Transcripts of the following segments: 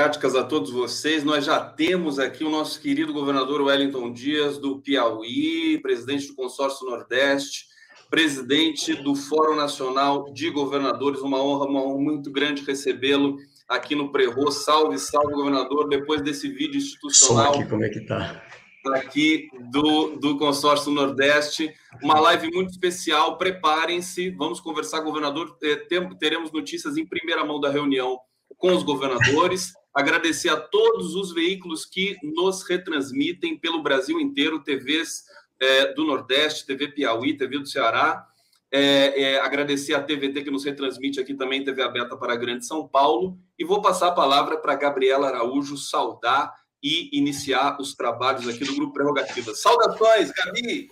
democráticas a todos vocês. Nós já temos aqui o nosso querido governador Wellington Dias, do Piauí, presidente do Consórcio Nordeste, presidente do Fórum Nacional de Governadores. Uma honra, uma honra muito grande recebê-lo aqui no Prerro. Salve, salve, governador. Depois desse vídeo institucional. Som aqui, como é que tá? Aqui do, do Consórcio Nordeste. Uma live muito especial. Preparem-se. Vamos conversar, governador. É, teremos notícias em primeira mão da reunião com os governadores. Agradecer a todos os veículos que nos retransmitem pelo Brasil inteiro, TVs é, do Nordeste, TV Piauí, TV do Ceará. É, é, agradecer a TVT que nos retransmite aqui também, TV aberta para a Grande São Paulo. E vou passar a palavra para Gabriela Araújo saudar e iniciar os trabalhos aqui do Grupo Prerrogativas. Saudações, Gabi!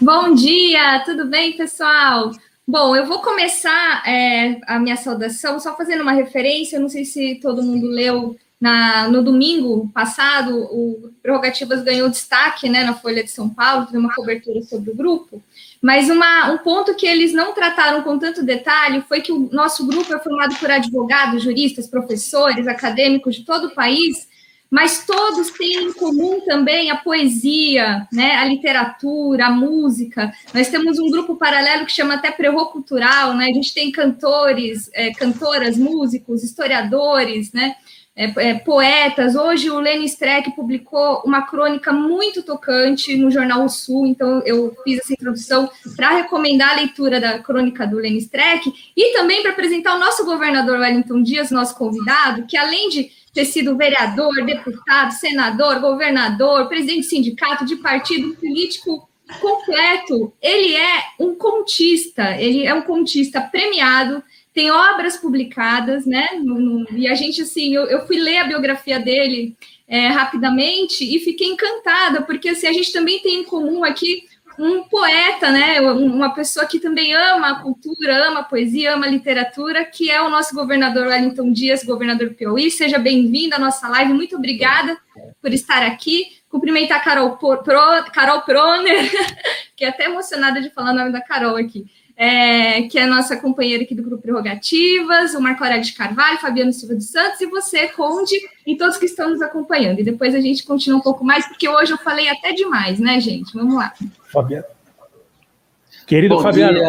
Bom dia, tudo bem, pessoal? Bom, eu vou começar é, a minha saudação só fazendo uma referência. Eu não sei se todo mundo leu na, no domingo passado, o Prerrogativas ganhou destaque né, na Folha de São Paulo, teve uma cobertura sobre o grupo. Mas uma, um ponto que eles não trataram com tanto detalhe foi que o nosso grupo é formado por advogados, juristas, professores, acadêmicos de todo o país, mas todos têm em comum também a poesia, né, a literatura, a música. Nós temos um grupo paralelo que chama até Prerro Cultural, né? A gente tem cantores, é, cantoras, músicos, historiadores, né? É, é, poetas. Hoje o Lenny Streck publicou uma crônica muito tocante no Jornal o Sul, então eu fiz essa introdução para recomendar a leitura da crônica do Lenny Streck e também para apresentar o nosso governador Wellington Dias, nosso convidado, que além de ter sido vereador, deputado, senador, governador, presidente de sindicato, de partido político completo, ele é um contista, ele é um contista premiado, tem obras publicadas, né? No, no, e a gente, assim, eu, eu, fui ler a biografia dele é, rapidamente e fiquei encantada, porque assim, a gente também tem em comum aqui um poeta, né? Uma pessoa que também ama a cultura, ama a poesia, ama a literatura, que é o nosso governador Wellington Dias, governador Piauí. Seja bem-vindo à nossa live. Muito obrigada por estar aqui. Cumprimentar a Carol, Pro, Carol Proner, que é até emocionada de falar o nome da Carol aqui é, que é a nossa companheira aqui do Grupo Prerrogativas, o Marco Aurélio de Carvalho, Fabiano Silva dos Santos, e você, Conde, e todos que estão nos acompanhando. E depois a gente continua um pouco mais, porque hoje eu falei até demais, né, gente? Vamos lá. Fabiano. Querido bom Fabiano. Dia,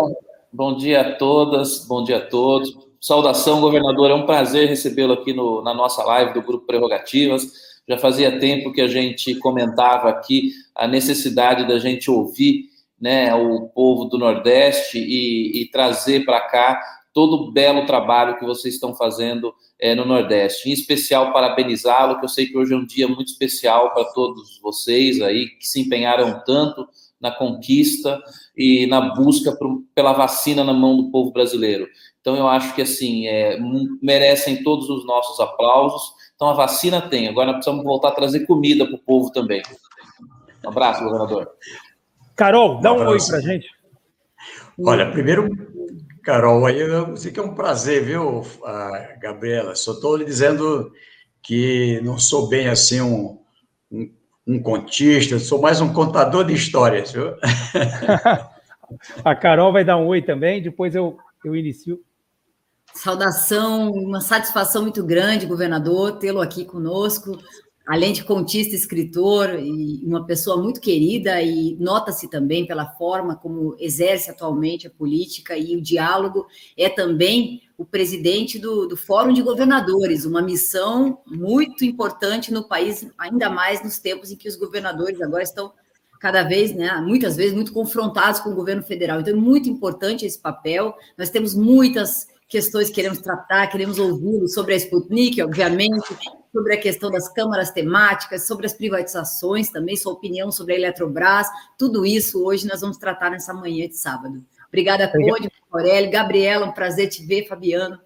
bom dia a todas, bom dia a todos. Saudação, governador. É um prazer recebê-lo aqui no, na nossa live do Grupo Prerrogativas. Já fazia tempo que a gente comentava aqui a necessidade da gente ouvir né, o povo do Nordeste e, e trazer para cá todo o belo trabalho que vocês estão fazendo é, no Nordeste. Em especial, parabenizá-lo, que eu sei que hoje é um dia muito especial para todos vocês aí que se empenharam tanto na conquista e na busca por, pela vacina na mão do povo brasileiro. Então, eu acho que, assim, é, merecem todos os nossos aplausos. Então, a vacina tem, agora precisamos voltar a trazer comida para o povo também. Um abraço, governador. Carol, dá um, um oi para gente. Olha, primeiro, Carol, aí eu sei que é um prazer, viu, Gabriela? Só estou lhe dizendo que não sou bem assim um, um, um contista, sou mais um contador de histórias, viu? A Carol vai dar um oi também, depois eu, eu inicio. Saudação, uma satisfação muito grande, governador, tê-lo aqui conosco além de contista, escritor e uma pessoa muito querida, e nota-se também pela forma como exerce atualmente a política e o diálogo, é também o presidente do, do Fórum de Governadores, uma missão muito importante no país, ainda mais nos tempos em que os governadores agora estão cada vez, né, muitas vezes, muito confrontados com o governo federal. Então, é muito importante esse papel. Nós temos muitas questões que queremos tratar, queremos ouvi-lo sobre a Sputnik, obviamente, sobre a questão das câmaras temáticas, sobre as privatizações também, sua opinião sobre a Eletrobras, tudo isso hoje nós vamos tratar nessa manhã de sábado. Obrigada, Conde, Aurélio, Gabriela, um prazer te ver, Fabiano,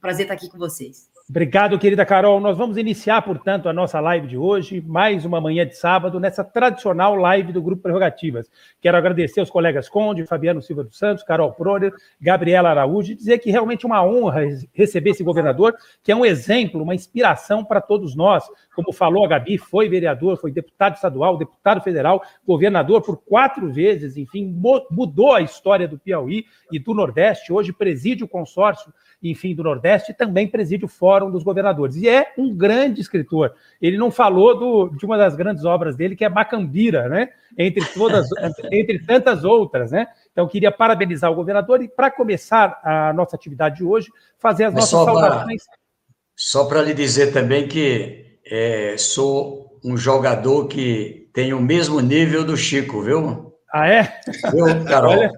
prazer estar aqui com vocês. Obrigado, querida Carol. Nós vamos iniciar, portanto, a nossa live de hoje, mais uma manhã de sábado, nessa tradicional live do Grupo Prerrogativas. Quero agradecer aos colegas Conde, Fabiano Silva dos Santos, Carol Proner, Gabriela Araújo, e dizer que realmente é uma honra receber esse governador, que é um exemplo, uma inspiração para todos nós. Como falou a Gabi, foi vereador, foi deputado estadual, deputado federal, governador por quatro vezes, enfim, mudou a história do Piauí e do Nordeste. Hoje preside o consórcio enfim, do Nordeste, e também preside o Fórum dos Governadores. E é um grande escritor. Ele não falou do, de uma das grandes obras dele, que é Macambira, né? Entre todas, entre tantas outras, né? Então, queria parabenizar o governador e, para começar a nossa atividade de hoje, fazer as Mas nossas saudações. Só para lhe dizer também que é, sou um jogador que tem o mesmo nível do Chico, viu? Ah, é? Viu, Carol? Olha,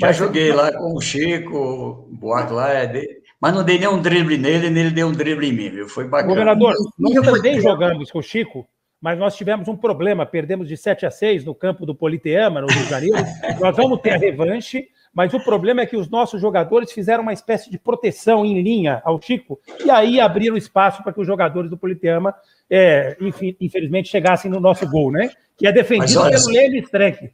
já joguei lá com o Chico, o Buarque lá, é mas não dei nenhum drible nele, nem ele deu um drible em mim, viu? Foi bacana. Governador, nós também jogamos com o Chico, mas nós tivemos um problema, perdemos de 7 a 6 no campo do Politeama, no Rio de Janeiro. nós vamos ter a revanche, mas o problema é que os nossos jogadores fizeram uma espécie de proteção em linha ao Chico, e aí abriram espaço para que os jogadores do Politeama, é, infelizmente, chegassem no nosso gol, né? Que é defendido olha, pelo Leme Streck.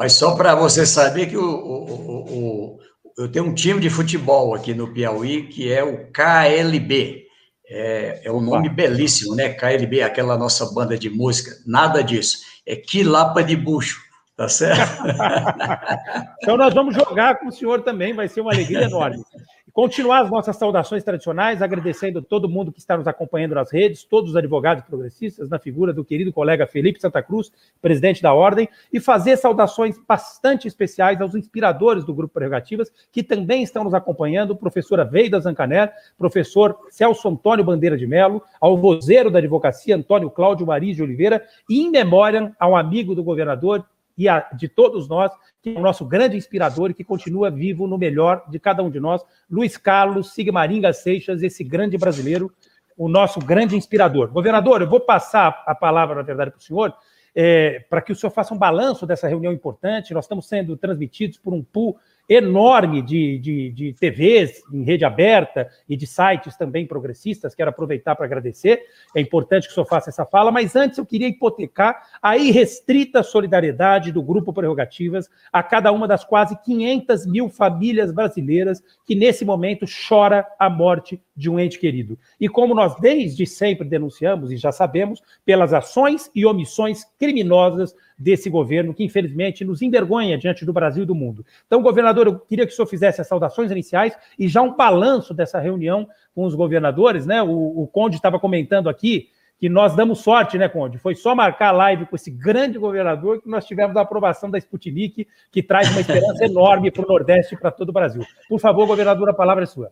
Mas só para você saber que o, o, o, eu tenho um time de futebol aqui no Piauí que é o KLB. É, é um nome ah. belíssimo, né? KLB, aquela nossa banda de música. Nada disso. É Quilapa de Bucho, tá certo? então nós vamos jogar com o senhor também, vai ser uma alegria enorme. Continuar as nossas saudações tradicionais, agradecendo todo mundo que está nos acompanhando nas redes, todos os advogados progressistas, na figura do querido colega Felipe Santa Cruz, presidente da Ordem, e fazer saudações bastante especiais aos inspiradores do Grupo Prerrogativas, que também estão nos acompanhando, professora Veida Zancaner, professor Celso Antônio Bandeira de Melo, ao vozeiro da advocacia Antônio Cláudio Maris de Oliveira, e em memória ao amigo do governador, e a, de todos nós, que é o nosso grande inspirador e que continua vivo no melhor de cada um de nós, Luiz Carlos Sigmaringa Seixas, esse grande brasileiro, o nosso grande inspirador. Governador, eu vou passar a palavra, na verdade, para o senhor, é, para que o senhor faça um balanço dessa reunião importante. Nós estamos sendo transmitidos por um pool enorme de, de, de TVs em rede aberta e de sites também progressistas. Quero aproveitar para agradecer. É importante que o senhor faça essa fala, mas antes eu queria hipotecar a irrestrita solidariedade do Grupo Prerrogativas a cada uma das quase 500 mil famílias brasileiras que, nesse momento, chora a morte de um ente querido. E como nós desde sempre denunciamos e já sabemos, pelas ações e omissões criminosas desse governo, que infelizmente nos envergonha diante do Brasil e do mundo. Então, governador, eu queria que o senhor fizesse as saudações iniciais e já um balanço dessa reunião com os governadores, né? O, o Conde estava comentando aqui que nós damos sorte, né, Conde? Foi só marcar a live com esse grande governador que nós tivemos a aprovação da Sputnik, que traz uma esperança enorme para o Nordeste e para todo o Brasil. Por favor, governador, a palavra é sua.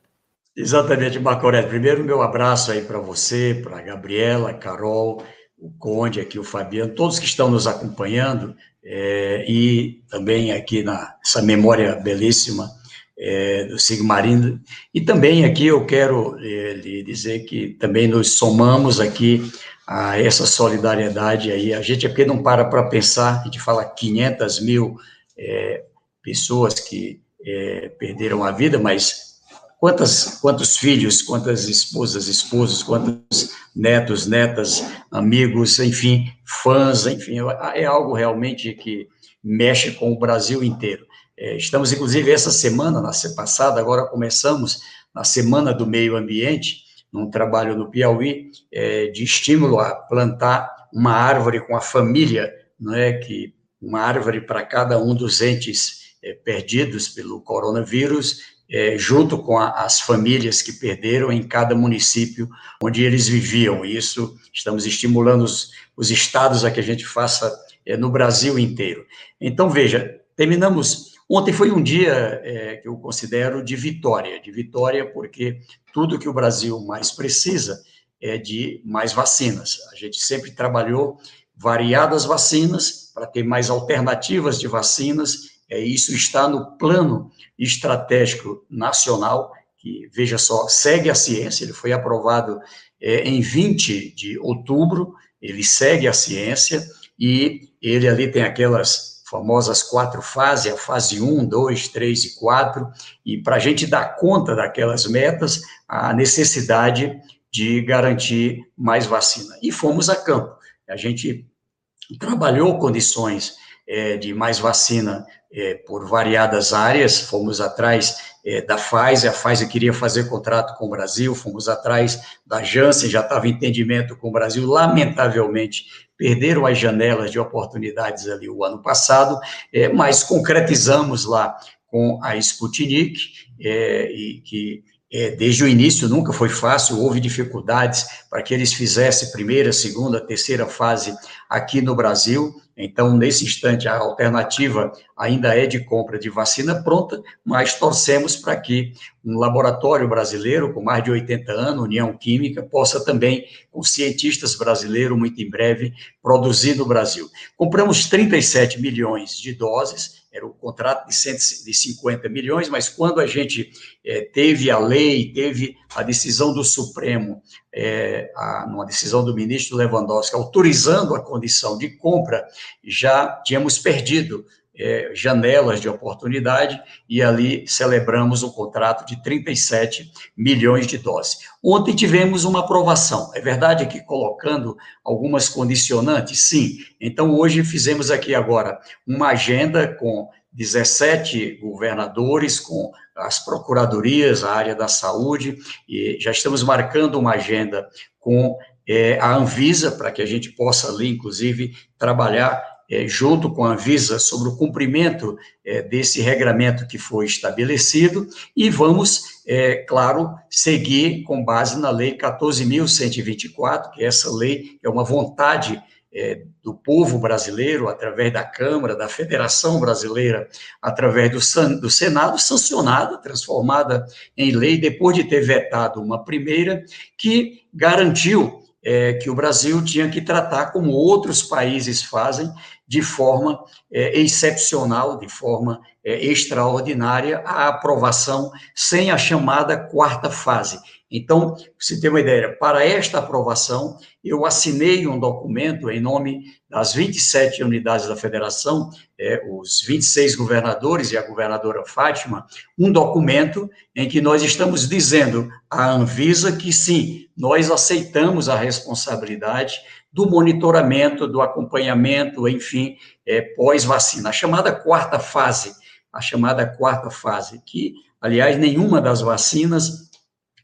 Exatamente, Aurélio. Primeiro, meu abraço aí para você, para a Gabriela, Carol, o Conde, aqui o Fabiano, todos que estão nos acompanhando, é, e também aqui nessa memória belíssima é, do Sigmarino. E também aqui eu quero é, lhe dizer que também nos somamos aqui a essa solidariedade aí. A gente aqui não para para pensar, a gente fala 500 mil é, pessoas que é, perderam a vida, mas Quantas, quantos filhos, quantas esposas, esposos, quantos netos, netas, amigos, enfim, fãs, enfim, é algo realmente que mexe com o Brasil inteiro. É, estamos, inclusive, essa semana, na semana passada, agora começamos na Semana do Meio Ambiente, num trabalho no Piauí, é, de estímulo a plantar uma árvore com a família, não é que uma árvore para cada um dos entes é, perdidos pelo coronavírus é, junto com a, as famílias que perderam em cada município onde eles viviam. Isso estamos estimulando os, os estados a que a gente faça é, no Brasil inteiro. Então, veja, terminamos. Ontem foi um dia é, que eu considero de vitória, de vitória porque tudo que o Brasil mais precisa é de mais vacinas. A gente sempre trabalhou variadas vacinas para ter mais alternativas de vacinas é, isso está no plano estratégico nacional, que, veja só, segue a ciência, ele foi aprovado é, em 20 de outubro, ele segue a ciência e ele ali tem aquelas famosas quatro fases, a fase 1, 2, 3 e 4, e para a gente dar conta daquelas metas, a necessidade de garantir mais vacina. E fomos a campo. A gente trabalhou condições é, de mais vacina é, por variadas áreas, fomos atrás é, da Pfizer, a Pfizer queria fazer contrato com o Brasil, fomos atrás da Janssen, já estava entendimento com o Brasil, lamentavelmente perderam as janelas de oportunidades ali o ano passado, é, mas concretizamos lá com a Sputnik, é, e que é, desde o início nunca foi fácil, houve dificuldades para que eles fizessem primeira, segunda, terceira fase aqui no Brasil. Então, nesse instante, a alternativa ainda é de compra de vacina pronta, mas torcemos para que um laboratório brasileiro com mais de 80 anos, União Química, possa também, com cientistas brasileiros, muito em breve, produzir no Brasil. Compramos 37 milhões de doses era o contrato de 150 milhões, mas quando a gente é, teve a lei, teve a decisão do Supremo, é, a, numa decisão do ministro Lewandowski, autorizando a condição de compra, já tínhamos perdido é, janelas de oportunidade e ali celebramos um contrato de 37 milhões de doses. Ontem tivemos uma aprovação, é verdade que colocando algumas condicionantes? Sim. Então, hoje fizemos aqui agora uma agenda com 17 governadores, com as procuradorias, a área da saúde, e já estamos marcando uma agenda com é, a Anvisa, para que a gente possa ali, inclusive, trabalhar é, junto com a Anvisa, sobre o cumprimento é, desse regramento que foi estabelecido, e vamos, é, claro, seguir com base na Lei 14.124, que essa lei é uma vontade é, do povo brasileiro, através da Câmara, da Federação Brasileira, através do, do Senado, sancionada, transformada em lei, depois de ter vetado uma primeira, que garantiu é, que o Brasil tinha que tratar como outros países fazem, de forma é, excepcional, de forma é, extraordinária, a aprovação sem a chamada quarta fase. Então, se tem uma ideia, para esta aprovação, eu assinei um documento em nome das 27 unidades da federação, é, os 26 governadores e a governadora Fátima, um documento em que nós estamos dizendo à Anvisa que sim, nós aceitamos a responsabilidade do monitoramento, do acompanhamento, enfim, é, pós-vacina. A chamada quarta fase, a chamada quarta fase, que, aliás, nenhuma das vacinas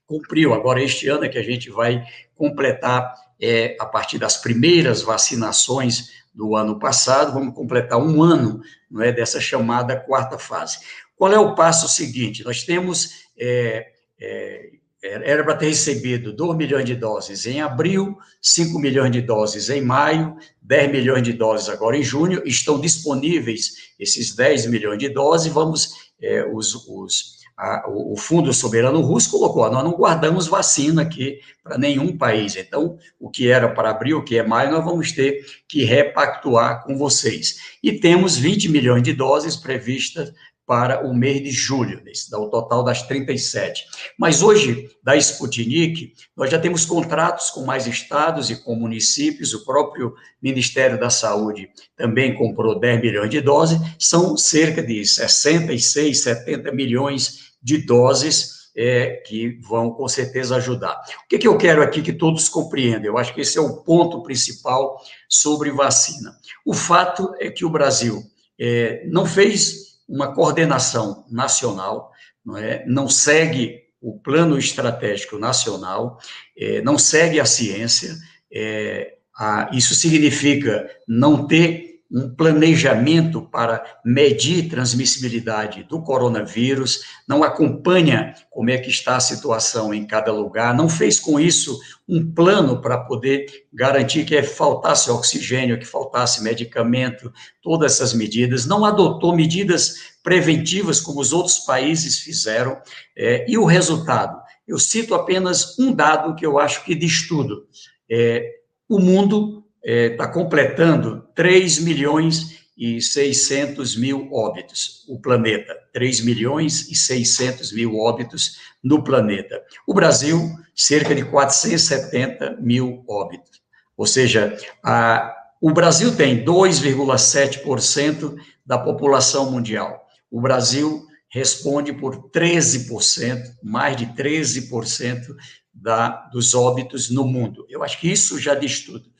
cumpriu. Agora, este ano é que a gente vai completar, é, a partir das primeiras vacinações do ano passado, vamos completar um ano não é, dessa chamada quarta fase. Qual é o passo seguinte? Nós temos é, é, era para ter recebido 2 milhões de doses em abril, 5 milhões de doses em maio, 10 milhões de doses agora em junho, estão disponíveis esses 10 milhões de doses, vamos, é, os, os, a, o Fundo Soberano Russo colocou, nós não guardamos vacina aqui para nenhum país, então, o que era para abril, o que é maio, nós vamos ter que repactuar com vocês. E temos 20 milhões de doses previstas para o mês de julho, desse, o total das 37. Mas hoje, da Sputnik, nós já temos contratos com mais estados e com municípios, o próprio Ministério da Saúde também comprou 10 milhões de doses, são cerca de 66, 70 milhões de doses é, que vão com certeza ajudar. O que, que eu quero aqui que todos compreendam? Eu acho que esse é o ponto principal sobre vacina. O fato é que o Brasil é, não fez uma coordenação nacional, não, é? não segue o plano estratégico nacional, é, não segue a ciência, é, a, isso significa não ter um planejamento para medir transmissibilidade do coronavírus, não acompanha como é que está a situação em cada lugar, não fez com isso um plano para poder garantir que faltasse oxigênio, que faltasse medicamento, todas essas medidas, não adotou medidas preventivas como os outros países fizeram, é, e o resultado? Eu cito apenas um dado que eu acho que diz tudo. É, o mundo está é, tá completando 3 milhões e 600 mil óbitos, o planeta, 3 milhões e 600 mil óbitos no planeta. O Brasil, cerca de 470 mil óbitos. Ou seja, a, o Brasil tem 2,7% da população mundial. O Brasil responde por 13%, mais de 13% da, dos óbitos no mundo. Eu acho que isso já diz tudo.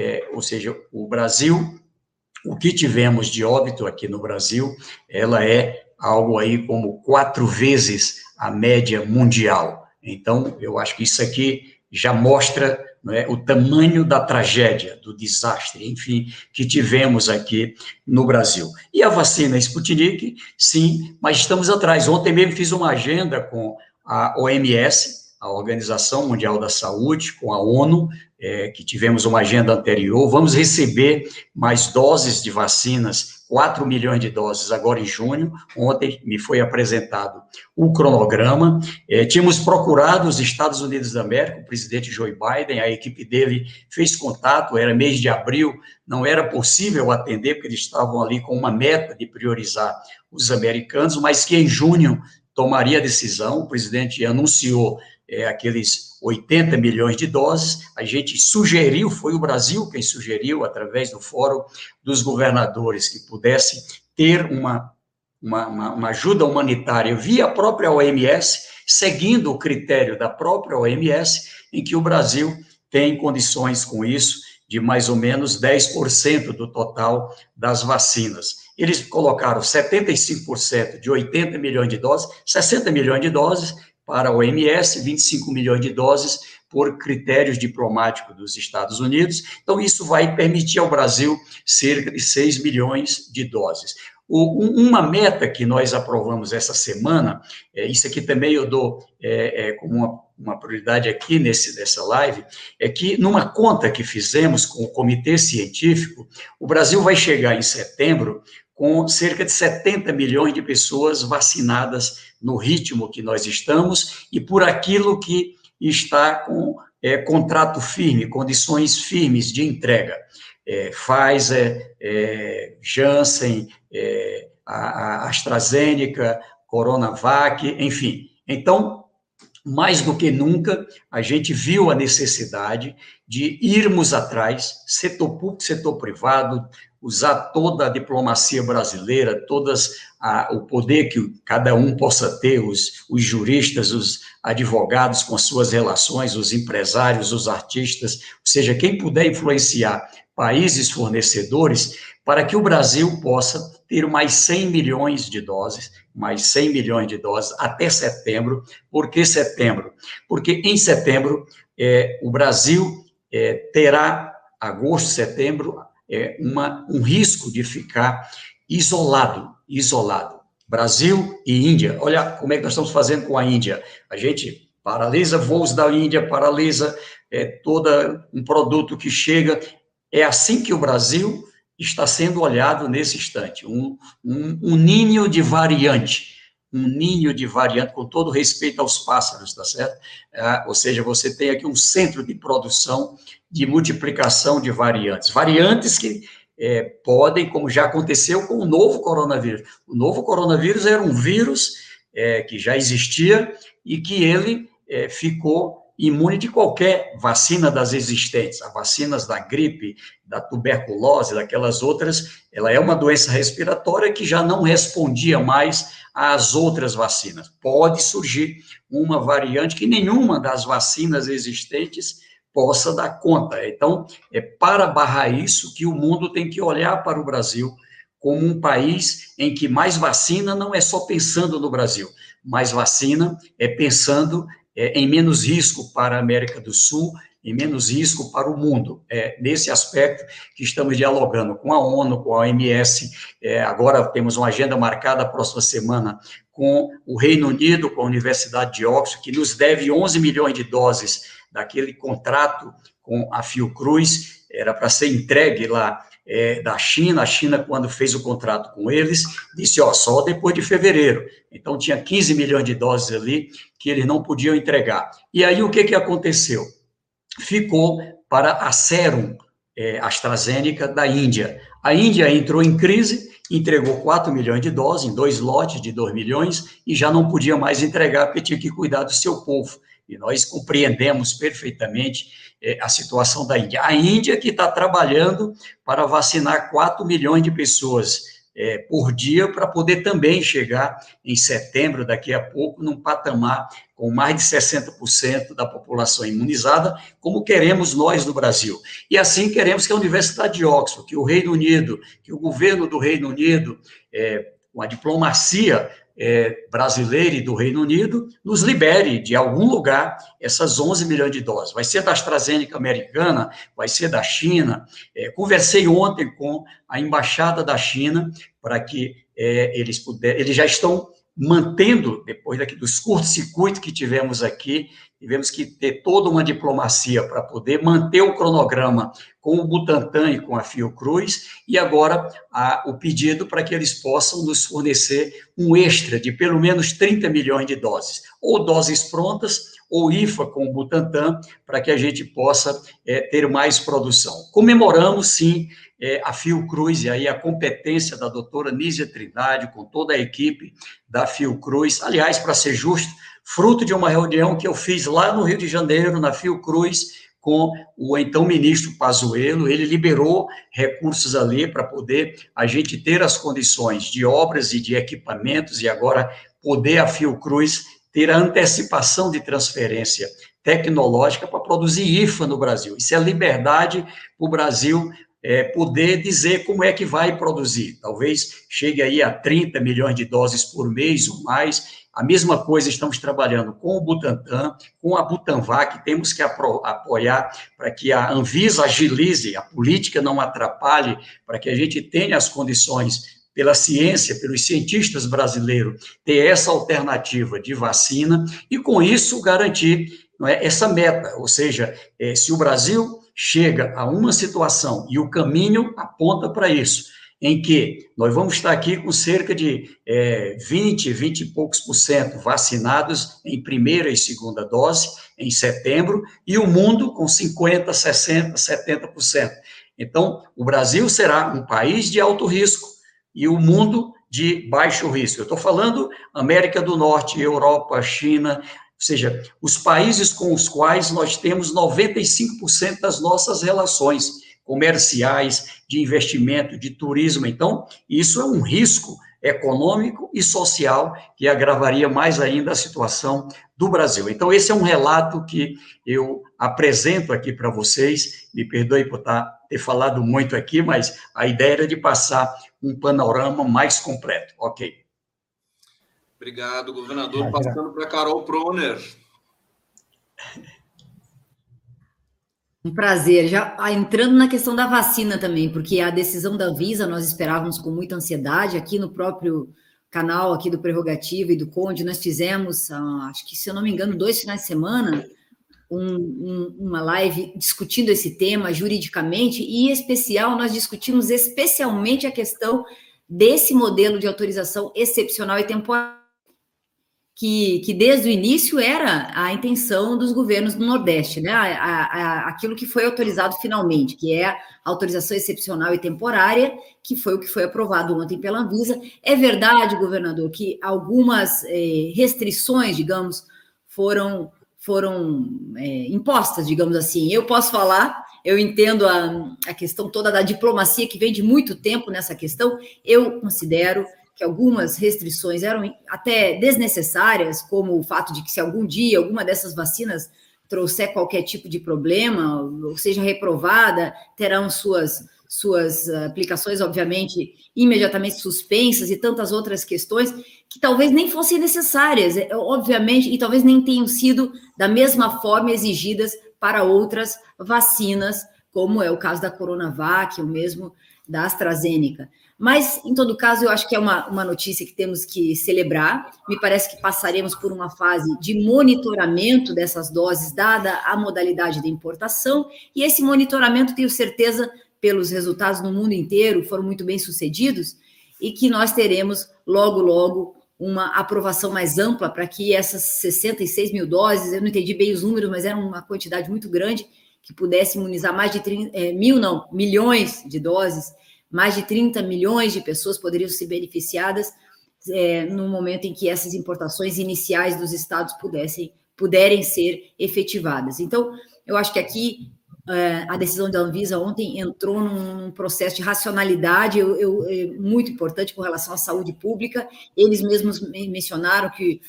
É, ou seja, o Brasil, o que tivemos de óbito aqui no Brasil, ela é algo aí como quatro vezes a média mundial. Então, eu acho que isso aqui já mostra é, o tamanho da tragédia, do desastre, enfim, que tivemos aqui no Brasil. E a vacina Sputnik, sim, mas estamos atrás. Ontem mesmo fiz uma agenda com a OMS, a Organização Mundial da Saúde, com a ONU, é, que tivemos uma agenda anterior. Vamos receber mais doses de vacinas 4 milhões de doses agora em junho. Ontem me foi apresentado o cronograma. É, tínhamos procurado os Estados Unidos da América, o presidente Joe Biden, a equipe dele fez contato, era mês de abril, não era possível atender, porque eles estavam ali com uma meta de priorizar os americanos, mas que em junho tomaria a decisão. O presidente anunciou é, aqueles 80 milhões de doses. A gente sugeriu, foi o Brasil quem sugeriu, através do Fórum dos Governadores, que pudesse ter uma, uma, uma, ajuda humanitária via a própria OMS, seguindo o critério da própria OMS, em que o Brasil tem condições com isso, de mais ou menos 10% do total das vacinas. Eles colocaram 75% de 80 milhões de doses, 60 milhões de doses, para a OMS, 25 milhões de doses por critérios diplomáticos dos Estados Unidos. Então, isso vai permitir ao Brasil cerca de 6 milhões de doses. O, uma meta que nós aprovamos essa semana, é, isso aqui também eu dou é, é, como uma, uma, prioridade aqui nesse, nessa live, é que numa conta que fizemos com o comitê científico, o Brasil vai chegar em setembro com cerca de 70 milhões de pessoas vacinadas no ritmo que nós estamos e por aquilo que está com é, contrato firme, condições firmes de entrega. É, Pfizer, é, Janssen, é, a, a AstraZeneca, Coronavac, enfim. Então, mais do que nunca, a gente viu a necessidade de irmos atrás, setor público, setor privado, usar toda a diplomacia brasileira, todas a, o poder que cada um possa ter, os, os juristas, os advogados com as suas relações, os empresários, os artistas, ou seja, quem puder influenciar países fornecedores, para que o Brasil possa ter mais 100 milhões de doses, mais 100 milhões de doses até setembro. Por que setembro? Porque em setembro é, o Brasil é, terá, agosto, setembro, é, uma, um risco de ficar isolado, isolado. Brasil e Índia. Olha como é que nós estamos fazendo com a Índia. A gente paralisa voos da Índia, paralisa é, todo um produto que chega. É assim que o Brasil está sendo olhado nesse instante. Um, um, um ninho de variante um ninho de variante, com todo respeito aos pássaros, tá certo? É, ou seja, você tem aqui um centro de produção de multiplicação de variantes. Variantes que é, podem, como já aconteceu com o novo coronavírus. O novo coronavírus era um vírus é, que já existia e que ele é, ficou imune de qualquer vacina das existentes. As vacinas da gripe, da tuberculose, daquelas outras, ela é uma doença respiratória que já não respondia mais às outras vacinas. Pode surgir uma variante que nenhuma das vacinas existentes possa dar conta. Então, é para barrar isso que o mundo tem que olhar para o Brasil como um país em que mais vacina não é só pensando no Brasil, mais vacina é pensando é, em menos risco para a América do Sul, em menos risco para o mundo. É nesse aspecto que estamos dialogando com a ONU, com a OMS. É, agora temos uma agenda marcada a próxima semana com o Reino Unido, com a Universidade de Oxford, que nos deve 11 milhões de doses daquele contrato com a Fiocruz, era para ser entregue lá é, da China. A China, quando fez o contrato com eles, disse: ó, só depois de fevereiro. Então, tinha 15 milhões de doses ali que eles não podiam entregar. E aí, o que, que aconteceu? Ficou para a Serum é, AstraZeneca da Índia. A Índia entrou em crise, entregou 4 milhões de doses, em dois lotes de 2 milhões, e já não podia mais entregar, porque tinha que cuidar do seu povo. E nós compreendemos perfeitamente é, a situação da Índia. A Índia que está trabalhando para vacinar 4 milhões de pessoas é, por dia para poder também chegar em setembro, daqui a pouco, num patamar com mais de 60% da população imunizada, como queremos nós no Brasil. E assim queremos que a Universidade de Oxford, que o Reino Unido, que o governo do Reino Unido, é, com a diplomacia é, brasileira e do Reino Unido, nos libere de algum lugar essas 11 milhões de doses. Vai ser da AstraZeneca americana, vai ser da China. É, conversei ontem com a embaixada da China para que é, eles puderem, eles já estão mantendo, depois daqui dos curtos-circuitos que tivemos aqui, tivemos que ter toda uma diplomacia para poder manter o cronograma com o Butantan e com a Fiocruz, e agora a, o pedido para que eles possam nos fornecer um extra de pelo menos 30 milhões de doses, ou doses prontas, ou IFA com o Butantan, para que a gente possa é, ter mais produção. Comemoramos, sim, é, a Fiocruz e aí a competência da doutora Nízia Trindade, com toda a equipe da Fiocruz. Aliás, para ser justo, fruto de uma reunião que eu fiz lá no Rio de Janeiro, na Fiocruz, com o então ministro Pazuello, ele liberou recursos ali para poder a gente ter as condições de obras e de equipamentos e agora poder a Fiocruz ter a antecipação de transferência tecnológica para produzir IFA no Brasil. Isso é liberdade para o Brasil é, poder dizer como é que vai produzir. Talvez chegue aí a 30 milhões de doses por mês ou mais. A mesma coisa estamos trabalhando com o Butantan, com a Butanvac, temos que apoiar para que a Anvisa agilize, a política não atrapalhe, para que a gente tenha as condições pela ciência, pelos cientistas brasileiros, ter essa alternativa de vacina e, com isso, garantir é, essa meta. Ou seja, é, se o Brasil chega a uma situação, e o caminho aponta para isso, em que nós vamos estar aqui com cerca de é, 20, 20 e poucos por cento vacinados em primeira e segunda dose, em setembro, e o mundo com 50, 60, 70%. Então, o Brasil será um país de alto risco e o mundo de baixo risco. Eu estou falando América do Norte, Europa, China, ou seja, os países com os quais nós temos 95% das nossas relações comerciais, de investimento, de turismo. Então, isso é um risco econômico e social que agravaria mais ainda a situação do Brasil. Então, esse é um relato que eu apresento aqui para vocês. Me perdoe por tá, ter falado muito aqui, mas a ideia era de passar um panorama mais completo. Ok. Obrigado, governador. Passando para Carol Proner. Um prazer. Já ah, entrando na questão da vacina também, porque a decisão da Visa nós esperávamos com muita ansiedade. Aqui no próprio canal aqui do Prerrogativa e do Conde, nós fizemos, ah, acho que se eu não me engano, dois finais de semana, um, um, uma live discutindo esse tema juridicamente, e em especial nós discutimos especialmente a questão desse modelo de autorização excepcional e temporária que, que desde o início era a intenção dos governos do Nordeste, né? A, a, a, aquilo que foi autorizado finalmente, que é a autorização excepcional e temporária, que foi o que foi aprovado ontem pela Anvisa. É verdade, governador, que algumas eh, restrições, digamos, foram, foram eh, impostas, digamos assim. Eu posso falar eu entendo a, a questão toda da diplomacia que vem de muito tempo nessa questão. Eu considero que algumas restrições eram até desnecessárias, como o fato de que se algum dia alguma dessas vacinas trouxer qualquer tipo de problema, ou seja reprovada, terão suas suas aplicações, obviamente, imediatamente suspensas e tantas outras questões que talvez nem fossem necessárias, é, obviamente, e talvez nem tenham sido da mesma forma exigidas para outras vacinas, como é o caso da Coronavac, ou mesmo da AstraZeneca. Mas, em todo caso, eu acho que é uma, uma notícia que temos que celebrar. Me parece que passaremos por uma fase de monitoramento dessas doses, dada a modalidade de importação, e esse monitoramento, tenho certeza, pelos resultados no mundo inteiro, foram muito bem sucedidos, e que nós teremos logo, logo uma aprovação mais ampla para que essas 66 mil doses, eu não entendi bem os números, mas era uma quantidade muito grande, que pudesse imunizar mais de 30, é, mil, não, milhões de doses mais de 30 milhões de pessoas poderiam ser beneficiadas é, no momento em que essas importações iniciais dos estados pudessem puderem ser efetivadas. Então, eu acho que aqui é, a decisão da Anvisa ontem entrou num processo de racionalidade eu, eu, é muito importante com relação à saúde pública. Eles mesmos mencionaram que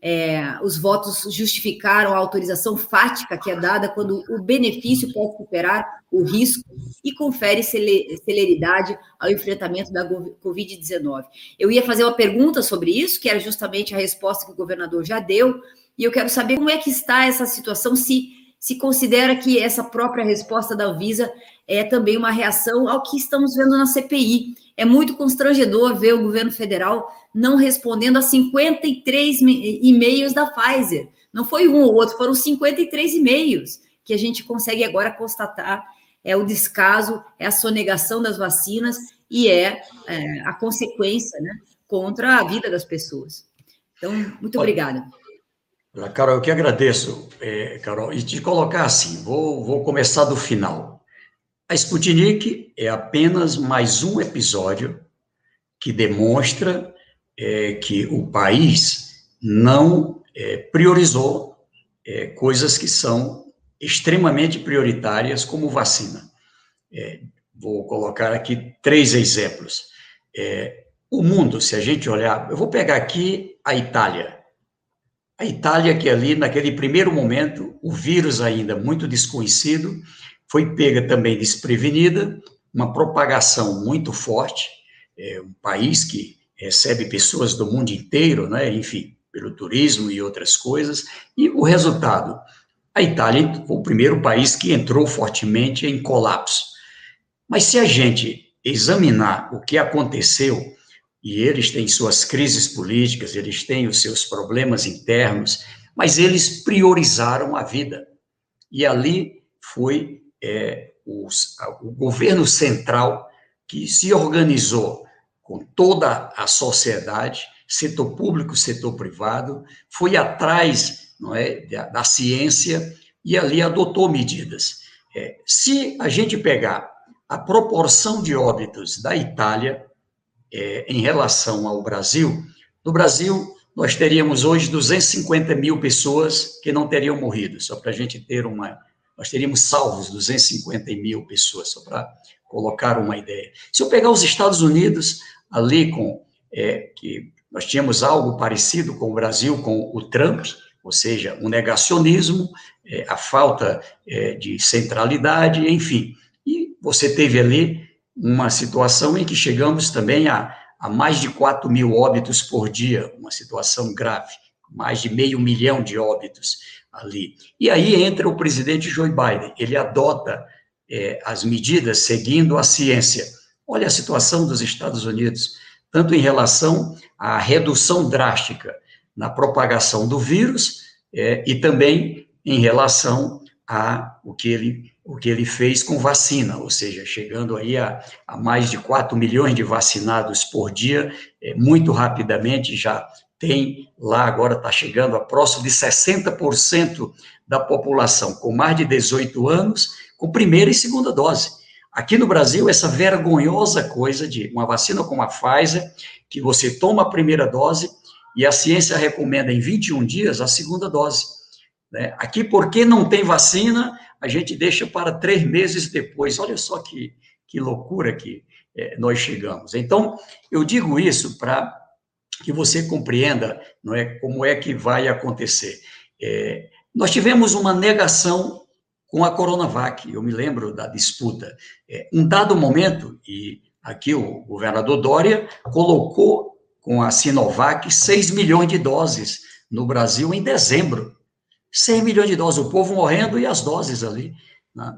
é, os votos justificaram a autorização fática que é dada quando o benefício pode superar o risco e confere celeridade ao enfrentamento da Covid-19. Eu ia fazer uma pergunta sobre isso, que era justamente a resposta que o governador já deu, e eu quero saber como é que está essa situação, se se considera que essa própria resposta da Anvisa é também uma reação ao que estamos vendo na CPI. É muito constrangedor ver o governo federal não respondendo a 53 e-mails da Pfizer. Não foi um ou outro, foram 53 e-mails que a gente consegue agora constatar é o descaso, é a sonegação das vacinas e é, é a consequência né, contra a vida das pessoas. Então, muito obrigada. Carol, eu que agradeço, é, Carol, e te colocar assim, vou, vou começar do final. A Sputnik é apenas mais um episódio que demonstra é, que o país não é, priorizou é, coisas que são extremamente prioritárias, como vacina. É, vou colocar aqui três exemplos. É, o mundo, se a gente olhar, eu vou pegar aqui a Itália. A Itália, que ali, naquele primeiro momento, o vírus ainda muito desconhecido, foi pega também desprevenida, uma propagação muito forte, é um país que recebe pessoas do mundo inteiro, né, enfim, pelo turismo e outras coisas, e o resultado, a Itália foi o primeiro país que entrou fortemente em colapso. Mas se a gente examinar o que aconteceu e eles têm suas crises políticas, eles têm os seus problemas internos, mas eles priorizaram a vida. E ali foi é, os, o governo central que se organizou com toda a sociedade, setor público, setor privado, foi atrás não é, da, da ciência e ali adotou medidas. É, se a gente pegar a proporção de óbitos da Itália, é, em relação ao Brasil, no Brasil, nós teríamos hoje 250 mil pessoas que não teriam morrido, só para a gente ter uma. Nós teríamos salvos 250 mil pessoas, só para colocar uma ideia. Se eu pegar os Estados Unidos, ali com. É, que nós tínhamos algo parecido com o Brasil, com o Trump, ou seja, o negacionismo, é, a falta é, de centralidade, enfim. E você teve ali uma situação em que chegamos também a, a mais de 4 mil óbitos por dia, uma situação grave, mais de meio milhão de óbitos ali. E aí entra o presidente Joe Biden, ele adota é, as medidas seguindo a ciência. Olha a situação dos Estados Unidos, tanto em relação à redução drástica na propagação do vírus é, e também em relação a o que ele o que ele fez com vacina, ou seja, chegando aí a, a mais de 4 milhões de vacinados por dia, é, muito rapidamente já tem lá agora está chegando a próximo de 60% da população com mais de 18 anos com primeira e segunda dose. Aqui no Brasil, essa vergonhosa coisa de uma vacina como a Pfizer, que você toma a primeira dose e a ciência recomenda em 21 dias a segunda dose. Né? Aqui, porque não tem vacina, a gente deixa para três meses depois. Olha só que, que loucura que é, nós chegamos. Então, eu digo isso para que você compreenda não é, como é que vai acontecer. É, nós tivemos uma negação com a Coronavac, eu me lembro da disputa. É, um dado momento, e aqui o governador Dória colocou com a Sinovac 6 milhões de doses no Brasil em dezembro. 100 milhões de doses, o povo morrendo e as doses ali,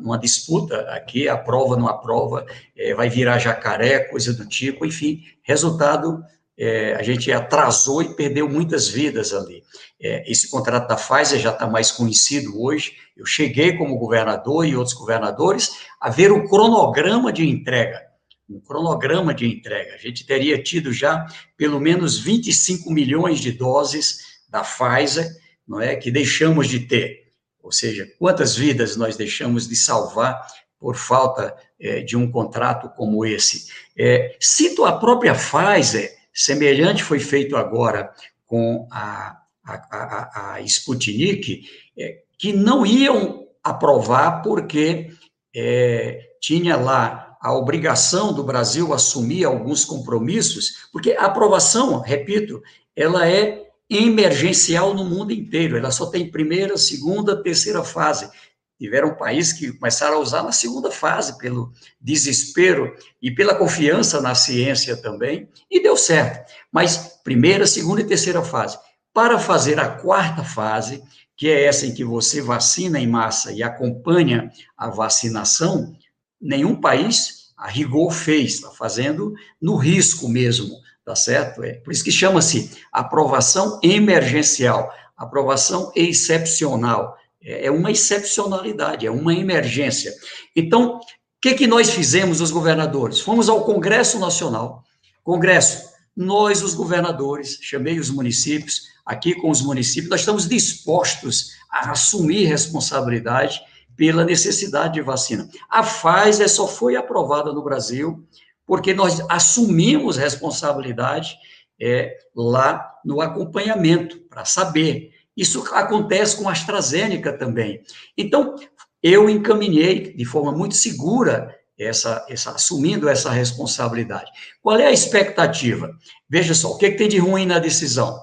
numa disputa aqui, aprova, não aprova, é, vai virar jacaré, coisa do tipo, enfim, resultado, é, a gente atrasou e perdeu muitas vidas ali. É, esse contrato da Pfizer já está mais conhecido hoje, eu cheguei como governador e outros governadores a ver o cronograma de entrega, um cronograma de entrega, a gente teria tido já pelo menos 25 milhões de doses da Pfizer, não é, que deixamos de ter. Ou seja, quantas vidas nós deixamos de salvar por falta é, de um contrato como esse. É, cito a própria Pfizer, semelhante foi feito agora com a, a, a, a Sputnik, é, que não iam aprovar porque é, tinha lá a obrigação do Brasil assumir alguns compromissos, porque a aprovação, repito, ela é emergencial no mundo inteiro, ela só tem primeira, segunda, terceira fase. Tiveram países que começaram a usar na segunda fase, pelo desespero e pela confiança na ciência também, e deu certo. Mas primeira, segunda e terceira fase. Para fazer a quarta fase, que é essa em que você vacina em massa e acompanha a vacinação, nenhum país, a rigor, fez, está fazendo no risco mesmo, tá certo? É por isso que chama-se aprovação emergencial, aprovação excepcional. É, é uma excepcionalidade, é uma emergência. Então, o que, que nós fizemos, os governadores? Fomos ao Congresso Nacional. Congresso, nós, os governadores, chamei os municípios, aqui com os municípios, nós estamos dispostos a assumir responsabilidade pela necessidade de vacina. A Pfizer só foi aprovada no Brasil porque nós assumimos responsabilidade é, lá no acompanhamento, para saber. Isso acontece com a AstraZeneca também. Então, eu encaminhei de forma muito segura essa, essa, assumindo essa responsabilidade. Qual é a expectativa? Veja só, o que, é que tem de ruim na decisão?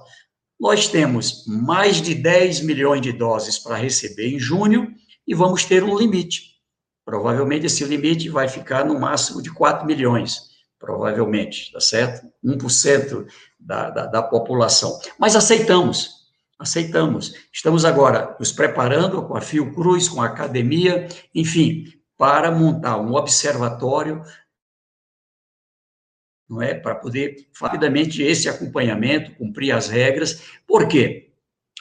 Nós temos mais de 10 milhões de doses para receber em junho e vamos ter um limite. Provavelmente esse limite vai ficar no máximo de 4 milhões, provavelmente, tá certo? 1% da, da, da população. Mas aceitamos, aceitamos. Estamos agora nos preparando com a Fiocruz, com a academia, enfim, para montar um observatório não é, para poder rapidamente esse acompanhamento, cumprir as regras. Por quê?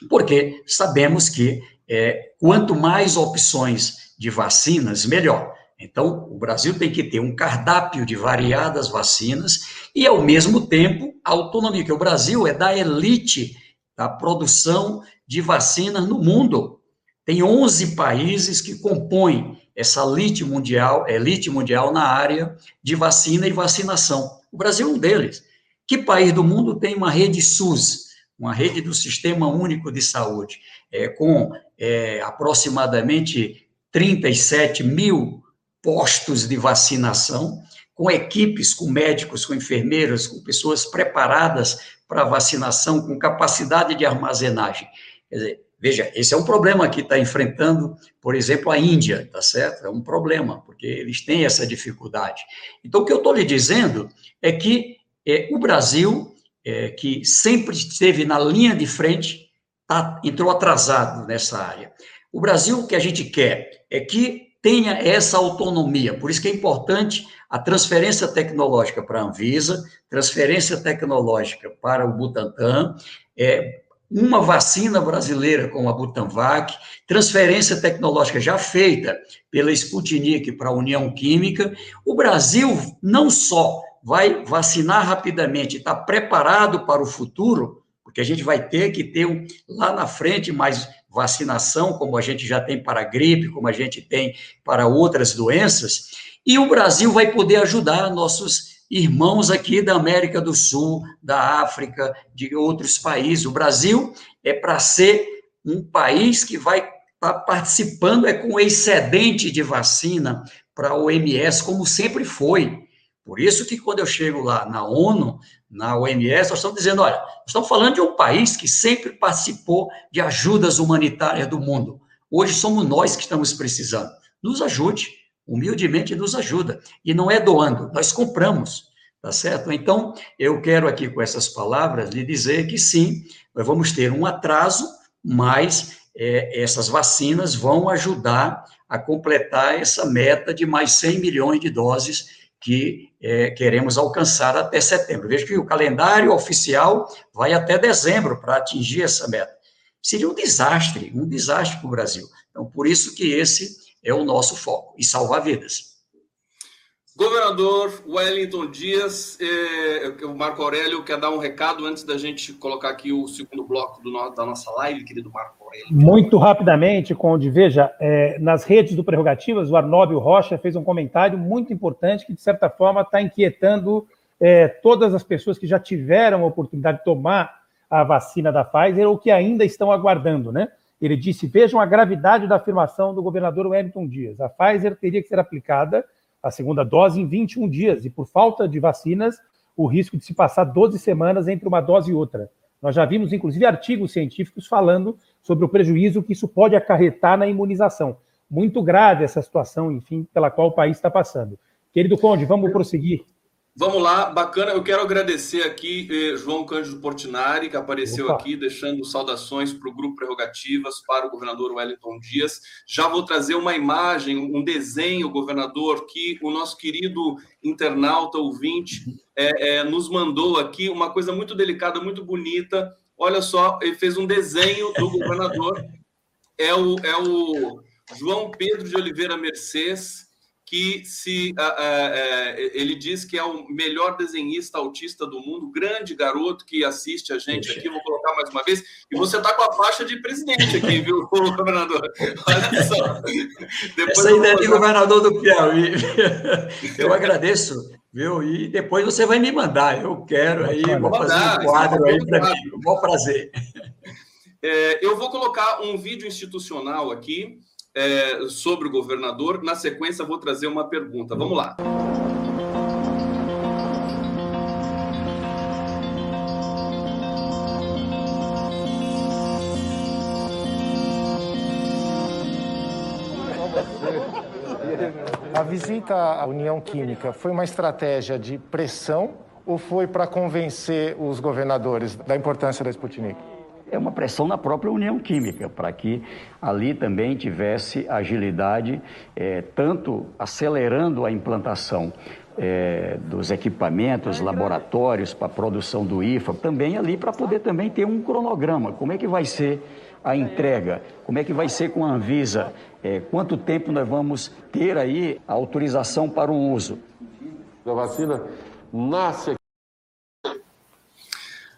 Porque sabemos que é, quanto mais opções de vacinas, melhor. Então, o Brasil tem que ter um cardápio de variadas vacinas e, ao mesmo tempo, autonomia, que o Brasil é da elite da produção de vacinas no mundo. Tem 11 países que compõem essa elite mundial, elite mundial na área de vacina e vacinação. O Brasil é um deles. Que país do mundo tem uma rede SUS, uma rede do Sistema Único de Saúde, é, com é, aproximadamente 37 mil postos de vacinação, com equipes, com médicos, com enfermeiras, com pessoas preparadas para vacinação, com capacidade de armazenagem. Quer dizer, Veja, esse é um problema que está enfrentando, por exemplo, a Índia, tá certo? É um problema, porque eles têm essa dificuldade. Então, o que eu estou lhe dizendo é que é, o Brasil, é, que sempre esteve na linha de frente, tá, entrou atrasado nessa área. O Brasil, o que a gente quer é que tenha essa autonomia, por isso que é importante a transferência tecnológica para a Anvisa, transferência tecnológica para o Butantan, é, uma vacina brasileira como a Butanvac, transferência tecnológica já feita pela Sputnik para a União Química. O Brasil não só vai vacinar rapidamente, está preparado para o futuro, porque a gente vai ter que ter um, lá na frente mais vacinação, como a gente já tem para a gripe, como a gente tem para outras doenças, e o Brasil vai poder ajudar nossos irmãos aqui da América do Sul, da África, de outros países. O Brasil é para ser um país que vai estar tá participando é com excedente de vacina para a OMS, como sempre foi. Por isso que quando eu chego lá na ONU, na OMS, nós estamos dizendo, olha, estamos falando de um país que sempre participou de ajudas humanitárias do mundo. Hoje somos nós que estamos precisando. Nos ajude humildemente nos ajuda. E não é doando, nós compramos, tá certo? Então, eu quero aqui com essas palavras lhe dizer que sim, nós vamos ter um atraso, mas é, essas vacinas vão ajudar a completar essa meta de mais 100 milhões de doses que é, queremos alcançar até setembro. Veja que o calendário oficial vai até dezembro para atingir essa meta. Seria um desastre, um desastre para o Brasil. Então, por isso que esse é o nosso foco e salvar vidas. Governador Wellington Dias, eh, o Marco Aurélio quer dar um recado antes da gente colocar aqui o segundo bloco do, da nossa live, querido Marco. Muito rapidamente, Conde, veja, eh, nas redes do Prerrogativas, o Arnóbio Rocha fez um comentário muito importante que, de certa forma, está inquietando eh, todas as pessoas que já tiveram a oportunidade de tomar a vacina da Pfizer ou que ainda estão aguardando, né? Ele disse: vejam a gravidade da afirmação do governador Wellington Dias. A Pfizer teria que ser aplicada a segunda dose em 21 dias, e por falta de vacinas, o risco de se passar 12 semanas entre uma dose e outra. Nós já vimos, inclusive, artigos científicos falando sobre o prejuízo que isso pode acarretar na imunização. Muito grave essa situação, enfim, pela qual o país está passando. Querido Conde, vamos prosseguir. Vamos lá, bacana. Eu quero agradecer aqui eh, João Cândido Portinari, que apareceu Opa. aqui, deixando saudações para o Grupo Prerrogativas, para o governador Wellington Dias. Já vou trazer uma imagem, um desenho, governador, que o nosso querido internauta ouvinte eh, eh, nos mandou aqui, uma coisa muito delicada, muito bonita. Olha só, ele fez um desenho do governador. É o, é o João Pedro de Oliveira Mercedes que se uh, uh, ele diz que é o melhor desenhista autista do mundo, grande garoto que assiste a gente aqui, vou colocar mais uma vez, e você está com a faixa de presidente aqui, viu, governador? Olha só. Depois Essa ideia de governador do Piauí. Eu agradeço, viu? E depois você vai me mandar, eu quero aí, vou fazer um quadro aí para mim, um bom prazer. É, eu vou colocar um vídeo institucional aqui, é, sobre o governador. Na sequência, vou trazer uma pergunta. Vamos lá. Visita à União Química foi uma estratégia de pressão ou foi para convencer os governadores da importância da Sputnik? é uma pressão na própria União Química, para que ali também tivesse agilidade, é, tanto acelerando a implantação é, dos equipamentos, laboratórios para produção do IFA, também ali para poder também ter um cronograma, como é que vai ser a entrega, como é que vai ser com a Anvisa, é, quanto tempo nós vamos ter aí a autorização para o uso. A vacina nasce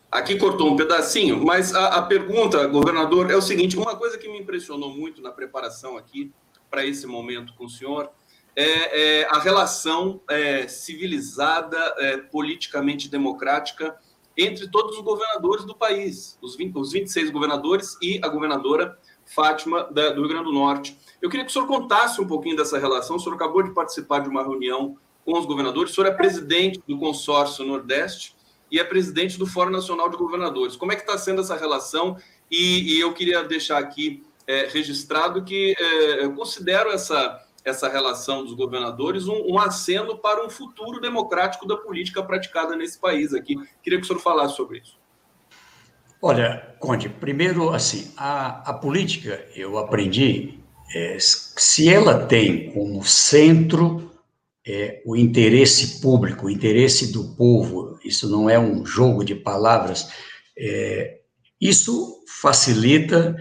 Aqui cortou um pedacinho, mas a, a, pergunta, governador, é o seguinte: uma coisa que me impressionou muito na preparação aqui para esse momento com o senhor é, é a relação é, civilizada, é, politicamente democrática entre todos os governadores do país, os, 20, os 26 governadores e a governadora Fátima da, do Rio Grande do Norte. Eu queria que o senhor contasse um pouquinho dessa relação. O senhor acabou de participar de uma reunião com os governadores, o senhor é presidente do consórcio Nordeste e é presidente do Fórum Nacional de Governadores. Como é que está sendo essa relação? E, e eu queria deixar aqui é, registrado que é, eu considero essa, essa relação dos governadores um, um aceno para um futuro democrático da política praticada nesse país aqui. Queria que o senhor falasse sobre isso. Olha, Conde, primeiro, assim, a, a política, eu aprendi, é, se ela tem como centro é, o interesse público, o interesse do povo, isso não é um jogo de palavras, é, isso facilita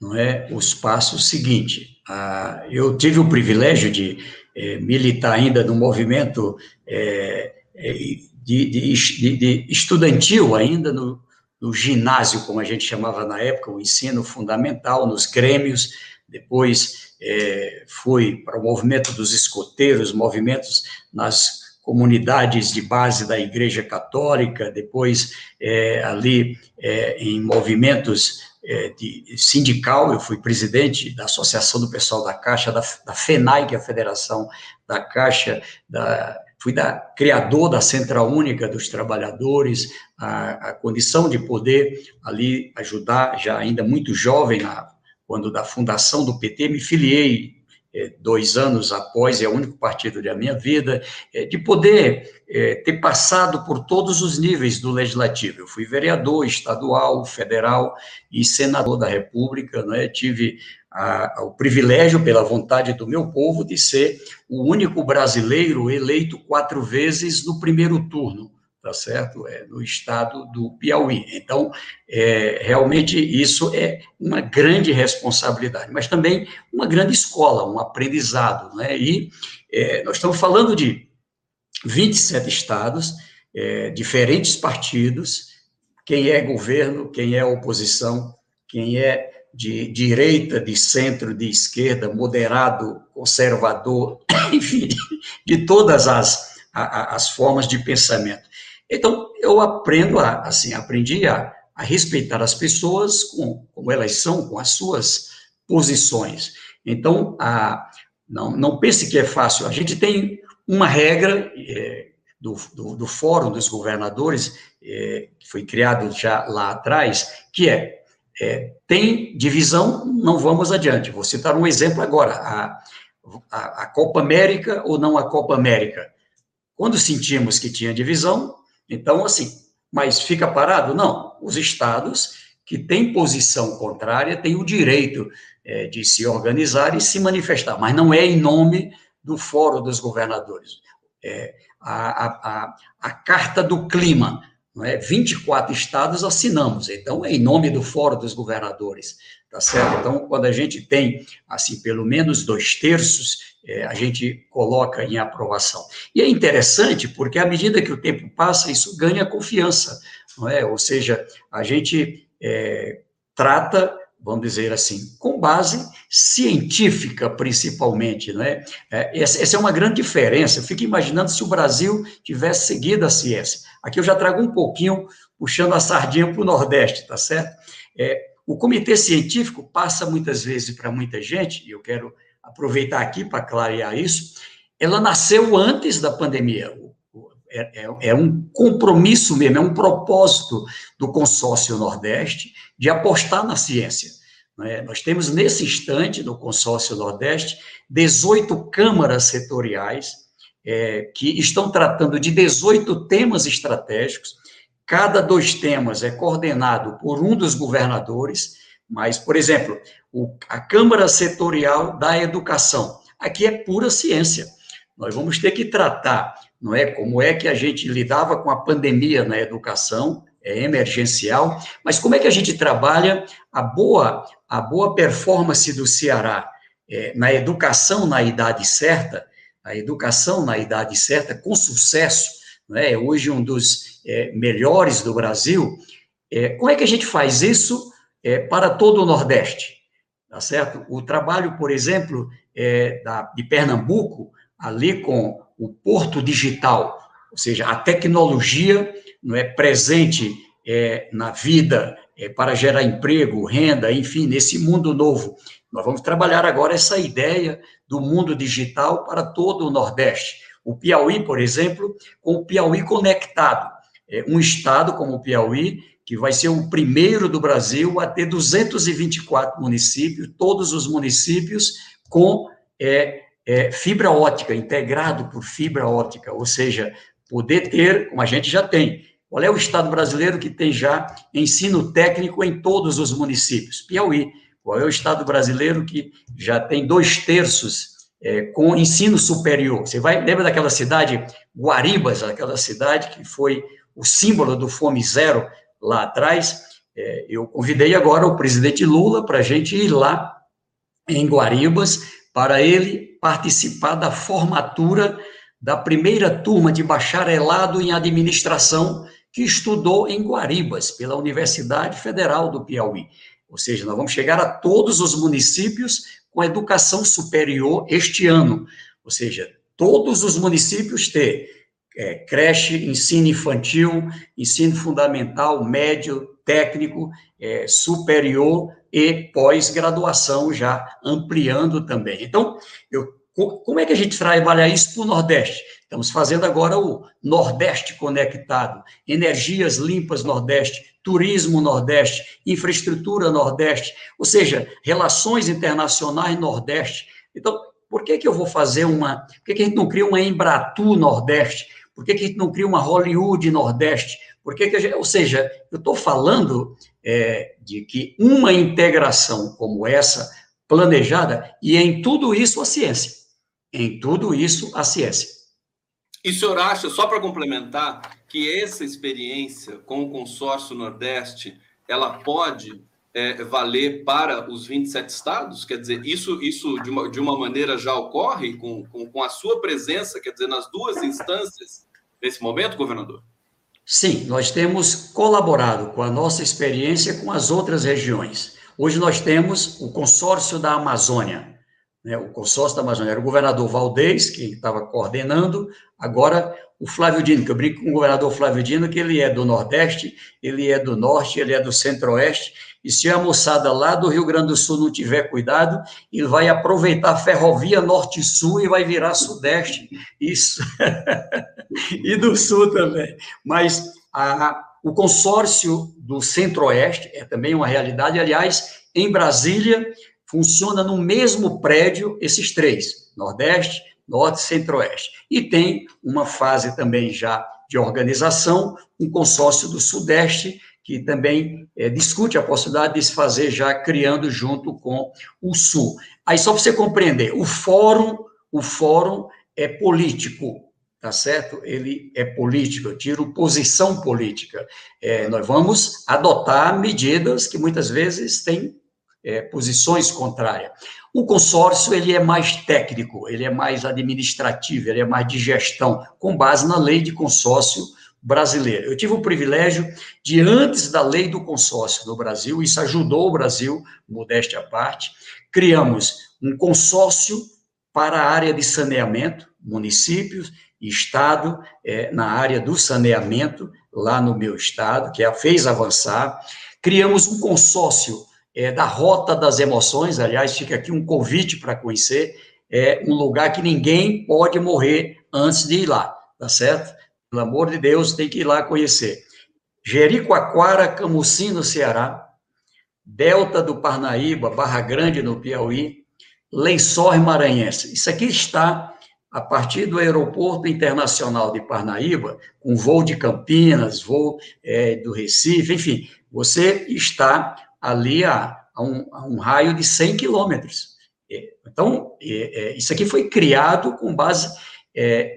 não é, os passos seguintes. Ah, eu tive o privilégio de é, militar ainda no movimento é, é, de, de, de, estudantil, ainda no, no ginásio, como a gente chamava na época, o ensino fundamental, nos grêmios, depois é, fui para o movimento dos escoteiros, movimentos nas comunidades de base da Igreja Católica, depois é, ali é, em movimentos é, de sindical, eu fui presidente da Associação do Pessoal da Caixa, da, da FENAI, que é a Federação da Caixa, da, fui da, criador da Central Única dos Trabalhadores, a, a condição de poder ali ajudar, já ainda muito jovem, a quando da fundação do PT, me filiei é, dois anos após, é o único partido da minha vida, é, de poder é, ter passado por todos os níveis do legislativo. Eu fui vereador estadual, federal e senador da República, né? tive a, o privilégio, pela vontade do meu povo, de ser o único brasileiro eleito quatro vezes no primeiro turno tá certo? É, no estado do Piauí. Então, é, realmente, isso é uma grande responsabilidade, mas também uma grande escola, um aprendizado, né? E é, nós estamos falando de 27 estados, é, diferentes partidos, quem é governo, quem é oposição, quem é de direita, de centro, de esquerda, moderado, conservador, enfim, de todas as, as formas de pensamento. Então, eu aprendo a, assim, aprendi a, a respeitar as pessoas com, como elas são, com as suas posições. Então, a, não, não pense que é fácil. A gente tem uma regra é, do, do, do, Fórum dos Governadores, é, que foi criado já lá atrás, que é, é, tem divisão, não vamos adiante. Vou citar um exemplo agora, a, a, a Copa América ou não a Copa América. Quando sentimos que tinha divisão, então, assim, mas fica parado? Não. Os estados que têm posição contrária têm o direito é, de se organizar e se manifestar, mas não é em nome do Fórum dos Governadores. É, a, a, a, Carta do Clima, não é? 24 estados assinamos, então é em nome do Fórum dos Governadores, tá certo? Então, quando a gente tem, assim, pelo menos dois terços, é, a gente coloca em aprovação. E é interessante porque, à medida que o tempo passa, isso ganha confiança, não é? Ou seja, a gente é, trata vamos dizer assim, com base científica, principalmente, não é? é essa, é uma grande diferença. Eu fico imaginando se o Brasil tivesse seguido a ciência. Aqui eu já trago um pouquinho, puxando a sardinha para o Nordeste, tá certo? É, o comitê científico passa muitas vezes para muita gente, e eu quero aproveitar aqui para clarear isso, ela nasceu antes da pandemia. É, é, é, um compromisso mesmo, é um propósito do consórcio Nordeste de apostar na ciência. Né? Nós temos, nesse instante, no consórcio Nordeste, 18 câmaras setoriais é, que estão tratando de 18 temas estratégicos. Cada dois temas é coordenado por um dos governadores, mas, por exemplo, o, a Câmara Setorial da Educação. Aqui é pura ciência. Nós vamos ter que tratar não é? Como é que a gente lidava com a pandemia na educação, é emergencial, mas como é que a gente trabalha a boa, a boa performance do Ceará é, na educação na idade certa, a educação na idade certa, com sucesso, não é? Hoje um dos é, melhores do Brasil. É, como é que a gente faz isso é, para todo o Nordeste? Tá certo? O trabalho, por exemplo, é, da, de Pernambuco, ali com o porto digital, ou seja, a tecnologia não é presente é, na vida é, para gerar emprego, renda, enfim, nesse mundo novo. Nós vamos trabalhar agora essa ideia do mundo digital para todo o Nordeste. O Piauí, por exemplo, com o Piauí conectado. É um estado como o Piauí, que vai ser o primeiro do Brasil a ter 224 municípios, todos os municípios com é, é, fibra ótica, integrado por fibra ótica, ou seja, poder ter, como a gente já tem. Qual é o estado brasileiro que tem já ensino técnico em todos os municípios? Piauí. Qual é o estado brasileiro que já tem dois terços é, com ensino superior? Você vai, lembra daquela cidade, Guaribas, aquela cidade que foi o símbolo do Fome Zero lá atrás? É, eu convidei agora o presidente Lula para a gente ir lá em Guaribas, para ele participar da formatura da primeira turma de bacharelado em administração que estudou em Guaribas, pela Universidade Federal do Piauí. Ou seja, nós vamos chegar a todos os municípios com educação superior este ano. Ou seja, todos os municípios ter é, creche, ensino infantil, ensino fundamental, médio, técnico, é, superior e pós-graduação já ampliando também. Então, eu, como é que a gente trabalha isso para o Nordeste? Estamos fazendo agora o Nordeste conectado, energias limpas Nordeste, turismo Nordeste, infraestrutura Nordeste, ou seja, relações internacionais Nordeste. Então, por que, que eu vou fazer uma. Por que, que a gente não cria uma Embratur Nordeste? Por que, que a gente não cria uma Hollywood Nordeste? Por que, que gente, ou seja, eu estou falando é, de que uma integração como essa, planejada, e em tudo isso a ciência. Em tudo isso a ciência. E o senhor acha, só para complementar, que essa experiência com o consórcio Nordeste, ela pode é, valer para os 27 estados? Quer dizer, isso, isso de, uma, de uma maneira já ocorre com, com, com a sua presença, quer dizer, nas duas instâncias nesse momento, governador? Sim, nós temos colaborado com a nossa experiência com as outras regiões. Hoje nós temos o consórcio da Amazônia, né? o consórcio da Amazônia era o governador Valdez, que estava coordenando, agora o Flávio Dino, que eu brinco com o governador Flávio Dino, que ele é do Nordeste, ele é do Norte, ele é do Centro-Oeste, e se a moçada lá do Rio Grande do Sul não tiver cuidado, ele vai aproveitar a ferrovia Norte-Sul e vai virar Sudeste. Isso. e do Sul também. Mas a, o consórcio do Centro-Oeste é também uma realidade. Aliás, em Brasília, funciona no mesmo prédio esses três: Nordeste, Norte Centro-Oeste. E tem uma fase também já de organização, um consórcio do Sudeste, que também é, discute a possibilidade de se fazer já criando junto com o Sul. Aí, só para você compreender, o fórum, o fórum é político, tá certo? Ele é político, eu tiro posição política. É, nós vamos adotar medidas que muitas vezes têm é, posições contrárias. O consórcio, ele é mais técnico, ele é mais administrativo, ele é mais de gestão, com base na lei de consórcio brasileira. Eu tive o privilégio de, antes da lei do consórcio no Brasil, isso ajudou o Brasil, modéstia à parte, criamos um consórcio para a área de saneamento, municípios estado, é, na área do saneamento, lá no meu estado, que a fez avançar. Criamos um consórcio é, da Rota das Emoções, aliás, fica aqui um convite para conhecer, é um lugar que ninguém pode morrer antes de ir lá, tá certo? Pelo amor de Deus, tem que ir lá conhecer. Jericoacoara, Camusim, no Ceará, Delta do Parnaíba, Barra Grande, no Piauí, Lençóis Maranhense. Isso aqui está a partir do Aeroporto Internacional de Parnaíba, com voo de Campinas, voo é, do Recife, enfim, você está ali a, a, um, a um, raio de 100 quilômetros. É, então, é, é, isso aqui foi criado com base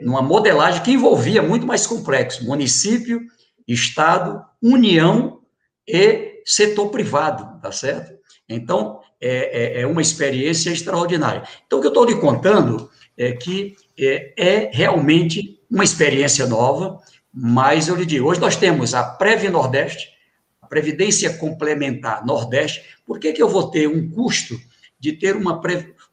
numa modelagem que envolvia muito mais complexo: município, Estado, União e setor privado, tá certo? Então, é, é, uma experiência extraordinária. Então, o que eu estou lhe contando é que é, é, realmente uma experiência nova, mas eu lhe digo, hoje nós temos a Prev Nordeste, Previdência Complementar Nordeste, por que, que eu vou ter um custo de ter uma,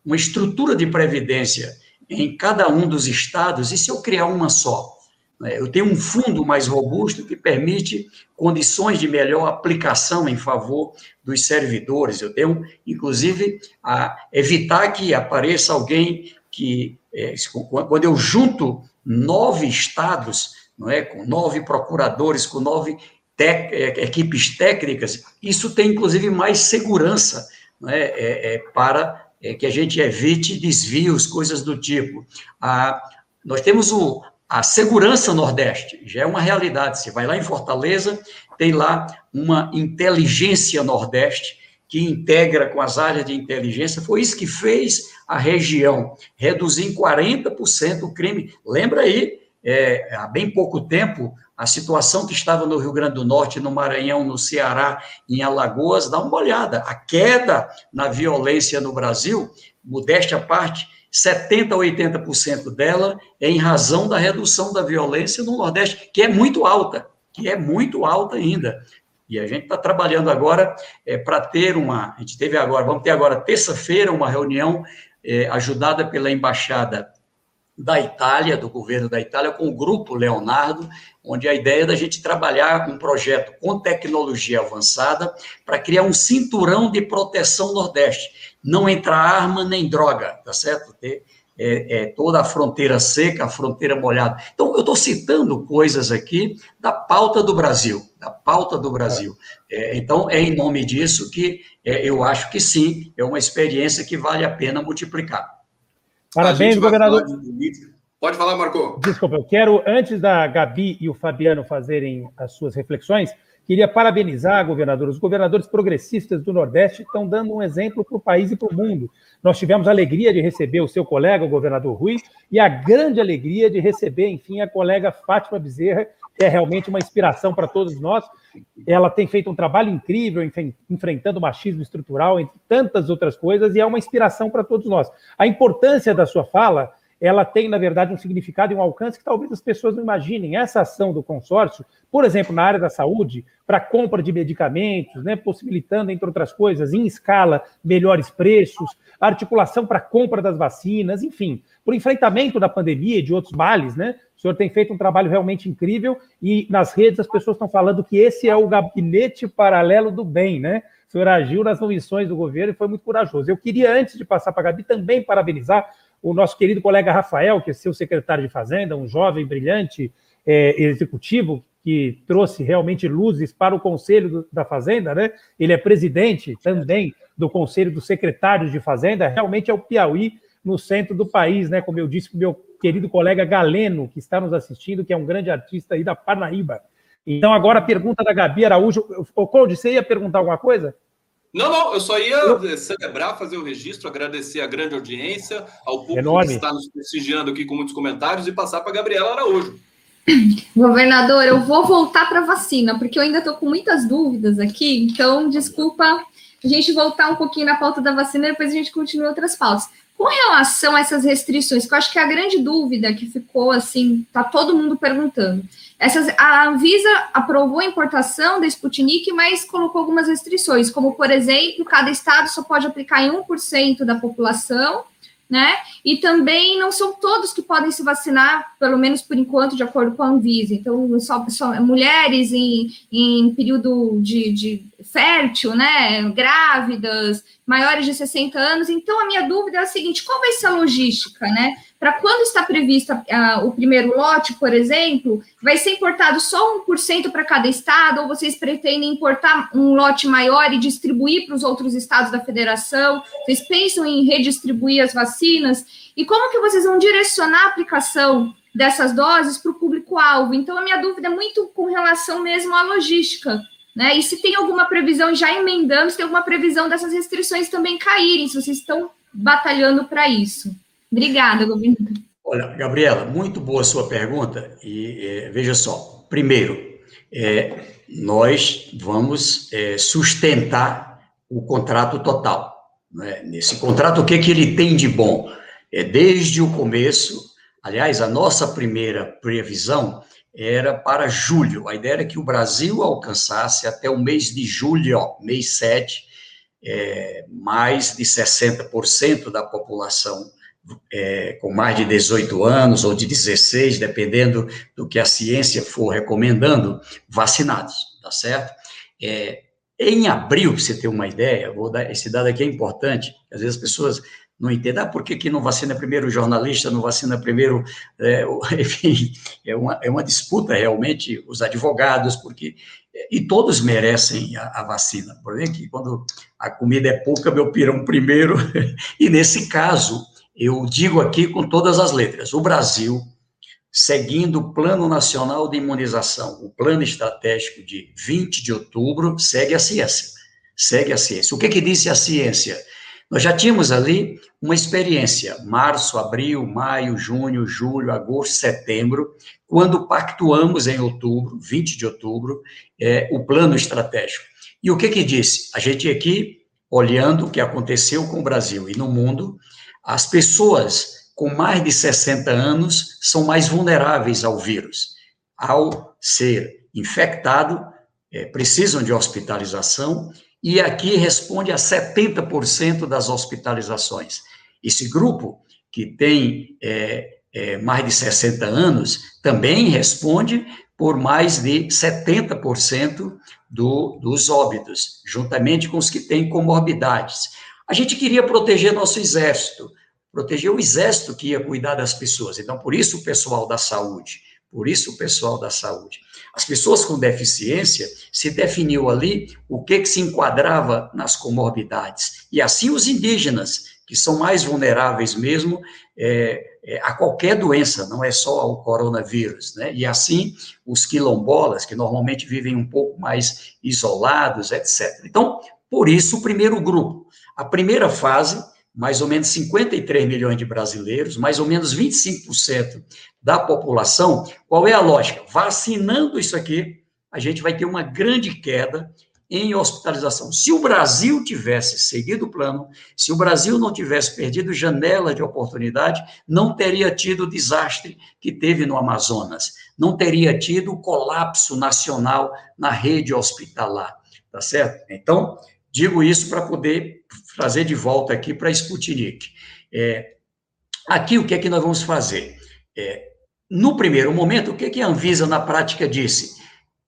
uma estrutura de previdência em cada um dos estados, e se eu criar uma só? Né, eu tenho um fundo mais robusto que permite condições de melhor aplicação em favor dos servidores. Eu tenho, inclusive, a evitar que apareça alguém que, é, quando eu junto nove estados, não é, com nove procuradores, com nove é, equipes técnicas, isso tem, inclusive, mais segurança não é, é, é para é, que a gente evite desvios, coisas do tipo. Nós temos o, a segurança Nordeste, já é uma realidade. Você vai lá em Fortaleza, tem lá uma inteligência Nordeste que integra com as áreas de inteligência. Foi isso que fez a região reduzir em 40% o crime. Lembra aí, é, há bem pouco tempo, a situação que estava no Rio Grande do Norte, no Maranhão, no Ceará, em Alagoas, dá uma olhada. A queda na violência no Brasil, modéstia à parte, 70% a 80% dela é em razão da redução da violência no Nordeste, que é muito alta, que é muito alta ainda. E a gente está trabalhando agora é, para ter uma. A gente teve agora, vamos ter agora terça-feira uma reunião é, ajudada pela Embaixada da Itália, do governo da Itália, com o Grupo Leonardo, onde a ideia é da gente trabalhar um projeto com tecnologia avançada para criar um cinturão de proteção Nordeste. Não entrar arma nem droga, tá certo? Ter é, é, toda a fronteira seca, a fronteira molhada. Então, eu estou citando coisas aqui da pauta do Brasil, da pauta do Brasil. É, então, é em nome disso que é, eu acho que sim, é uma experiência que vale a pena multiplicar. Parabéns, governador. De... Pode falar, Marco. Desculpa, eu quero, antes da Gabi e o Fabiano fazerem as suas reflexões, queria parabenizar, governador. Os governadores progressistas do Nordeste estão dando um exemplo para o país e para o mundo. Nós tivemos a alegria de receber o seu colega, o governador Rui, e a grande alegria de receber, enfim, a colega Fátima Bezerra, que é realmente uma inspiração para todos nós. Ela tem feito um trabalho incrível enfrentando o machismo estrutural, entre tantas outras coisas, e é uma inspiração para todos nós. A importância da sua fala ela tem, na verdade, um significado e um alcance que talvez as pessoas não imaginem. Essa ação do consórcio, por exemplo, na área da saúde, para compra de medicamentos, né, possibilitando, entre outras coisas, em escala, melhores preços, articulação para compra das vacinas, enfim, para o enfrentamento da pandemia e de outros males, né? O senhor tem feito um trabalho realmente incrível e nas redes as pessoas estão falando que esse é o gabinete paralelo do bem, né? O senhor agiu nas missões do governo e foi muito corajoso. Eu queria, antes de passar para a Gabi, também parabenizar o nosso querido colega Rafael, que é seu secretário de Fazenda, um jovem, brilhante é, executivo, que trouxe realmente luzes para o Conselho do, da Fazenda, né? Ele é presidente também do Conselho dos Secretários de Fazenda, realmente é o Piauí no centro do país, né? Como eu disse para meu querido colega Galeno, que está nos assistindo, que é um grande artista aí da Parnaíba. Então, agora a pergunta da Gabi Araújo. Ô, Conde, você ia perguntar alguma coisa? Não, não, eu só ia eu... celebrar, fazer o registro, agradecer a grande audiência, ao público Enorme. que está nos prestigiando aqui com muitos comentários e passar para a Gabriela Araújo. Governador, eu vou voltar para a vacina, porque eu ainda estou com muitas dúvidas aqui, então desculpa a gente voltar um pouquinho na pauta da vacina, depois a gente continua outras pautas. Com relação a essas restrições, que eu acho que é a grande dúvida que ficou assim, tá todo mundo perguntando. Essas, a Anvisa aprovou a importação da Sputnik, mas colocou algumas restrições, como, por exemplo, cada estado só pode aplicar em 1% da população, né? E também não são todos que podem se vacinar, pelo menos por enquanto, de acordo com a Anvisa. Então, só, só mulheres em, em período de, de fértil, né? Grávidas, maiores de 60 anos. Então, a minha dúvida é a seguinte: qual vai ser a logística, né? Para quando está previsto uh, o primeiro lote, por exemplo, vai ser importado só 1% para cada estado, ou vocês pretendem importar um lote maior e distribuir para os outros estados da federação? Vocês pensam em redistribuir as vacinas? E como que vocês vão direcionar a aplicação dessas doses para o público-alvo? Então, a minha dúvida é muito com relação mesmo à logística. Né? E se tem alguma previsão, já emendando, se tem alguma previsão dessas restrições também caírem, se vocês estão batalhando para isso. Obrigada, governador. Olha, Gabriela, muito boa sua pergunta. E é, veja só, primeiro, é, nós vamos é, sustentar o contrato total. Né? Nesse contrato, o que, que ele tem de bom? É, desde o começo, aliás, a nossa primeira previsão era para julho. A ideia era que o Brasil alcançasse até o mês de julho, ó, mês 7, é, mais de 60% da população é, com mais de 18 anos ou de 16, dependendo do que a ciência for recomendando, vacinados, tá certo? É, em abril, para você ter uma ideia, vou dar esse dado aqui é importante, às vezes as pessoas não entendem, ah, por que, que não vacina primeiro o jornalista, não vacina primeiro, é, enfim, é uma, é uma disputa realmente, os advogados, porque, e todos merecem a, a vacina, por exemplo, que quando a comida é pouca, meu pirão primeiro, e nesse caso, eu digo aqui com todas as letras: o Brasil, seguindo o Plano Nacional de Imunização, o plano estratégico de 20 de outubro, segue a ciência. Segue a ciência. O que, que disse a ciência? Nós já tínhamos ali uma experiência, março, abril, maio, junho, julho, agosto, setembro, quando pactuamos em outubro, 20 de outubro, é, o plano estratégico. E o que que disse? A gente aqui, olhando o que aconteceu com o Brasil e no mundo, as pessoas com mais de 60 anos são mais vulneráveis ao vírus. Ao ser infectado, é, precisam de hospitalização, e aqui responde a 70% das hospitalizações. Esse grupo, que tem é, é, mais de 60 anos, também responde por mais de 70% do, dos óbitos, juntamente com os que têm comorbidades. A gente queria proteger nosso exército, proteger o exército que ia cuidar das pessoas. Então, por isso o pessoal da saúde, por isso o pessoal da saúde. As pessoas com deficiência se definiu ali o que, que se enquadrava nas comorbidades. E assim os indígenas, que são mais vulneráveis mesmo é, é, a qualquer doença, não é só ao coronavírus, né? E assim os quilombolas, que normalmente vivem um pouco mais isolados, etc. Então, por isso o primeiro grupo. A primeira fase, mais ou menos 53 milhões de brasileiros, mais ou menos 25% da população. Qual é a lógica? Vacinando isso aqui, a gente vai ter uma grande queda em hospitalização. Se o Brasil tivesse seguido o plano, se o Brasil não tivesse perdido janela de oportunidade, não teria tido o desastre que teve no Amazonas, não teria tido o colapso nacional na rede hospitalar, tá certo? Então, digo isso para poder trazer de volta aqui para Sputnik. É, aqui, o que é que nós vamos fazer? É, no primeiro momento, o que, é que a Anvisa, na prática, disse?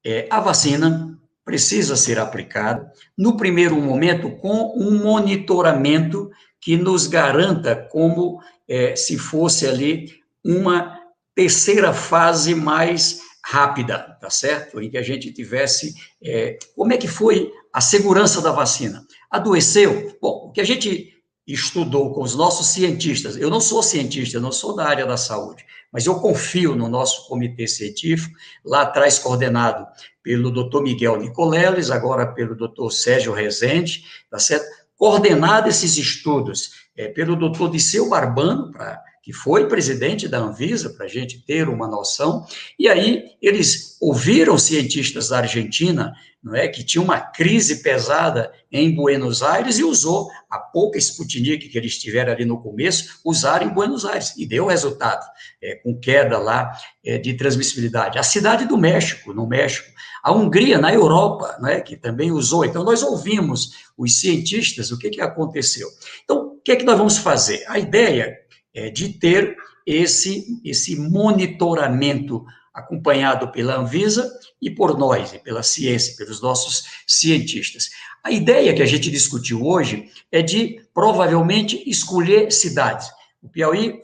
É, a vacina precisa ser aplicada, no primeiro momento, com um monitoramento que nos garanta como é, se fosse ali uma terceira fase mais rápida, tá certo? Em que a gente tivesse. É, como é que foi a segurança da vacina? Adoeceu? Bom, o que a gente estudou com os nossos cientistas, eu não sou cientista, eu não sou da área da saúde, mas eu confio no nosso comitê científico, lá atrás coordenado pelo doutor Miguel Nicoleles, agora pelo doutor Sérgio Rezende, tá certo? Coordenado esses estudos é, pelo doutor Disseu Barbano, pra, que foi presidente da Anvisa, para a gente ter uma noção, e aí eles ouviram cientistas da Argentina, não é, que tinha uma crise pesada em Buenos Aires e usou a pouca Sputnik que eles tiveram ali no começo, usaram em Buenos Aires, e deu resultado, é, com queda lá é, de transmissibilidade. A cidade do México, no México, a Hungria, na Europa, né, que também usou. Então, nós ouvimos os cientistas, o que, que aconteceu. Então, o que é que nós vamos fazer? A ideia é de ter esse, esse monitoramento acompanhado pela Anvisa e por nós, e pela ciência, pelos nossos cientistas. A ideia que a gente discutiu hoje é de, provavelmente, escolher cidades. O Piauí,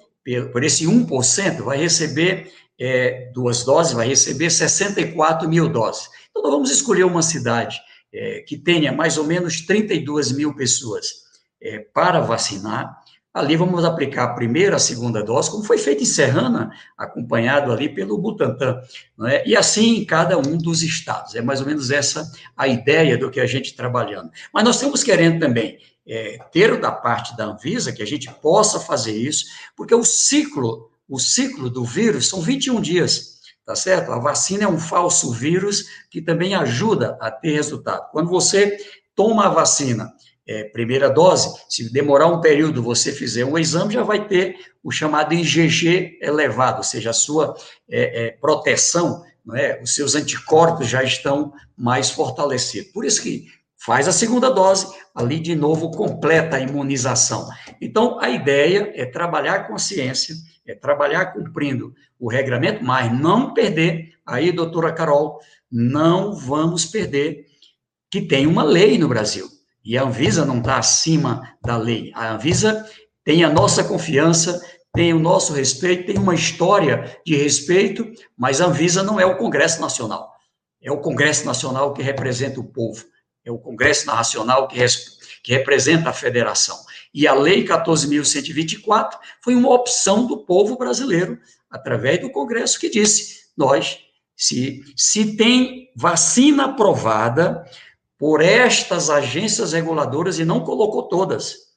por esse 1%, vai receber é, duas doses, vai receber 64 mil doses. Então, nós vamos escolher uma cidade é, que tenha mais ou menos 32 mil pessoas é, para vacinar. Ali vamos aplicar a primeira, a segunda dose, como foi feito em Serrana, acompanhado ali pelo Butantan, é? e assim em cada um dos estados. É mais ou menos essa a ideia do que a gente trabalhando. Mas nós estamos querendo também é, ter da parte da Anvisa que a gente possa fazer isso, porque o ciclo o ciclo do vírus são 21 dias, tá certo? A vacina é um falso vírus que também ajuda a ter resultado. Quando você toma a vacina, é, primeira dose, se demorar um período você fizer um exame, já vai ter o chamado IgG elevado, ou seja, a sua é, é, proteção, é? os seus anticorpos já estão mais fortalecidos. Por isso que faz a segunda dose, ali de novo completa a imunização. Então, a ideia é trabalhar com a ciência, é trabalhar cumprindo o regramento, mas não perder, aí, doutora Carol, não vamos perder que tem uma lei no Brasil. E a Anvisa não está acima da lei. A Anvisa tem a nossa confiança, tem o nosso respeito, tem uma história de respeito, mas a Anvisa não é o Congresso Nacional. É o Congresso Nacional que representa o povo. É o Congresso Nacional que, que representa a federação. E a Lei 14.124 foi uma opção do povo brasileiro, através do Congresso, que disse: nós, se, se tem vacina aprovada por estas agências reguladoras, e não colocou todas,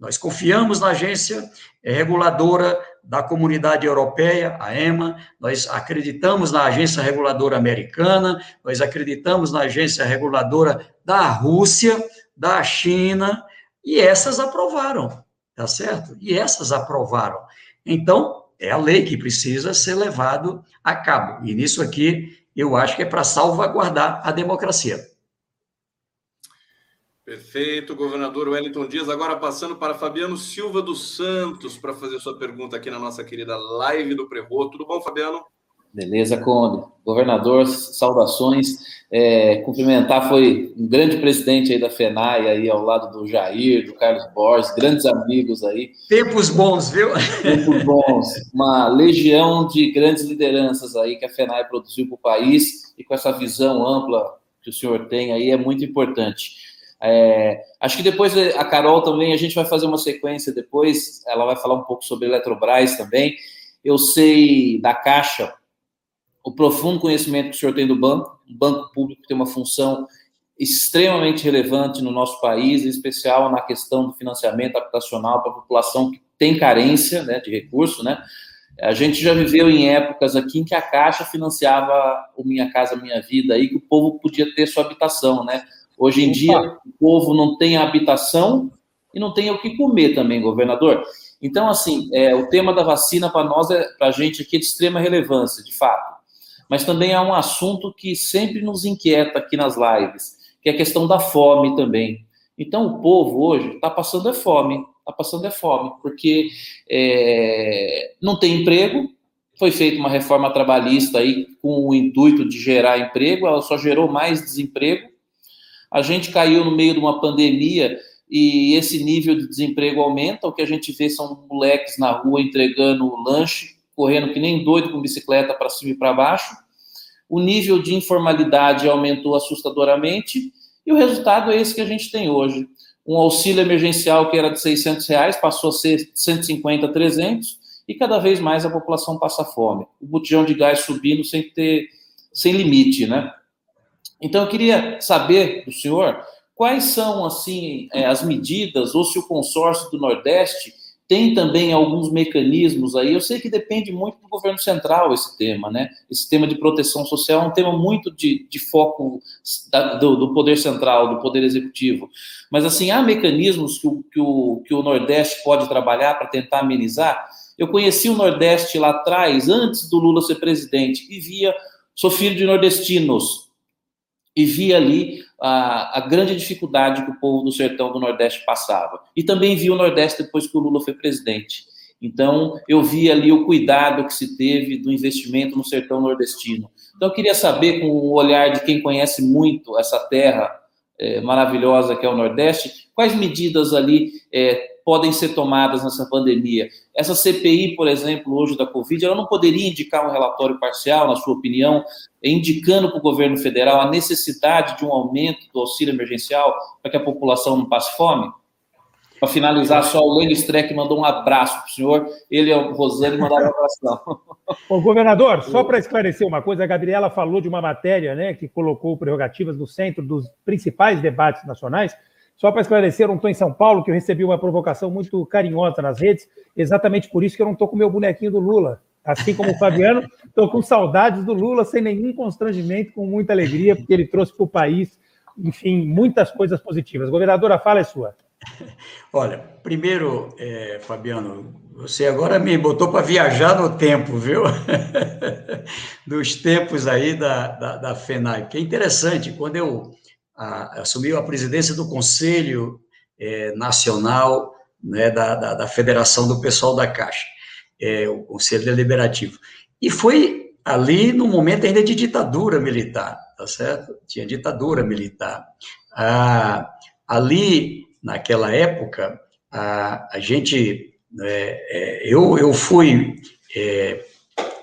nós confiamos na agência reguladora da comunidade europeia, a EMA, nós acreditamos na agência reguladora americana, nós acreditamos na agência reguladora da Rússia, da China, e essas aprovaram, tá certo? E essas aprovaram. Então, é a lei que precisa ser levado a cabo. E nisso aqui, eu acho que é para salvaguardar a democracia. Perfeito, governador Wellington Dias. Agora passando para Fabiano Silva dos Santos para fazer sua pergunta aqui na nossa querida live do Prevô. Tudo bom, Fabiano? Beleza, Conde. Governador, saudações. É, cumprimentar foi um grande presidente aí da FENAI, aí ao lado do Jair, do Carlos Borges, grandes amigos aí. Tempos bons, viu? Tempos bons. Uma legião de grandes lideranças aí que a FENAI produziu para o país e com essa visão ampla que o senhor tem aí é muito importante. É, acho que depois a Carol também, a gente vai fazer uma sequência depois, ela vai falar um pouco sobre Eletrobras também. Eu sei da Caixa, o profundo conhecimento que o senhor tem do banco, o banco público tem uma função extremamente relevante no nosso país, em especial na questão do financiamento habitacional para a população que tem carência né, de recurso, né? A gente já viveu em épocas aqui em que a Caixa financiava o Minha Casa Minha Vida, aí que o povo podia ter sua habitação, né? Hoje em dia, o povo não tem habitação e não tem o que comer também, governador. Então, assim, é, o tema da vacina para nós, é, para a gente aqui, é de extrema relevância, de fato. Mas também é um assunto que sempre nos inquieta aqui nas lives, que é a questão da fome também. Então, o povo hoje está passando é fome, está passando é fome, porque é, não tem emprego, foi feita uma reforma trabalhista aí com o intuito de gerar emprego, ela só gerou mais desemprego. A gente caiu no meio de uma pandemia e esse nível de desemprego aumenta. O que a gente vê são moleques na rua entregando lanche, correndo que nem doido com bicicleta para cima e para baixo. O nível de informalidade aumentou assustadoramente e o resultado é esse que a gente tem hoje. Um auxílio emergencial que era de 600 reais passou a ser 150, 300 e cada vez mais a população passa fome. O botijão de gás subindo sem ter, sem limite, né? Então eu queria saber do senhor quais são assim é, as medidas ou se o consórcio do Nordeste tem também alguns mecanismos aí. Eu sei que depende muito do governo central esse tema, né? Esse tema de proteção social é um tema muito de, de foco da, do, do, poder central, do poder executivo. Mas assim há mecanismos que o, que o, que o Nordeste pode trabalhar para tentar amenizar. Eu conheci o Nordeste lá atrás, antes do Lula ser presidente, e via, sou filho de nordestinos, e via ali a, a, grande dificuldade que o povo do sertão do Nordeste passava. E também vi o Nordeste depois que o Lula foi presidente. Então, eu vi ali o cuidado que se teve do investimento no sertão nordestino. Então, eu queria saber, com o olhar de quem conhece muito essa terra é, maravilhosa que é o Nordeste, quais medidas ali é, podem ser tomadas nessa pandemia? Essa CPI, por exemplo, hoje da Covid, ela não poderia indicar um relatório parcial, na sua opinião, indicando para o governo federal a necessidade de um aumento do auxílio emergencial para que a população não passe fome? Para finalizar, só o Lênin Streck mandou um abraço para o senhor. Ele e o Rosane mandaram um abração. Ô, governador, só para esclarecer uma coisa, a Gabriela falou de uma matéria né, que colocou prerrogativas no centro dos principais debates nacionais. Só para esclarecer, eu não estou em São Paulo, que eu recebi uma provocação muito carinhosa nas redes, exatamente por isso que eu não estou com o meu bonequinho do Lula. Assim como o Fabiano, estou com saudades do Lula, sem nenhum constrangimento, com muita alegria, porque ele trouxe para o país, enfim, muitas coisas positivas. Governadora, fala é sua. Olha, primeiro, é, Fabiano, você agora me botou para viajar no tempo, viu? Dos tempos aí da, da, da FENAI, que é interessante, quando eu a, assumiu a presidência do Conselho é, Nacional né, da, da, da, Federação do Pessoal da Caixa, é, o Conselho Deliberativo. E foi ali no momento ainda de ditadura militar, tá certo? Tinha ditadura militar. Ah, ali, naquela época, a, gente, é, é eu, eu fui é,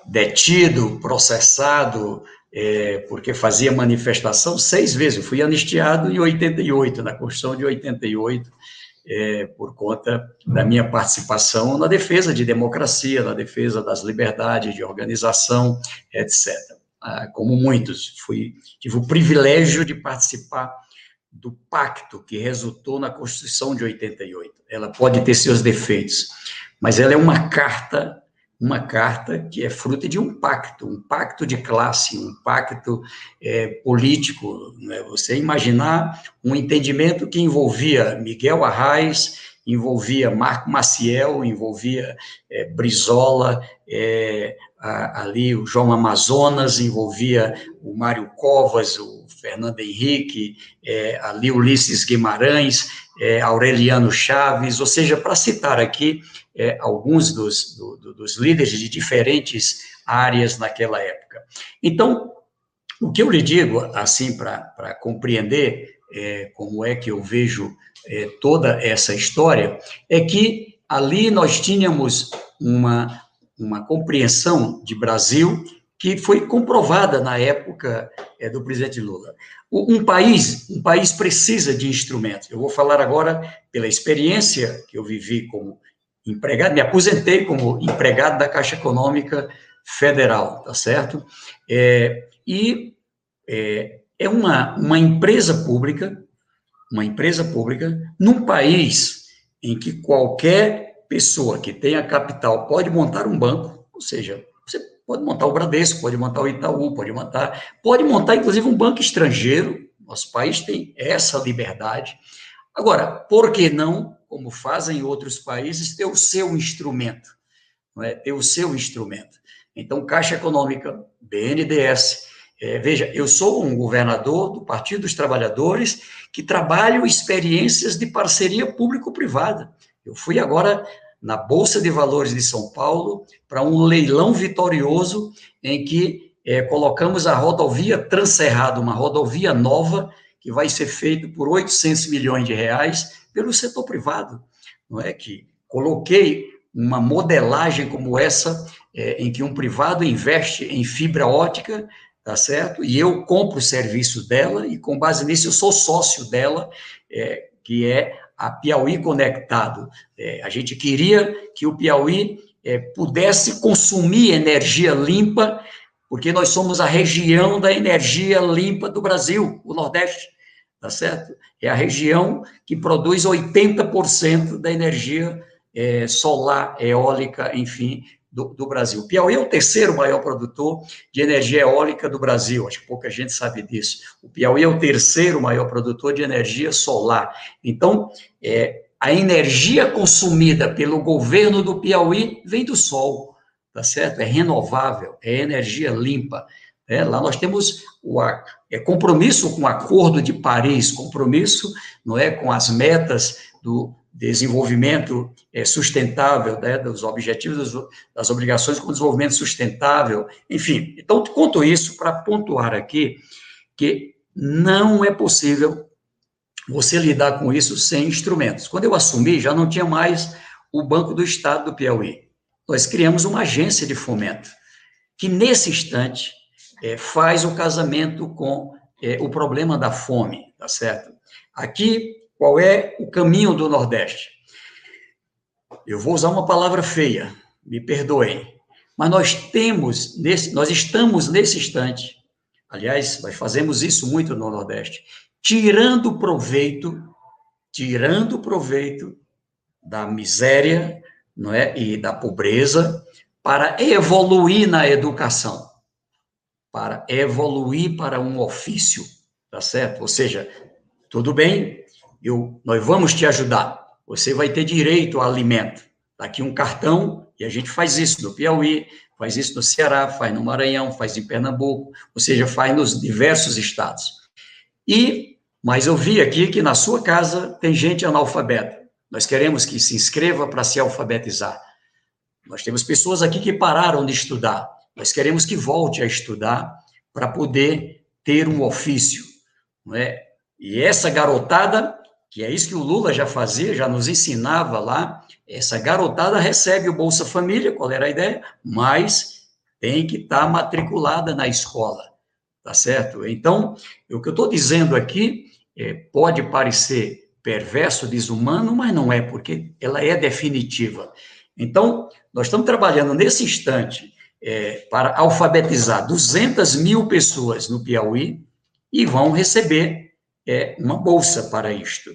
detido, processado, é, porque fazia manifestação seis vezes. Eu fui anistiado em 88, na Constituição de 88, é, por conta da minha participação na defesa de democracia, na defesa das liberdades de organização, etc. Ah, como muitos, fui, tive o privilégio de participar do pacto que resultou na Constituição de 88. Ela pode ter seus defeitos, mas ela é uma carta uma carta que é fruto de um pacto, um pacto de classe, um pacto é, político. Né? Você imaginar um entendimento que envolvia Miguel Arraes, envolvia Marco Maciel, envolvia é, Brizola, é, a, ali o João Amazonas, envolvia o Mário Covas, o Fernando Henrique, é, ali Ulisses Guimarães, é, Aureliano Chaves, ou seja, para citar aqui é, alguns dos, do, dos líderes de diferentes áreas naquela época. Então, o que eu lhe digo, assim, para compreender é, como é que eu vejo é, toda essa história, é que ali nós tínhamos uma, uma compreensão de Brasil que foi comprovada na época é, do presidente Lula. Um país, um país precisa de instrumentos. Eu vou falar agora pela experiência que eu vivi como empregado, me aposentei como empregado da Caixa Econômica Federal, tá certo? É, e é, é uma, uma empresa pública, uma empresa pública, num país em que qualquer pessoa que tenha capital pode montar um banco, ou seja, você pode montar o Bradesco, pode montar o Itaú, pode montar, pode montar inclusive um banco estrangeiro, Nosso país tem essa liberdade. Agora, por que não, como fazem outros países, ter o seu instrumento? Não é? Ter o seu instrumento. Então, Caixa Econômica, BNDES, é, veja, eu sou um governador do Partido dos Trabalhadores que trabalho experiências de parceria público-privada. Eu fui agora na Bolsa de Valores de São Paulo para um leilão vitorioso em que é, colocamos a rodovia Transcerrado, uma rodovia nova que vai ser feita por 800 milhões de reais pelo setor privado, não é que coloquei uma modelagem como essa é, em que um privado investe em fibra ótica tá certo? E eu compro o serviço dela e com base nisso eu sou sócio dela, é, que é a Piauí Conectado. É, a gente queria que o Piauí é, pudesse consumir energia limpa, porque nós somos a região da energia limpa do Brasil, o Nordeste, tá certo? É a região que produz 80% da energia é, solar, eólica, enfim, do, do, Brasil. Piauí é o terceiro maior produtor de energia eólica do Brasil, acho que pouca gente sabe disso. O Piauí é o terceiro maior produtor de energia solar. Então, é, a energia consumida pelo governo do Piauí vem do sol, tá certo? É renovável, é energia limpa. É, lá nós temos o é, compromisso com o Acordo de Paris, compromisso não é, com as metas do, desenvolvimento é, sustentável, né, dos objetivos das obrigações com desenvolvimento sustentável, enfim. Então, conto isso para pontuar aqui que não é possível você lidar com isso sem instrumentos. Quando eu assumi, já não tinha mais o Banco do Estado do Piauí. Nós criamos uma agência de fomento, que nesse instante é, faz o casamento com é, o problema da fome, tá certo? Aqui qual é o caminho do Nordeste? Eu vou usar uma palavra feia, me perdoem, mas nós temos, nesse, nós estamos nesse instante, aliás, nós fazemos isso muito no Nordeste, tirando proveito, tirando proveito da miséria, não é, e da pobreza, para evoluir na educação, para evoluir para um ofício, tá certo? Ou seja, tudo bem, eu, nós vamos te ajudar. Você vai ter direito a alimento. Está aqui um cartão, e a gente faz isso no Piauí, faz isso no Ceará, faz no Maranhão, faz em Pernambuco, ou seja, faz nos diversos estados. E, mas eu vi aqui que na sua casa tem gente analfabeta. Nós queremos que se inscreva para se alfabetizar. Nós temos pessoas aqui que pararam de estudar. Nós queremos que volte a estudar para poder ter um ofício, não é? E essa garotada que é isso que o Lula já fazia, já nos ensinava lá. Essa garotada recebe o Bolsa Família, qual era a ideia? Mas tem que estar tá matriculada na escola, tá certo? Então, o que eu estou dizendo aqui é, pode parecer perverso, desumano, mas não é, porque ela é definitiva. Então, nós estamos trabalhando nesse instante é, para alfabetizar 200 mil pessoas no Piauí e vão receber é uma bolsa para isto.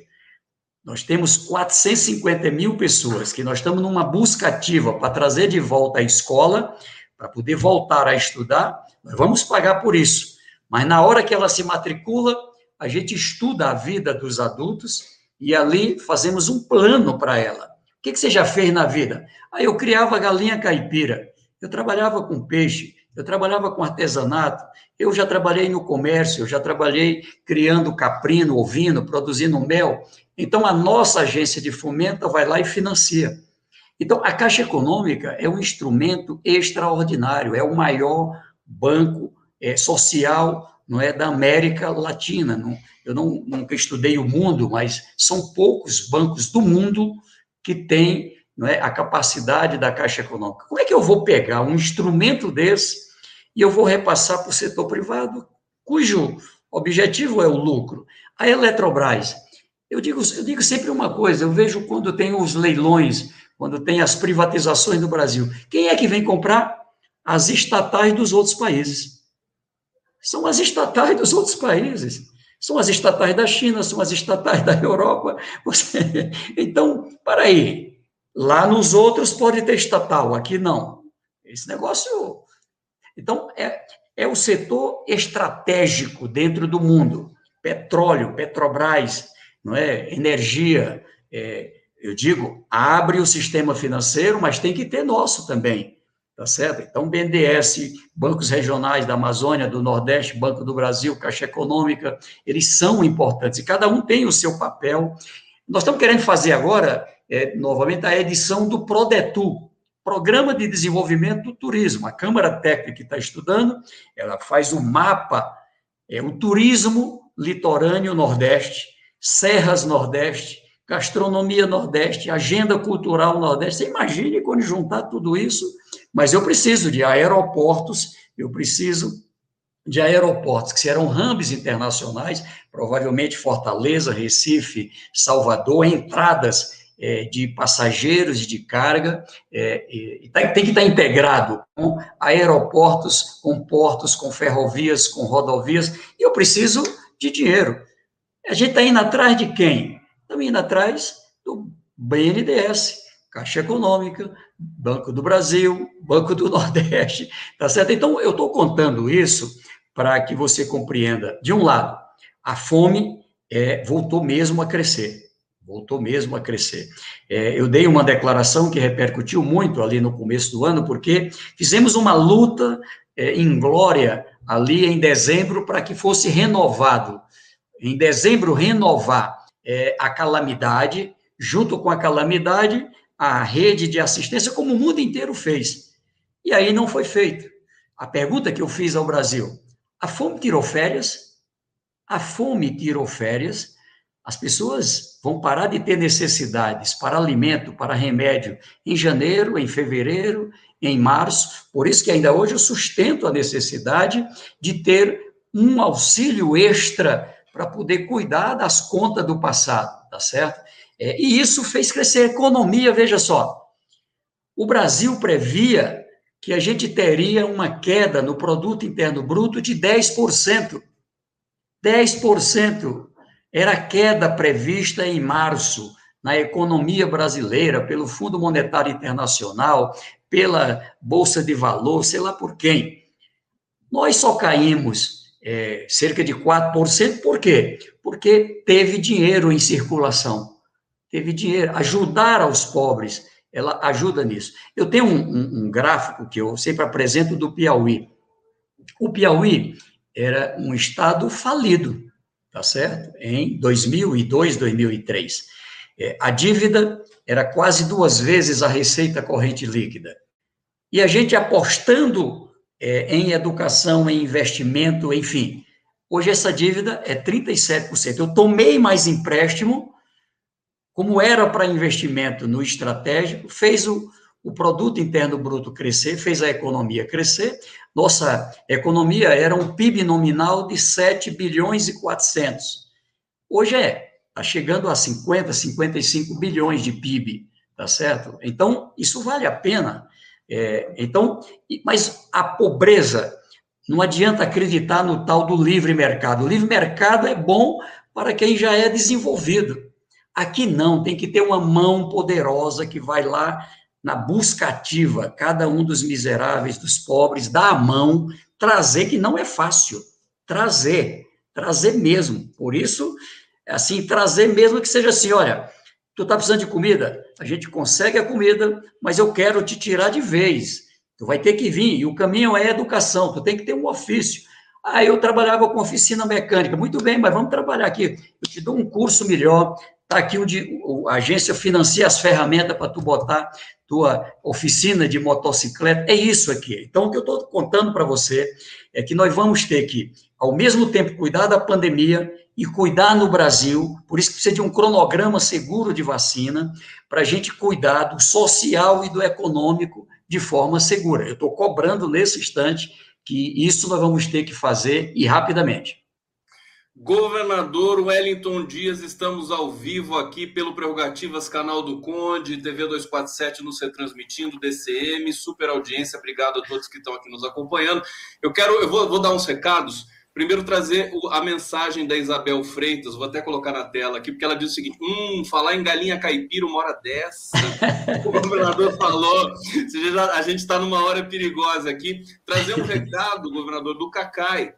Nós temos 450 mil pessoas que nós estamos numa busca ativa para trazer de volta à escola, para poder voltar a estudar. Nós vamos pagar por isso. Mas na hora que ela se matricula, a gente estuda a vida dos adultos e ali fazemos um plano para ela. O que, que você já fez na vida? Aí eu criava galinha caipira, eu trabalhava com peixe, eu trabalhava com artesanato, eu já trabalhei no comércio, eu já trabalhei criando caprino, ovino, produzindo mel. Então, a nossa agência de fomento vai lá e financia. Então, a Caixa Econômica é um instrumento extraordinário, é o maior banco é, social não é da América Latina. Não, eu não, nunca estudei o mundo, mas são poucos bancos do mundo que têm não é, a capacidade da Caixa Econômica. Como é que eu vou pegar um instrumento desse e eu vou repassar para o setor privado, cujo objetivo é o lucro. A Eletrobras, eu digo, eu digo sempre uma coisa, eu vejo quando tem os leilões, quando tem as privatizações no Brasil, quem é que vem comprar? As estatais dos outros países. São as estatais dos outros países. São as estatais da China, são as estatais da Europa. Você... Então, para aí. Lá nos outros pode ter estatal, aqui não. Esse negócio então, é, é o setor estratégico dentro do mundo. petróleo, Petrobras, não é? energia. É, eu digo, abre o sistema financeiro, mas tem que ter nosso também, tá certo? Então, BNDES, bancos regionais da Amazônia, do Nordeste, Banco do Brasil, Caixa Econômica, eles são importantes e cada um tem o seu papel. Nós estamos querendo fazer agora, é, novamente, a edição do PRODETU, Programa de Desenvolvimento do Turismo. A Câmara Técnica está estudando, ela faz um mapa, é o turismo litorâneo Nordeste, Serras Nordeste, gastronomia Nordeste, agenda cultural Nordeste. Você imagine quando juntar tudo isso, mas eu preciso de aeroportos, eu preciso de aeroportos que serão hubs internacionais, provavelmente Fortaleza, Recife, Salvador, entradas é, de passageiros e de carga, é, e, tá, tem que estar integrado com aeroportos, com portos, com ferrovias, com rodovias, e eu preciso de dinheiro. A gente está indo atrás de quem? Estamos indo atrás do BNDES, Caixa Econômica, Banco do Brasil, Banco do Nordeste, tá certo? Então, eu estou contando isso para que você compreenda. De um lado, a fome é, voltou mesmo a crescer voltou mesmo a crescer. É, eu dei uma declaração que repercutiu muito ali no começo do ano, porque fizemos uma luta é, em glória ali em dezembro para que fosse renovado. Em dezembro, renovar é, a calamidade, junto com a calamidade, a rede de assistência, como o mundo inteiro fez. E aí não foi feito. A pergunta que eu fiz ao Brasil: a fome tirou férias? A fome tirou férias? As pessoas vão parar de ter necessidades para alimento, para remédio, em janeiro, em fevereiro, em março. Por isso que ainda hoje eu sustento a necessidade de ter um auxílio extra para poder cuidar das contas do passado, tá certo? É, e isso fez crescer a economia, veja só. O Brasil previa que a gente teria uma queda no produto interno bruto de 10%. 10% era a queda prevista em março na economia brasileira pelo Fundo Monetário Internacional, pela Bolsa de Valor, sei lá por quem. Nós só caímos é, cerca de 4%, por quê? Porque teve dinheiro em circulação. Teve dinheiro. Ajudar aos pobres, ela ajuda nisso. Eu tenho um, um, um gráfico que eu sempre apresento do Piauí. O Piauí era um estado falido tá certo? Em 2002, 2003. É, a dívida era quase duas vezes a receita corrente líquida. E a gente apostando é, em educação, em investimento, enfim. Hoje essa dívida é 37%. Eu tomei mais empréstimo, como era para investimento no estratégico, fez o, o produto interno bruto crescer, fez a economia crescer. Nossa economia era um PIB nominal de 7 bilhões e 400. Hoje é, está chegando a 50, 55 bilhões de PIB, tá certo? Então, isso vale a pena. É, então, mas a pobreza, não adianta acreditar no tal do livre mercado. O livre mercado é bom para quem já é desenvolvido. Aqui não, tem que ter uma mão poderosa que vai lá na busca ativa, cada um dos miseráveis, dos pobres, dá a mão, trazer, que não é fácil, trazer, trazer mesmo. Por isso, assim, trazer mesmo que seja assim, olha, tu tá precisando de comida? A gente consegue a comida, mas eu quero te tirar de vez. Tu vai ter que vir, e o caminho é educação, tu tem que ter um ofício. Ah, eu trabalhava com oficina mecânica. Muito bem, mas vamos trabalhar aqui. Eu te dou um curso melhor. Está aqui onde a agência financia as ferramentas para tu botar tua oficina de motocicleta, é isso aqui. Então, o que eu estou contando para você é que nós vamos ter que, ao mesmo tempo, cuidar da pandemia e cuidar no Brasil, por isso que precisa de um cronograma seguro de vacina, para a gente cuidar do social e do econômico de forma segura. Eu estou cobrando nesse instante que isso nós vamos ter que fazer e rapidamente. Governador Wellington Dias, estamos ao vivo aqui pelo Prerrogativas Canal do Conde, TV 247 nos retransmitindo, DCM, super audiência, obrigado a todos que estão aqui nos acompanhando. Eu quero, eu vou, vou dar uns recados. Primeiro, trazer a mensagem da Isabel Freitas, vou até colocar na tela aqui, porque ela diz o seguinte: hum, falar em galinha caipira uma hora dessa. o governador falou, a gente está numa hora perigosa aqui. Trazer um recado, governador, do Cacai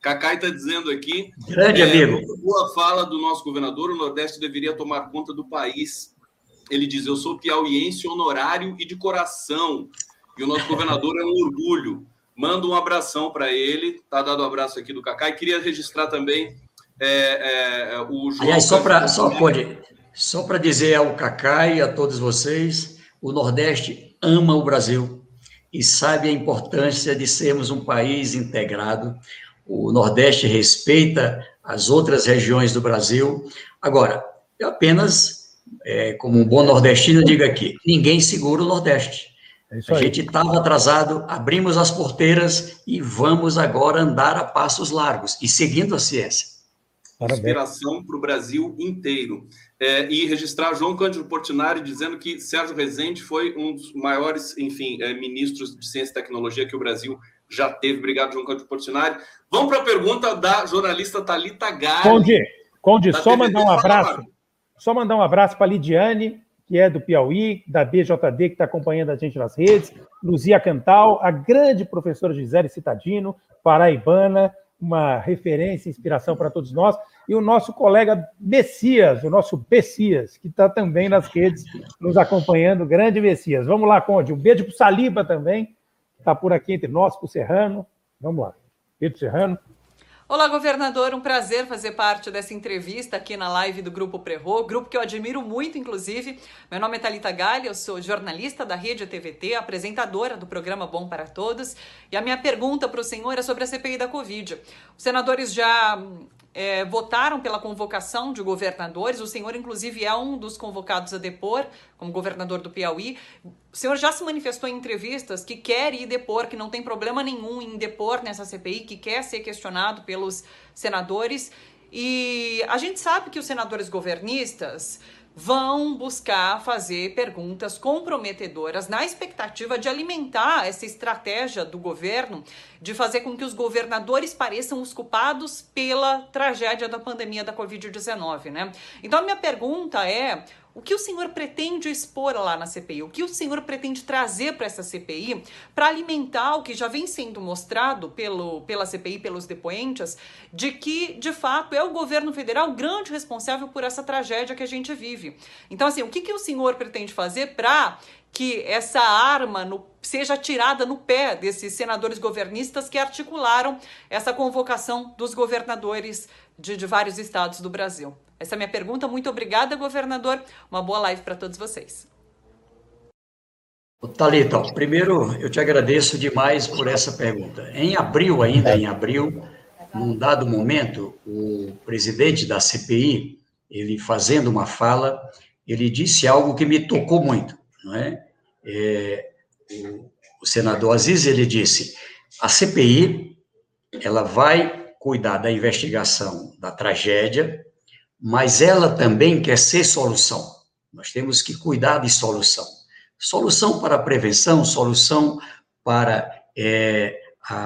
Cacai está dizendo aqui. Grande é, amigo. Boa fala do nosso governador, o Nordeste deveria tomar conta do país. Ele diz: Eu sou piauiense honorário e de coração. E o nosso governador é um orgulho. Manda um abração para ele. Tá dado um abraço aqui do Cacai. Queria registrar também é, é, o João. Aliás, só para só pode, só para dizer ao Cacai e a todos vocês, o Nordeste ama o Brasil e sabe a importância de sermos um país integrado o Nordeste respeita as outras regiões do Brasil. Agora, eu apenas, é, como um bom nordestino, digo aqui: ninguém segura o Nordeste. É a gente estava atrasado, abrimos as porteiras e vamos agora andar a passos largos e seguindo a ciência. Inspiração para o Brasil inteiro. É, e registrar João Cândido Portinari dizendo que Sérgio Rezende foi um dos maiores, enfim, é, ministros de ciência e tecnologia que o Brasil já teve. Obrigado, João Cândido Portinari. Vamos para a pergunta da jornalista Talita Gari. Conde, Conde só mandar um abraço. Só mandar um abraço para a Lidiane, que é do Piauí, da BJD, que está acompanhando a gente nas redes, Luzia Cantal, a grande professora Gisele Citadino, paraibana, uma referência, inspiração para todos nós, e o nosso colega Messias, o nosso Messias, que está também nas redes nos acompanhando, grande Messias. Vamos lá, Conde, um beijo para o Saliba também, está por aqui entre nós, para o Serrano. Vamos lá. Pedro Serrano. Olá, governador. Um prazer fazer parte dessa entrevista aqui na live do Grupo Prerro, grupo que eu admiro muito, inclusive. Meu nome é Thalita Galha, eu sou jornalista da Rede TVT, apresentadora do programa Bom para Todos. E a minha pergunta para o senhor é sobre a CPI da Covid. Os senadores já é, votaram pela convocação de governadores. O senhor, inclusive, é um dos convocados a depor, como governador do Piauí. O senhor já se manifestou em entrevistas que quer ir depor, que não tem problema nenhum em depor nessa CPI, que quer ser questionado pelos senadores. E a gente sabe que os senadores governistas vão buscar fazer perguntas comprometedoras na expectativa de alimentar essa estratégia do governo de fazer com que os governadores pareçam os culpados pela tragédia da pandemia da Covid-19, né? Então a minha pergunta é: o que o senhor pretende expor lá na CPI? O que o senhor pretende trazer para essa CPI para alimentar o que já vem sendo mostrado pelo, pela CPI, pelos depoentes, de que, de fato, é o governo federal grande responsável por essa tragédia que a gente vive? Então, assim, o que, que o senhor pretende fazer para que essa arma no, seja tirada no pé desses senadores governistas que articularam essa convocação dos governadores de, de vários estados do Brasil? Essa é a minha pergunta. Muito obrigada, governador. Uma boa live para todos vocês. Thalita, primeiro eu te agradeço demais por essa pergunta. Em abril, ainda em abril, num dado momento, o presidente da CPI, ele fazendo uma fala, ele disse algo que me tocou muito, não é? é o, o senador Aziz, ele disse, a CPI, ela vai cuidar da investigação da tragédia, mas ela também quer ser solução. Nós temos que cuidar de solução. Solução para prevenção, solução para é,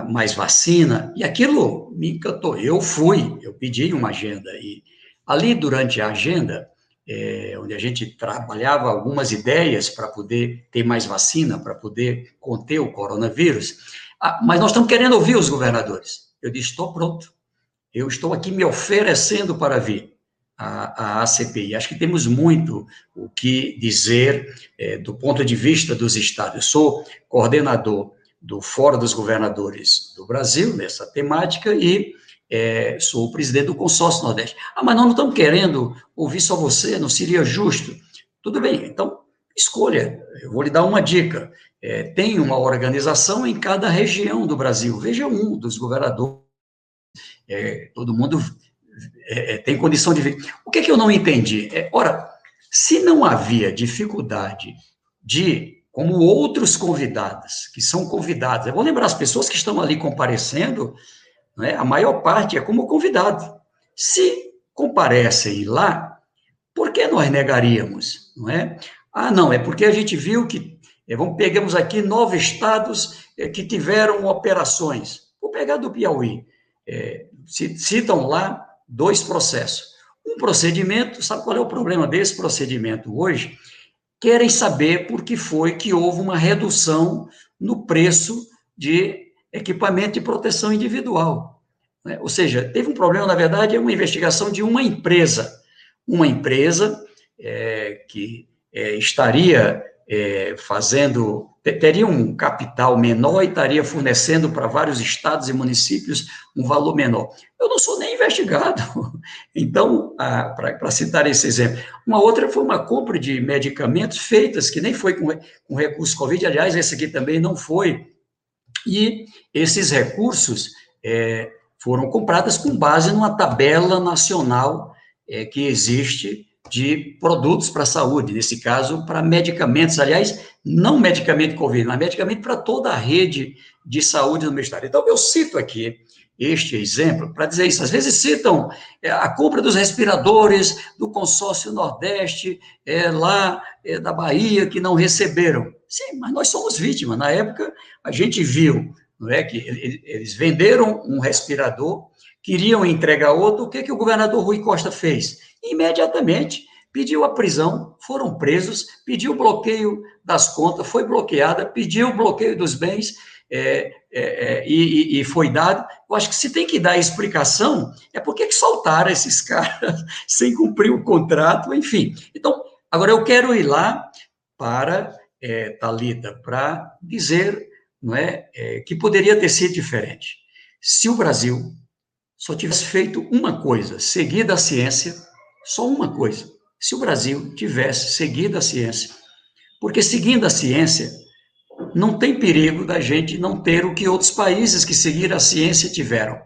mais vacina, e aquilo me encantou. Eu fui, eu pedi uma agenda, e ali durante a agenda, é, onde a gente trabalhava algumas ideias para poder ter mais vacina, para poder conter o coronavírus, ah, mas nós estamos querendo ouvir os governadores. Eu disse: estou pronto, eu estou aqui me oferecendo para vir a, a CPI. Acho que temos muito o que dizer é, do ponto de vista dos estados. Eu sou coordenador do Fórum dos Governadores do Brasil nessa temática e é, sou o presidente do Consórcio Nordeste. Ah, mas nós não estamos querendo ouvir só você, não seria justo. Tudo bem, então escolha. Eu vou lhe dar uma dica. É, tem uma organização em cada região do Brasil. Veja um dos governadores. É, todo mundo é, é, tem condição de ver. O que, é que eu não entendi? É, ora, se não havia dificuldade de, como outros convidados, que são convidados, eu vou lembrar as pessoas que estão ali comparecendo, né, a maior parte é como convidado. Se comparecem lá, por que nós negaríamos? Não é? Ah, não, é porque a gente viu que, vamos, pegamos aqui nove estados é, que tiveram operações. Vou pegar do Piauí. É, citam lá dois processos. Um procedimento, sabe qual é o problema desse procedimento hoje? Querem saber por que foi que houve uma redução no preço de equipamento de proteção individual. Né? Ou seja, teve um problema, na verdade, é uma investigação de uma empresa. Uma empresa é, que é, estaria é, fazendo, teria um capital menor e estaria fornecendo para vários estados e municípios um valor menor. Eu não sou nem investigado. Então, para citar esse exemplo, uma outra foi uma compra de medicamentos feitas, que nem foi com, com recurso Covid, aliás, esse aqui também não foi. E esses recursos é, foram comprados com base numa tabela nacional é, que existe de produtos para a saúde, nesse caso, para medicamentos, aliás, não medicamento Covid, mas medicamento para toda a rede de saúde no meu estado. Então, eu cito aqui este exemplo para dizer isso. Às vezes citam é, a compra dos respiradores do consórcio Nordeste, é, lá é, da Bahia, que não receberam. Sim, mas nós somos vítimas. Na época, a gente viu não é, que eles venderam um respirador, queriam entregar outro, o que, que o governador Rui Costa fez? imediatamente pediu a prisão, foram presos, pediu o bloqueio das contas, foi bloqueada, pediu o bloqueio dos bens é, é, é e, e, foi dado. Eu acho que se tem que dar explicação, é porque que soltaram esses caras sem cumprir o contrato, enfim. Então, agora eu quero ir lá para, é, Talita, para dizer não é, é, que poderia ter sido diferente. Se o Brasil só tivesse feito uma coisa, seguida a ciência, só uma coisa: se o Brasil tivesse seguido a ciência, porque seguindo a ciência, não tem perigo da gente não ter o que outros países que seguiram a ciência tiveram.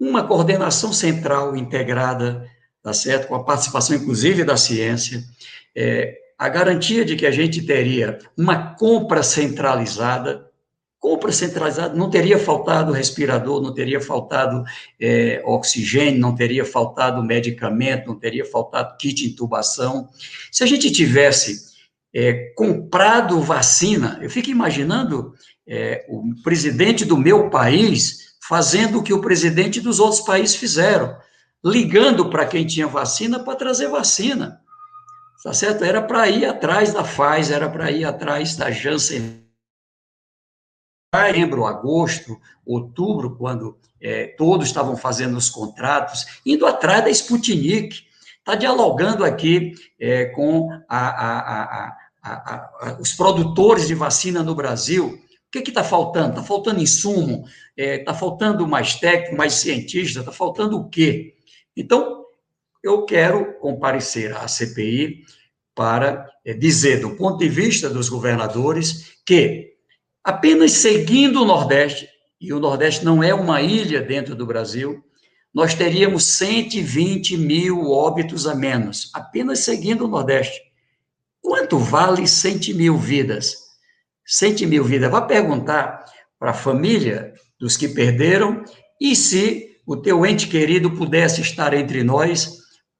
Uma coordenação central integrada, tá certo? Com a participação, inclusive, da ciência, é, a garantia de que a gente teria uma compra centralizada, compra centralizada, não teria faltado respirador, não teria faltado é, oxigênio, não teria faltado medicamento, não teria faltado kit de intubação. Se a gente tivesse é, comprado vacina, eu fico imaginando é, o presidente do meu país fazendo o que o presidente dos outros países fizeram, ligando para quem tinha vacina para trazer vacina. Tá certo? Era para ir atrás da Pfizer, era para ir atrás da Janssen setembro, agosto, outubro, quando é, todos estavam fazendo os contratos, indo atrás da Sputnik, está dialogando aqui é, com a, a, a, os produtores de vacina no Brasil. O que está faltando? Está faltando insumo? Está é, faltando mais técnico, mais cientista? Está faltando o quê? Então, eu quero comparecer à CPI para é, dizer, do ponto de vista dos governadores, que Apenas seguindo o Nordeste, e o Nordeste não é uma ilha dentro do Brasil, nós teríamos 120 mil óbitos a menos, apenas seguindo o Nordeste. Quanto vale 100 mil vidas? 100 mil vidas. Vá perguntar para a família dos que perderam e se o teu ente querido pudesse estar entre nós,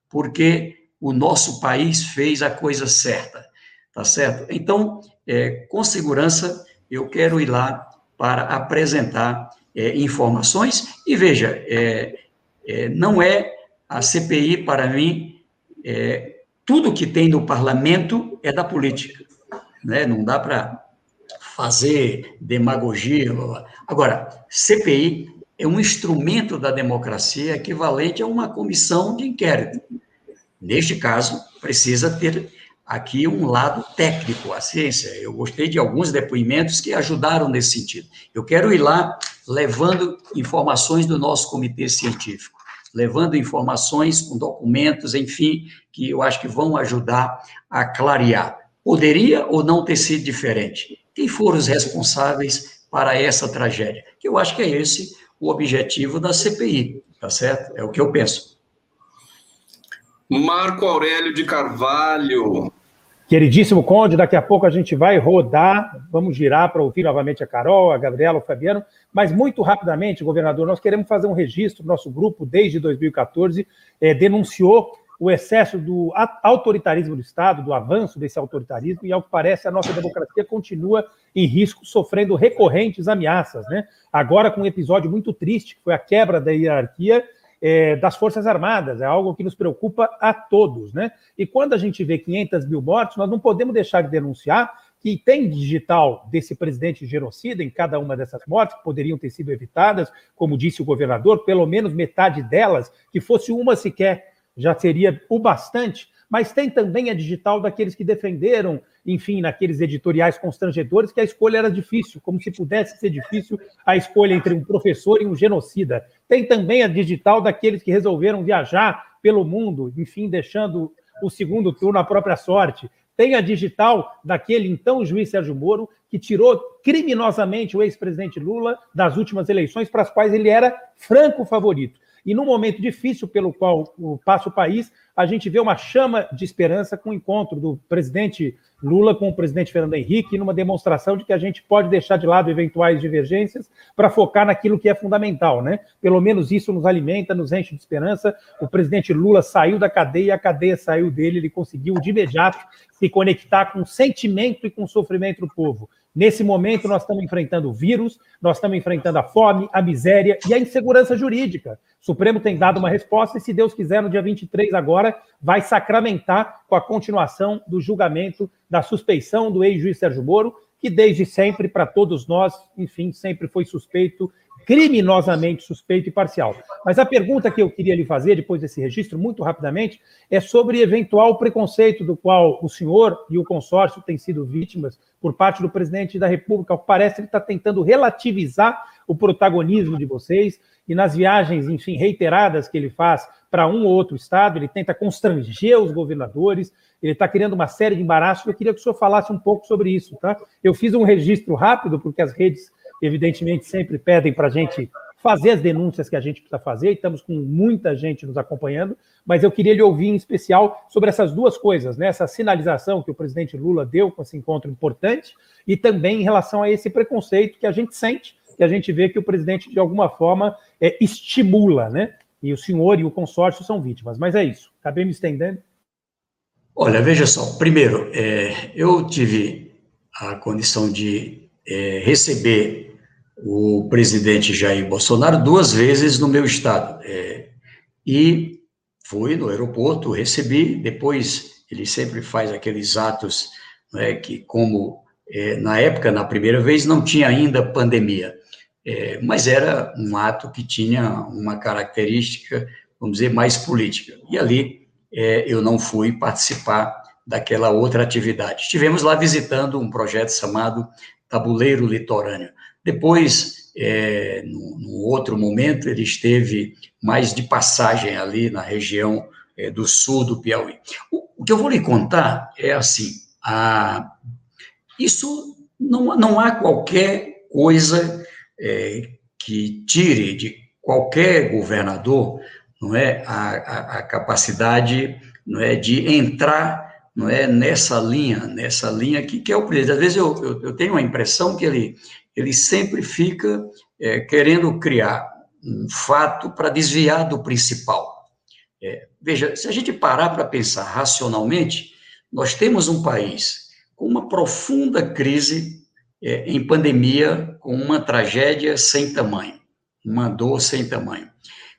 porque o nosso país fez a coisa certa, tá certo? Então, é, com segurança, eu quero ir lá para apresentar é, informações. E veja, é, é, não é a CPI, para mim, é, tudo que tem no parlamento é da política. Né? Não dá para fazer demagogia. Agora, CPI é um instrumento da democracia equivalente a uma comissão de inquérito. Neste caso, precisa ter aqui um lado técnico, a ciência. Eu gostei de alguns depoimentos que ajudaram nesse sentido. Eu quero ir lá levando informações do nosso comitê científico, levando informações com documentos, enfim, que eu acho que vão ajudar a clarear. Poderia ou não ter sido diferente? Quem foram os responsáveis para essa tragédia? Que eu acho que é esse o objetivo da CPI, tá certo? É o que eu penso. Marco Aurélio de Carvalho. Queridíssimo Conde, daqui a pouco a gente vai rodar, vamos girar para ouvir novamente a Carol, a Gabriela, o Fabiano, mas muito rapidamente, governador, nós queremos fazer um registro, nosso grupo, desde 2014, é, denunciou o excesso do autoritarismo do Estado, do avanço desse autoritarismo, e ao que parece a nossa democracia continua em risco, sofrendo recorrentes ameaças. Né? Agora, com um episódio muito triste, que foi a quebra da hierarquia é, das Forças Armadas, é algo que nos preocupa a todos, né? E quando a gente vê 500 mil mortes, nós não podemos deixar de denunciar que tem digital desse presidente genocida em cada uma dessas mortes, que poderiam ter sido evitadas, como disse o governador, pelo menos metade delas, que fosse uma sequer, já seria o bastante. Mas tem também a digital daqueles que defenderam, enfim, naqueles editoriais constrangedores, que a escolha era difícil, como se pudesse ser difícil a escolha entre um professor e um genocida. Tem também a digital daqueles que resolveram viajar pelo mundo, enfim, deixando o segundo turno à própria sorte. Tem a digital daquele então juiz Sérgio Moro, que tirou criminosamente o ex-presidente Lula das últimas eleições, para as quais ele era franco favorito. E num momento difícil pelo qual passa o país, a gente vê uma chama de esperança com o encontro do presidente Lula com o presidente Fernando Henrique, numa demonstração de que a gente pode deixar de lado eventuais divergências para focar naquilo que é fundamental, né? Pelo menos isso nos alimenta, nos enche de esperança. O presidente Lula saiu da cadeia, a cadeia saiu dele, ele conseguiu de imediato se conectar com o sentimento e com o sofrimento do povo. Nesse momento, nós estamos enfrentando o vírus, nós estamos enfrentando a fome, a miséria e a insegurança jurídica. O Supremo tem dado uma resposta e, se Deus quiser, no dia 23 agora, vai sacramentar com a continuação do julgamento da suspeição do ex-juiz Sérgio Moro, que desde sempre, para todos nós, enfim, sempre foi suspeito criminosamente suspeito e parcial. Mas a pergunta que eu queria lhe fazer, depois desse registro, muito rapidamente, é sobre eventual preconceito do qual o senhor e o consórcio têm sido vítimas por parte do presidente da República. Ao que parece, ele está tentando relativizar o protagonismo de vocês e nas viagens, enfim, reiteradas que ele faz para um ou outro estado, ele tenta constranger os governadores, ele está criando uma série de embaraços. Eu queria que o senhor falasse um pouco sobre isso, tá? Eu fiz um registro rápido, porque as redes evidentemente, sempre pedem para a gente fazer as denúncias que a gente precisa fazer, e estamos com muita gente nos acompanhando, mas eu queria lhe ouvir em especial sobre essas duas coisas, né? essa sinalização que o presidente Lula deu com esse encontro importante, e também em relação a esse preconceito que a gente sente, que a gente vê que o presidente, de alguma forma, é, estimula, né? E o senhor e o consórcio são vítimas. Mas é isso. Acabei me estendendo. Olha, veja só. Primeiro, é, eu tive a condição de é, receber o presidente Jair Bolsonaro duas vezes no meu estado. É, e fui no aeroporto, recebi, depois ele sempre faz aqueles atos né, que, como é, na época, na primeira vez, não tinha ainda pandemia, é, mas era um ato que tinha uma característica, vamos dizer, mais política. E ali é, eu não fui participar daquela outra atividade. Estivemos lá visitando um projeto chamado Tabuleiro Litorâneo. Depois, é, no, no, outro momento, ele esteve mais de passagem ali na região é, do sul do Piauí. O, o, que eu vou lhe contar é assim: a, isso não, não há qualquer coisa é, que tire de qualquer governador não é a, a, a, capacidade não é de entrar não é nessa linha nessa linha que, que é o presidente às vezes eu, eu, eu tenho a impressão que ele ele sempre fica é, querendo criar um fato para desviar do principal. É, veja, se a gente parar para pensar racionalmente, nós temos um país com uma profunda crise é, em pandemia, com uma tragédia sem tamanho, uma dor sem tamanho,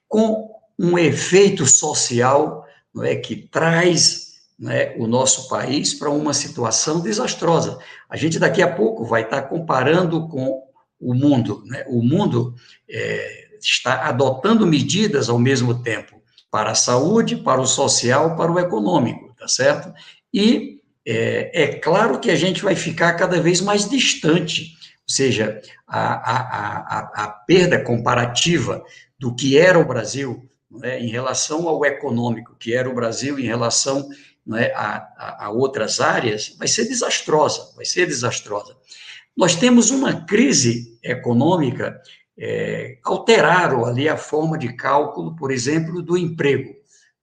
com um efeito social não é, que traz né, o nosso país para uma situação desastrosa. A gente daqui a pouco vai estar comparando com o mundo. Né? O mundo é, está adotando medidas ao mesmo tempo para a saúde, para o social, para o econômico, tá certo? E é, é claro que a gente vai ficar cada vez mais distante, ou seja, a, a, a, a perda comparativa do que era o Brasil né, em relação ao econômico, que era o Brasil em relação né, a, a, outras áreas, vai ser desastrosa, vai ser desastrosa. Nós temos uma crise econômica, é, alteraram ali a forma de cálculo, por exemplo, do emprego,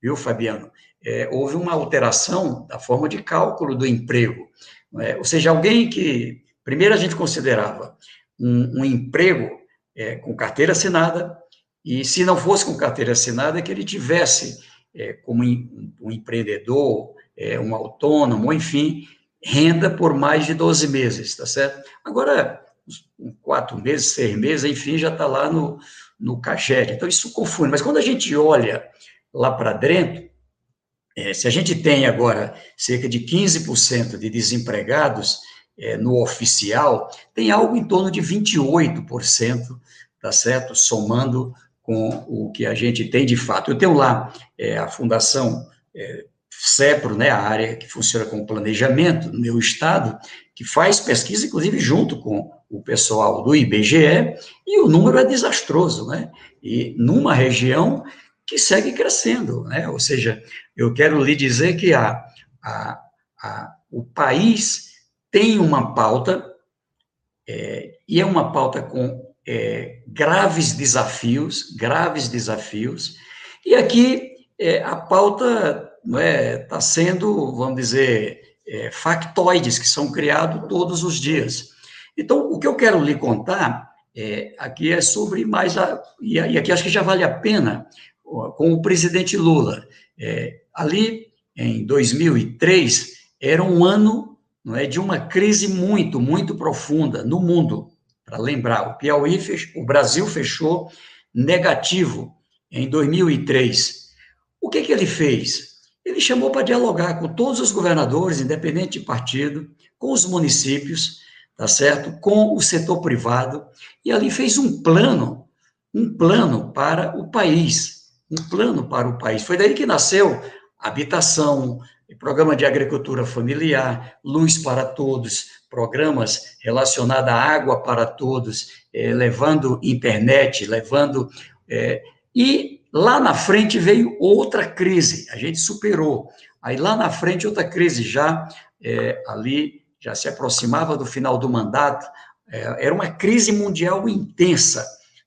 viu, Fabiano? É, houve uma alteração da forma de cálculo do emprego, é? ou seja, alguém que, primeiro a gente considerava um, um emprego é, com carteira assinada, e se não fosse com carteira assinada, que ele tivesse é, como um empreendedor, é, um autônomo, enfim, renda por mais de 12 meses, tá certo? Agora, quatro meses, seis meses, enfim, já está lá no, no cachê. Então, isso confunde. Mas quando a gente olha lá para dentro, é, se a gente tem agora cerca de 15% de desempregados, é, no oficial, tem algo em torno de 28%, tá certo? Somando com o que a gente tem de fato. Eu tenho lá é, a Fundação é, CEPRO, né, a área que funciona com planejamento no meu estado, que faz pesquisa, inclusive, junto com o pessoal do IBGE, e o número é desastroso, né? E numa região que segue crescendo, né? Ou seja, eu quero lhe dizer que a, a, a o país tem uma pauta, é, e é uma pauta com é, graves desafios, graves desafios, e aqui é, a pauta está é, tá sendo, vamos dizer, é, factoides que são criados todos os dias. Então, o que eu quero lhe contar é, aqui é sobre mais a, e, aqui acho que já vale a pena com o presidente Lula. É, ali em 2003 era um ano não é, de uma crise muito, muito profunda no mundo. Para lembrar, o Piauí, fech, o Brasil fechou negativo em 2003. O que, que ele fez? Ele chamou para dialogar com todos os governadores, independente de partido, com os municípios, tá certo? Com o setor privado, e ali fez um plano, um plano para o país, um plano para o país. Foi daí que nasceu habitação, programa de agricultura familiar, luz para todos, programas relacionados à água para todos, é, levando internet, levando. É, e lá na frente veio outra crise, a gente superou. Aí lá na frente, outra crise, já é, ali, já se aproximava do final do mandato, era uma crise mundial intensa.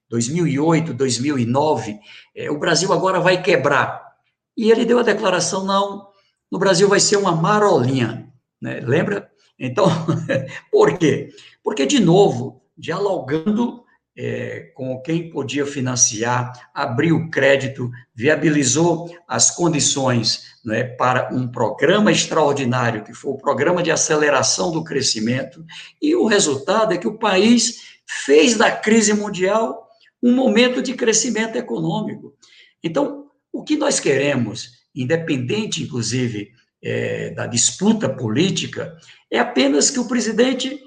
2008, 2009, o Brasil agora vai quebrar. E ele deu a declaração: não, no Brasil vai ser uma marolinha, né? lembra? Então, por quê? Porque, de novo, dialogando é, com quem podia financiar, abriu crédito, viabilizou as condições né, para um programa extraordinário, que foi o programa de aceleração do crescimento, e o resultado é que o país fez da crise mundial um momento de crescimento econômico. Então, o que nós queremos independente, inclusive, é, da disputa política, é apenas que o presidente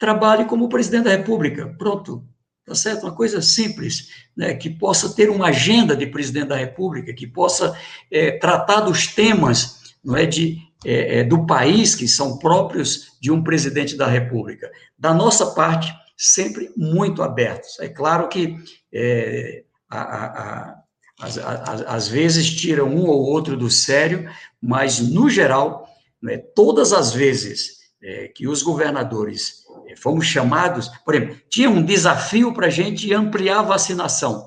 trabalhe como presidente da República. Pronto. Tá certo? Uma coisa simples, né? que possa ter uma agenda de presidente da República, que possa é, tratar dos temas não é, de, é, é, do país que são próprios de um presidente da República. Da nossa parte, sempre muito abertos. É claro que é, a, a, às, às, vezes tira um ou outro do sério, mas, no geral, né, todas as vezes é, que os governadores fomos chamados, por exemplo, tinha um desafio para a gente ampliar a vacinação.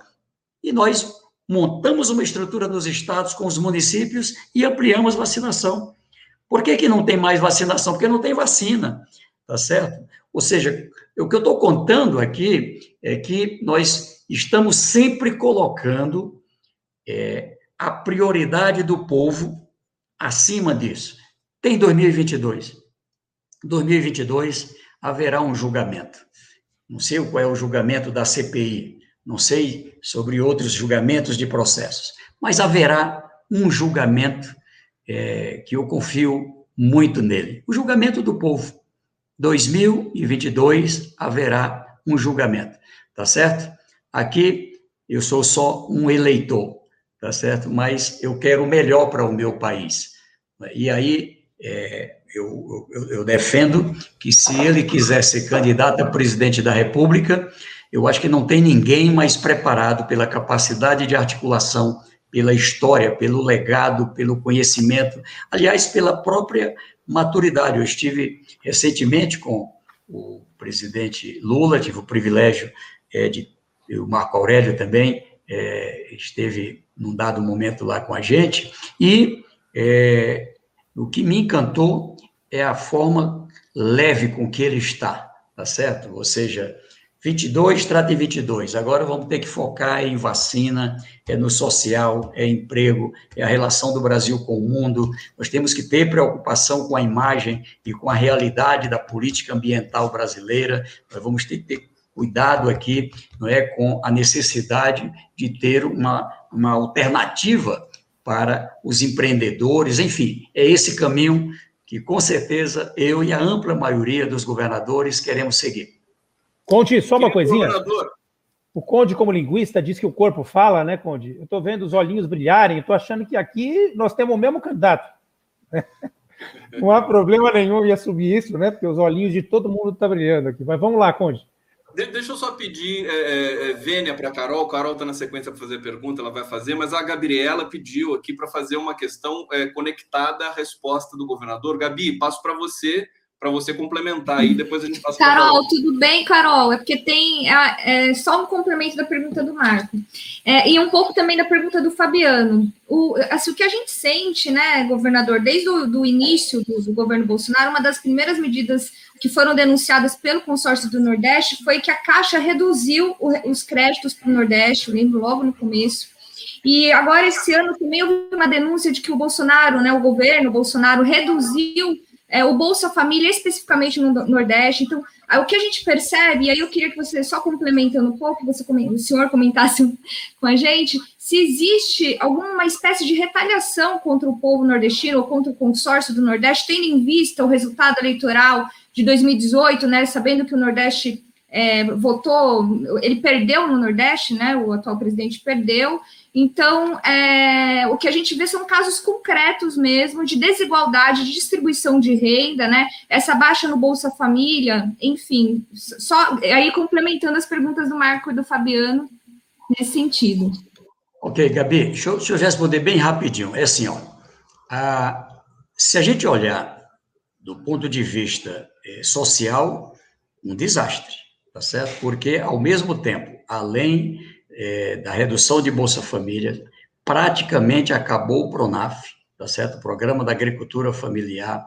E nós montamos uma estrutura nos estados com os municípios e ampliamos vacinação. Por que, que não tem mais vacinação? Porque não tem vacina, tá certo? Ou seja, o que eu estou contando aqui é que nós estamos sempre colocando é, a prioridade do povo acima disso. Tem 2022. 2022 haverá um julgamento. Não sei qual é o julgamento da CPI, não sei sobre outros julgamentos de processos, mas haverá um julgamento é, que eu confio muito nele. O julgamento do povo. 2022 haverá um julgamento, tá certo? Aqui eu sou só um eleitor tá certo? Mas eu quero o melhor para o meu país. E aí é, eu, eu, eu, defendo que se ele quiser ser candidato a presidente da República, eu acho que não tem ninguém mais preparado pela capacidade de articulação, pela história, pelo legado, pelo conhecimento, aliás, pela própria maturidade. Eu estive recentemente com o presidente Lula, tive o privilégio é, de, o Marco Aurélio também, é, esteve num dado momento lá com a gente, e é, o que me encantou é a forma leve com que ele está, tá certo? Ou seja, 22 trata de 22. Agora vamos ter que focar em vacina, é no social, é emprego, é a relação do Brasil com o mundo. Nós temos que ter preocupação com a imagem e com a realidade da política ambiental brasileira. Nós vamos ter que ter cuidado aqui, não é, com a necessidade de ter uma, uma alternativa para os empreendedores, enfim, é esse caminho que com certeza eu e a ampla maioria dos governadores queremos seguir. Conte só uma coisinha. O Conde, como linguista, diz que o corpo fala, né, Conde? Eu estou vendo os olhinhos brilharem, estou achando que aqui nós temos o mesmo candidato. Não há problema nenhum em assumir isso, né? Porque os olhinhos de todo mundo estão tá brilhando aqui. Mas vamos lá, Conde. Deixa eu só pedir é, é, é Vênia para a Carol. Carol está na sequência para fazer pergunta, ela vai fazer, mas a Gabriela pediu aqui para fazer uma questão é, conectada à resposta do governador. Gabi, passo para você para você complementar aí, depois a gente passa Carol, tudo bem, Carol? É porque tem é, só um complemento da pergunta do Marco. É, e um pouco também da pergunta do Fabiano. O, assim, o que a gente sente, né, governador, desde o do início do, do governo Bolsonaro, uma das primeiras medidas que foram denunciadas pelo consórcio do Nordeste foi que a Caixa reduziu os créditos para o Nordeste, eu lembro logo no começo. E agora, esse ano, também houve uma denúncia de que o Bolsonaro, né, o governo Bolsonaro, reduziu é, o Bolsa Família, especificamente no Nordeste. Então, o que a gente percebe, e aí eu queria que você, só complementando um pouco, você, o senhor comentasse com a gente, se existe alguma espécie de retaliação contra o povo nordestino ou contra o consórcio do Nordeste, tendo em vista o resultado eleitoral de 2018, né, sabendo que o Nordeste é, votou, ele perdeu no Nordeste, né, o atual presidente perdeu, então, é, o que a gente vê são casos concretos mesmo de desigualdade, de distribuição de renda, né? Essa baixa no Bolsa Família, enfim, só aí complementando as perguntas do Marco e do Fabiano nesse sentido. Ok, Gabi, deixa eu, deixa eu responder bem rapidinho. É assim, ó, a, se a gente olhar do ponto de vista social, um desastre, tá certo? Porque, ao mesmo tempo, além é, da redução de Bolsa Família, praticamente acabou o PRONAF, tá certo? O Programa da Agricultura Familiar.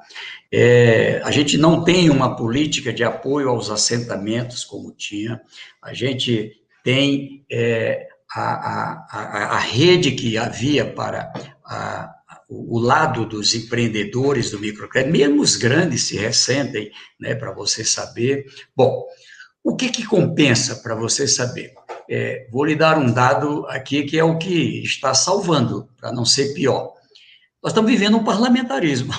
É, a gente não tem uma política de apoio aos assentamentos como tinha, a gente tem é, a, a, a, a, rede que havia para a, o lado dos empreendedores do microcrédito, mesmo os grandes se ressentem, né, para você saber. Bom, o que, que compensa para você saber? É, vou lhe dar um dado aqui que é o que está salvando, para não ser pior. Nós estamos vivendo um parlamentarismo,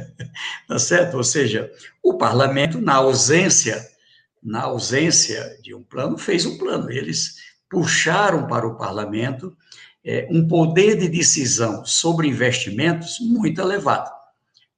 tá certo? Ou seja, o parlamento, na ausência, na ausência de um plano, fez um plano. Eles puxaram para o parlamento é, um poder de decisão sobre investimentos muito elevado.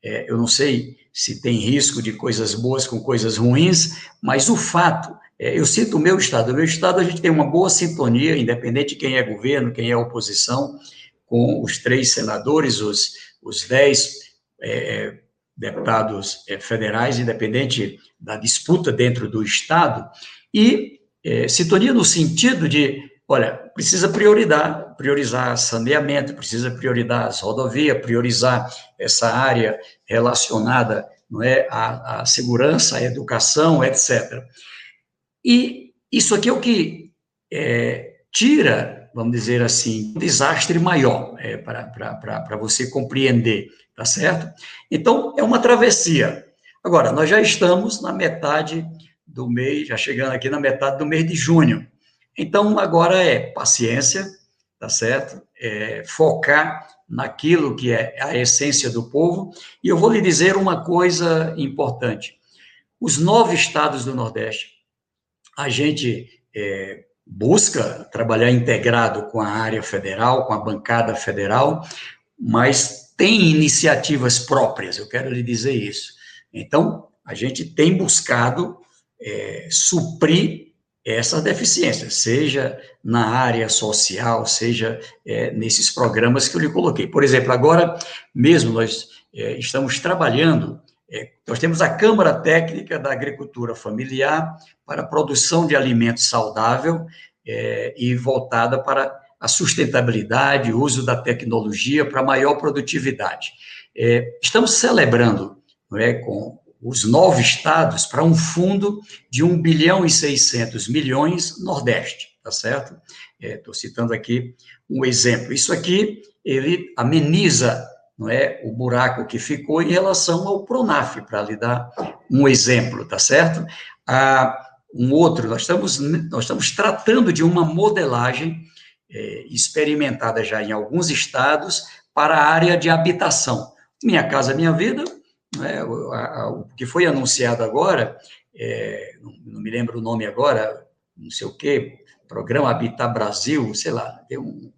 É, eu não sei se tem risco de coisas boas com coisas ruins, mas o fato, é, eu cito o meu estado, o meu estado a gente tem uma boa sintonia, independente de quem é governo, quem é oposição, com os três senadores, os, os dez é, deputados é, federais, independente da disputa dentro do estado, e é, sintonia no sentido de Olha, precisa priorizar, priorizar saneamento, precisa priorizar as rodovias, priorizar essa área relacionada não é, à, à segurança, à educação, etc. E isso aqui é o que é, tira, vamos dizer assim, um desastre maior é, para você compreender, tá certo? Então, é uma travessia. Agora, nós já estamos na metade do mês, já chegando aqui na metade do mês de junho. Então, agora é paciência, tá certo? É focar naquilo que é a essência do povo. E eu vou lhe dizer uma coisa importante. Os nove estados do Nordeste, a gente é, busca trabalhar integrado com a área federal, com a bancada federal, mas tem iniciativas próprias, eu quero lhe dizer isso. Então, a gente tem buscado é, suprir essas deficiências, seja na área social, seja é, nesses programas que eu lhe coloquei. Por exemplo, agora mesmo nós é, estamos trabalhando, é, nós temos a Câmara Técnica da Agricultura Familiar para a produção de alimento saudável é, e voltada para a sustentabilidade, uso da tecnologia para maior produtividade. É, estamos celebrando não é, com os nove estados para um fundo de 1 bilhão e 600 milhões Nordeste, tá certo? Estou é, citando aqui um exemplo. Isso aqui, ele ameniza não é, o buraco que ficou em relação ao Pronaf, para lhe dar um exemplo, tá certo? Ah, um outro, nós estamos, nós estamos tratando de uma modelagem é, experimentada já em alguns estados para a área de habitação. Minha Casa Minha Vida né, o, a, o, que foi anunciado agora, é, não, me lembro o nome agora, não sei o quê, programa Habitar Brasil, sei lá, tem um,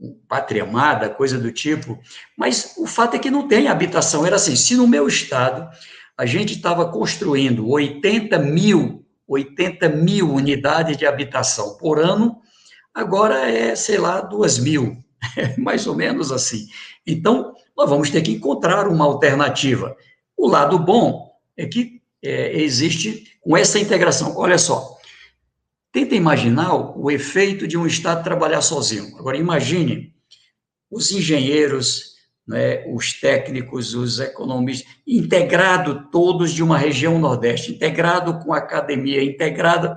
um Amada, coisa do tipo, mas o fato é que não tem habitação. Era assim, se no meu estado a gente estava construindo 80 mil, 80 mil unidades de habitação por ano, agora é, sei lá, 2 mil, mais ou menos assim. Então, nós vamos ter que encontrar uma alternativa. O lado bom é que é, existe com essa integração. Olha só, tenta imaginar o efeito de um Estado trabalhar sozinho. Agora, imagine os engenheiros, né, os técnicos, os economistas, integrado todos de uma região Nordeste, integrado com a academia, integrada,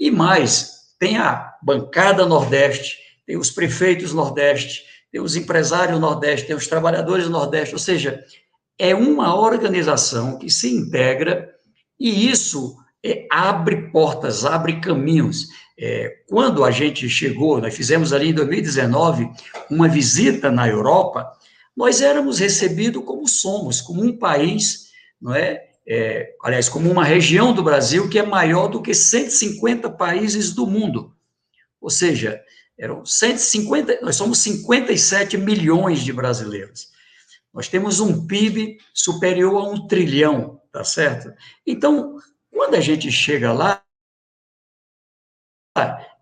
e mais, tem a bancada Nordeste, tem os prefeitos Nordeste, tem os empresários Nordeste, tem os trabalhadores Nordeste, ou seja, é uma organização que se integra e isso é, abre portas, abre caminhos. É, quando a gente chegou, nós fizemos ali em 2019 uma visita na Europa, nós éramos recebidos como somos, como um país, não é? é? aliás, como uma região do Brasil que é maior do que 150 países do mundo. Ou seja, eram 150, nós somos 57 milhões de brasileiros. Nós temos um PIB superior a um trilhão, tá certo? Então, quando a gente chega lá,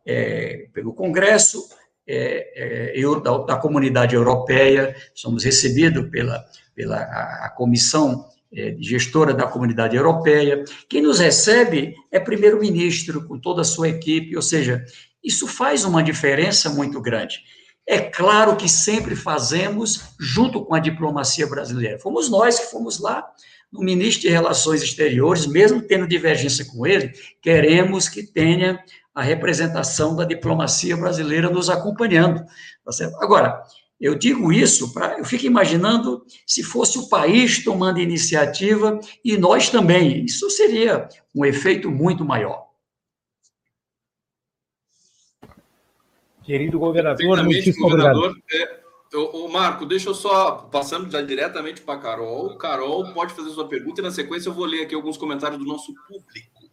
é, pelo Congresso é, é, da, da, comunidade europeia, somos recebidos pela, pela a, a comissão é, gestora da comunidade europeia. Quem nos recebe é primeiro-ministro, com toda a sua equipe, ou seja, isso faz uma diferença muito grande. É claro que sempre fazemos junto com a diplomacia brasileira. Fomos nós que fomos lá, no ministro de Relações Exteriores, mesmo tendo divergência com ele, queremos que tenha a representação da diplomacia brasileira nos acompanhando. Tá? Agora, eu digo isso para. Eu fico imaginando se fosse o país tomando iniciativa e nós também. Isso seria um efeito muito maior. Querido governador, muitíssimo governador, é, o, Marco, deixa eu só, passando já diretamente para a Carol. Carol, pode fazer sua pergunta e na sequência eu vou ler aqui alguns comentários do nosso público.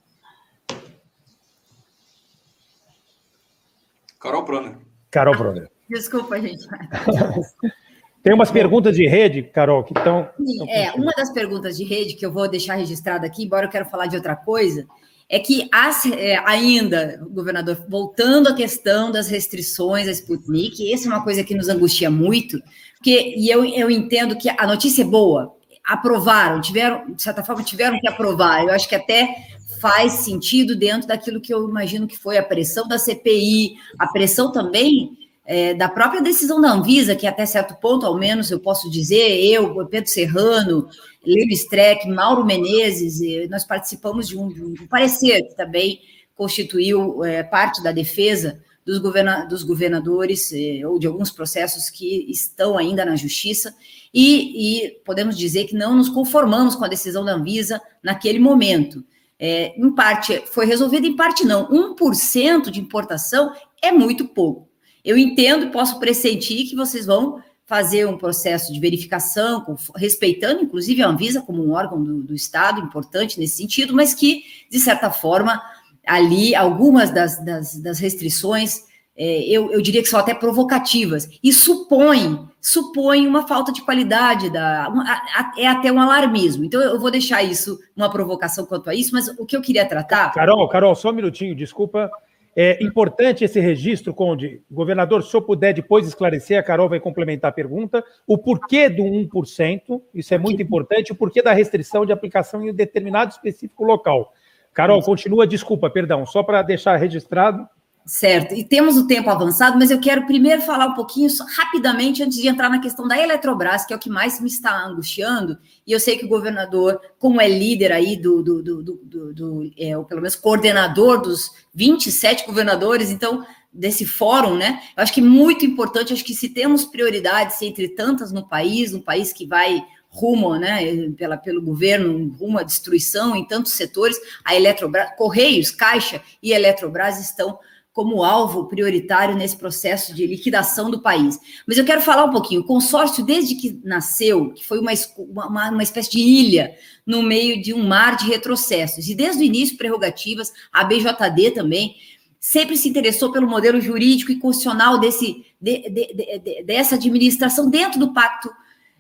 Carol Proner. Carol Proner. Desculpa, gente. Tem umas perguntas de rede, Carol, que estão. É, uma das perguntas de rede que eu vou deixar registrada aqui, embora eu quero falar de outra coisa, é que as, é, ainda, governador, voltando à questão das restrições à Sputnik, essa é uma coisa que nos angustia muito, porque, e eu, eu entendo que a notícia é boa, aprovaram, tiveram, de certa forma, tiveram que aprovar, eu acho que até faz sentido dentro daquilo que eu imagino que foi a pressão da CPI, a pressão também é, da própria decisão da Anvisa, que até certo ponto, ao menos eu posso dizer, eu, Pedro Serrano, Lênin Streck, Mauro Menezes, nós participamos de um, de um parecer que também constituiu é, parte da defesa dos, governa dos governadores é, ou de alguns processos que estão ainda na justiça, e, e, podemos dizer que não nos conformamos com a decisão da Anvisa naquele momento. É, em parte foi resolvido, em parte não. 1% de importação é muito pouco. Eu entendo, posso pressentir que vocês vão fazer um processo de verificação, respeitando inclusive a Anvisa como um órgão do, do, Estado importante nesse sentido, mas que, de certa forma, ali algumas das, das, das restrições, é, eu, eu, diria que são até provocativas, e supõem, supõem uma falta de qualidade, da, uma, a, é até um alarmismo. Então, eu vou deixar isso, uma provocação quanto a isso, mas o que eu queria tratar... Carol, Carol, só um minutinho, desculpa é importante esse registro, Conde. Governador, se eu puder depois esclarecer, a Carol vai complementar a pergunta. O porquê do 1%, isso é muito importante, o porquê da restrição de aplicação em um determinado específico local. Carol, continua, desculpa, perdão, só para deixar registrado. Certo, e temos o tempo avançado, mas eu quero primeiro falar um pouquinho, rapidamente, antes de entrar na questão da Eletrobras, que é o que mais me está angustiando, e eu sei que o governador, como é líder aí do, do, do, do, do é, ou pelo menos coordenador dos 27 governadores, então, desse fórum, né, eu acho que muito importante, acho que se temos prioridades entre tantas no país, um país que vai rumo, né, pela, pelo governo, rumo à destruição em tantos setores, a Eletrobras, Correios, Caixa e Eletrobras estão como alvo prioritário nesse processo de liquidação do país. Mas eu quero falar um pouquinho. O consórcio, desde que nasceu, que foi uma, uma, uma espécie de ilha no meio de um mar de retrocessos, e desde o início, prerrogativas, a BJD também, sempre se interessou pelo modelo jurídico e constitucional desse, de, de, de, dessa administração dentro do Pacto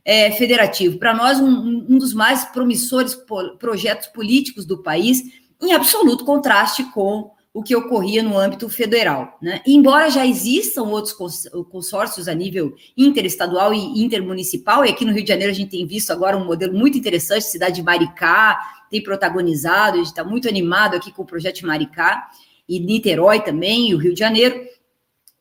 é, Federativo. Para nós, um, um, dos mais promissores projetos políticos do país, em absoluto contraste com o que ocorria no âmbito federal. Né? Embora já existam outros consórcios a nível interestadual e intermunicipal, e aqui no Rio de Janeiro a gente tem visto agora um modelo muito interessante, cidade de Maricá tem protagonizado, a gente está muito animado aqui com o projeto Maricá, e Niterói também, e o Rio de Janeiro,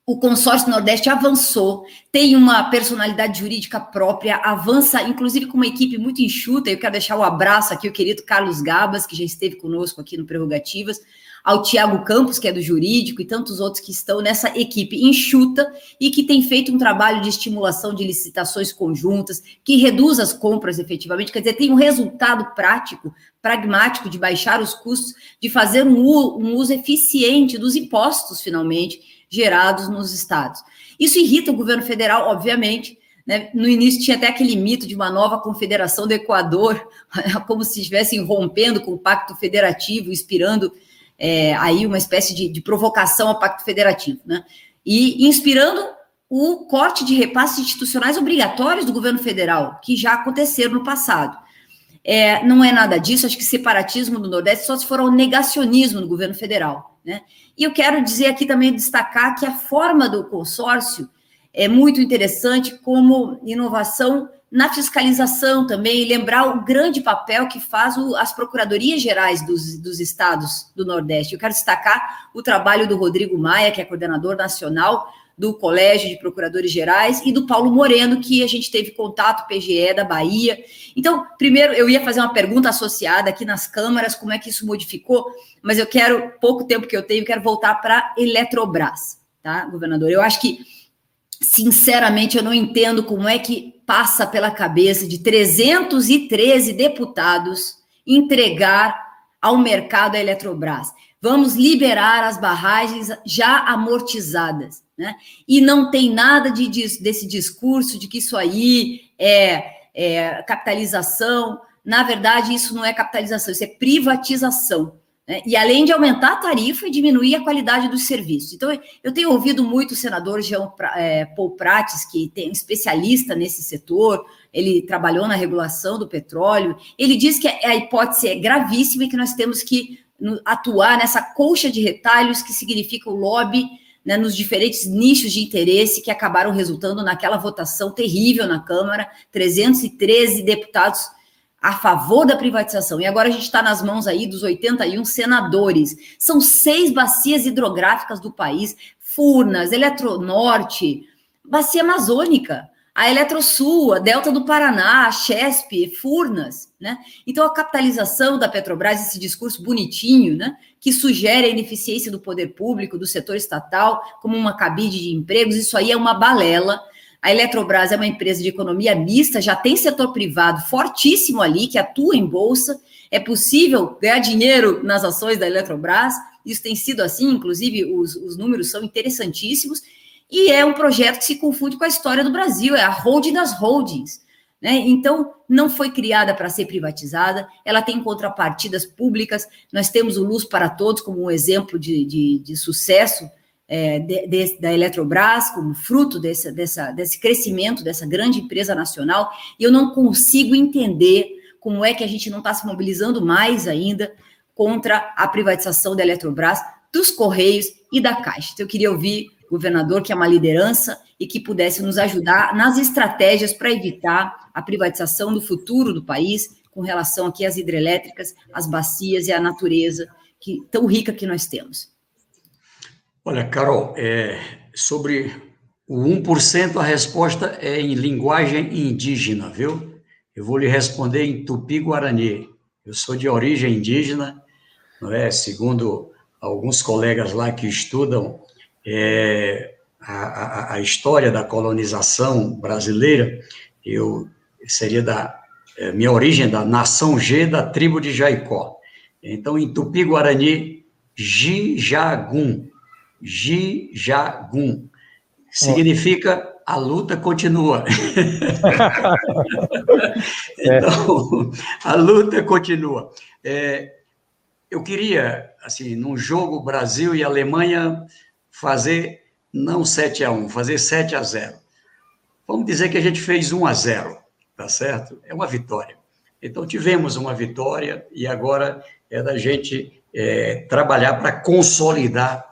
o consórcio Nordeste avançou, tem uma personalidade jurídica própria, avança, inclusive com uma equipe muito enxuta. Eu quero deixar o um abraço aqui, o querido Carlos Gabas, que já esteve conosco aqui no Prerrogativas, ao Tiago Campos, que é do jurídico, e tantos outros que estão nessa equipe enxuta e que tem feito um trabalho de estimulação de licitações conjuntas, que reduz as compras efetivamente, quer dizer, tem um resultado prático, pragmático de baixar os custos, de fazer um, um uso eficiente dos impostos, finalmente, gerados nos estados. Isso irrita o governo federal, obviamente, né? No início tinha até aquele mito de uma nova confederação do Equador, como se estivessem rompendo com o pacto federativo, inspirando é, aí uma espécie de, de, provocação ao Pacto Federativo, né? E inspirando o corte de repasses institucionais obrigatórios do governo federal, que já aconteceram no passado. É, não é nada disso, acho que separatismo do Nordeste só se for ao negacionismo do governo federal. Né? E eu quero dizer aqui também, destacar que a forma do consórcio é muito interessante como inovação na fiscalização também, lembrar o grande papel que faz o, as procuradorias gerais dos, dos estados do Nordeste. Eu quero destacar o trabalho do Rodrigo Maia, que é coordenador nacional do Colégio de Procuradores Gerais, e do Paulo Moreno, que a gente teve contato, PGE da Bahia. Então, primeiro, eu ia fazer uma pergunta associada aqui nas câmaras, como é que isso modificou, mas eu quero, pouco tempo que eu tenho, quero voltar para Eletrobras, tá, governador? Eu acho que, sinceramente, eu não entendo como é que passa pela cabeça de 313 deputados entregar ao mercado a Eletrobras. Vamos liberar as barragens já amortizadas. Né? E não tem nada de, desse discurso de que isso aí é, é capitalização. Na verdade, isso não é capitalização, isso é privatização. Né? E além de aumentar a tarifa e diminuir a qualidade dos serviços. Então, eu tenho ouvido muito o senador Jean é, Paul Prates, que tem especialista nesse setor, ele trabalhou na regulação do petróleo. Ele diz que a hipótese é gravíssima e que nós temos que atuar nessa colcha de retalhos que significa o lobby né, nos diferentes nichos de interesse que acabaram resultando naquela votação terrível na Câmara, 313 deputados a favor da privatização. E agora a gente está nas mãos aí dos 81 senadores. São seis bacias hidrográficas do país: Furnas, Eletronorte, Bacia Amazônica, a Eletrosul, a Delta do Paraná, a Chesp, Furnas, né? Então a capitalização da Petrobras, esse discurso bonitinho, né, que sugere a ineficiência do poder público, do setor estatal, como uma cabide de empregos, isso aí é uma balela a Eletrobras é uma empresa de economia mista, já tem setor privado fortíssimo ali, que atua em bolsa. É possível ganhar dinheiro nas ações da Eletrobras. Isso tem sido assim, inclusive os, os números são interessantíssimos. E é um projeto que se confunde com a história do Brasil, é a holding das holdings. Né? Então, não foi criada para ser privatizada, ela tem contrapartidas públicas. Nós temos o Luz para Todos como um exemplo de, de, de sucesso é, de, de, da Eletrobras, como fruto desse, dessa, desse crescimento dessa grande empresa nacional, e eu não consigo entender como é que a gente não está se mobilizando mais ainda contra a privatização da Eletrobras, dos Correios e da Caixa. Então, eu queria ouvir o governador, que é uma liderança, e que pudesse nos ajudar nas estratégias para evitar a privatização do futuro do país, com relação aqui às hidrelétricas, às bacias e à natureza que, tão rica que nós temos. Olha, Carol, é, sobre o 1%, a resposta é em linguagem indígena, viu? Eu vou lhe responder em tupi-guarani. Eu sou de origem indígena, não é? Segundo alguns colegas lá que estudam é, a, a, a, história da colonização brasileira, eu seria da é, minha origem da nação G da tribo de Jaicó. Então, em tupi-guarani, Jijagum, Jijagun. Significa a luta continua. então, a luta continua. É, eu queria, assim, num jogo Brasil e Alemanha, fazer não 7 a 1, fazer 7 a 0. Vamos dizer que a gente fez 1 a 0, tá certo? É uma vitória. Então, tivemos uma vitória e agora é da gente é, trabalhar para consolidar,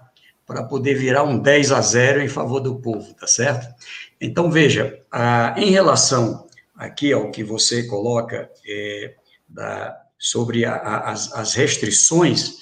para poder virar um 10 a 0 em favor do povo, tá certo? Então, veja, a, em relação aqui ao que você coloca é, da, sobre a, a, as, as, restrições,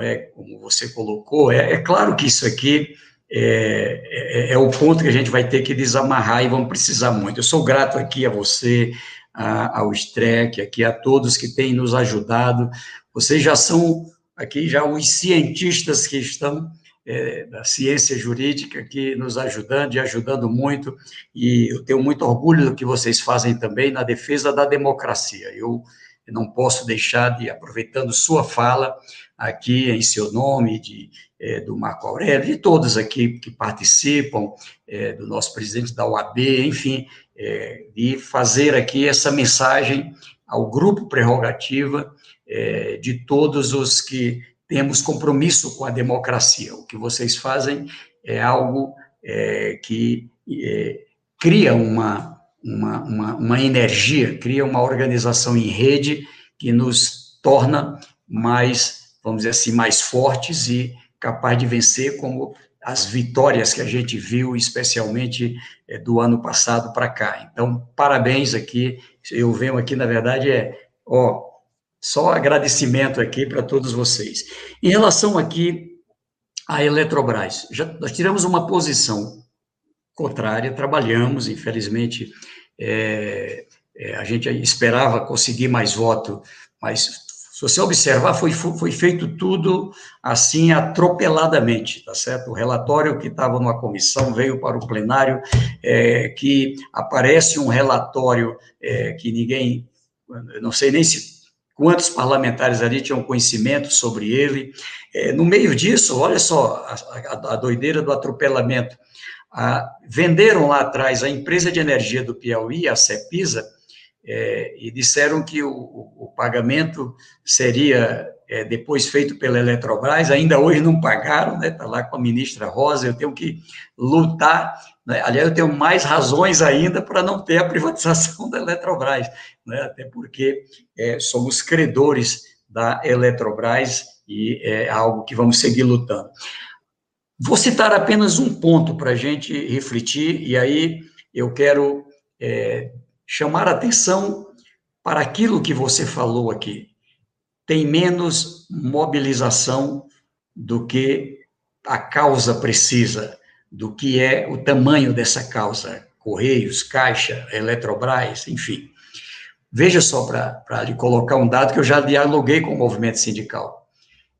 é, como você colocou, é, é, claro que isso aqui é, é, é, o ponto que a gente vai ter que desamarrar e vamos precisar muito. Eu sou grato aqui a você, ao Streck, aqui a todos que têm nos ajudado. Vocês já são aqui já os cientistas que estão é, da ciência jurídica aqui nos ajudando e ajudando muito, e eu tenho muito orgulho do que vocês fazem também na defesa da democracia. Eu não posso deixar de, aproveitando sua fala aqui em seu nome, de, é, do Marco Aurélio, de todos aqui que participam, é, do nosso presidente da UAB, enfim, é, de fazer aqui essa mensagem ao grupo Prerrogativa, é, de todos os que temos compromisso com a democracia. O que vocês fazem é algo é, que é, cria uma, uma, uma, uma, energia, cria uma organização em rede que nos torna mais, vamos dizer assim, mais fortes e capaz de vencer, como as vitórias que a gente viu, especialmente é, do ano passado para cá. Então, parabéns aqui. Eu venho aqui, na verdade, é, ó, só agradecimento aqui para todos vocês. Em relação aqui à Eletrobras, já, nós tiramos uma posição contrária, trabalhamos, infelizmente, é, é, a gente esperava conseguir mais voto, mas se você observar, foi, foi feito tudo assim atropeladamente, tá certo? O relatório que estava numa comissão veio para o plenário, é, que aparece um relatório é, que ninguém, não sei nem se quantos parlamentares ali tinham conhecimento sobre ele. É, no meio disso, olha só a, a, a doideira do atropelamento. Venderam lá atrás a empresa de energia do Piauí, a Cepisa, é, e disseram que o, o pagamento seria é, depois feito pela Eletrobras, ainda hoje não pagaram, né? Está lá com a ministra Rosa, eu tenho que lutar, né? aliás, eu tenho mais razões ainda para não ter a privatização da Eletrobras, né? até porque é, somos credores da Eletrobras e é algo que vamos seguir lutando. Vou citar apenas um ponto para a gente refletir, e aí eu quero é, chamar a atenção para aquilo que você falou aqui tem menos mobilização do que a causa precisa, do que é o tamanho dessa causa. Correios, Caixa, Eletrobras, enfim. Veja só, para lhe colocar um dado que eu já dialoguei com o movimento sindical.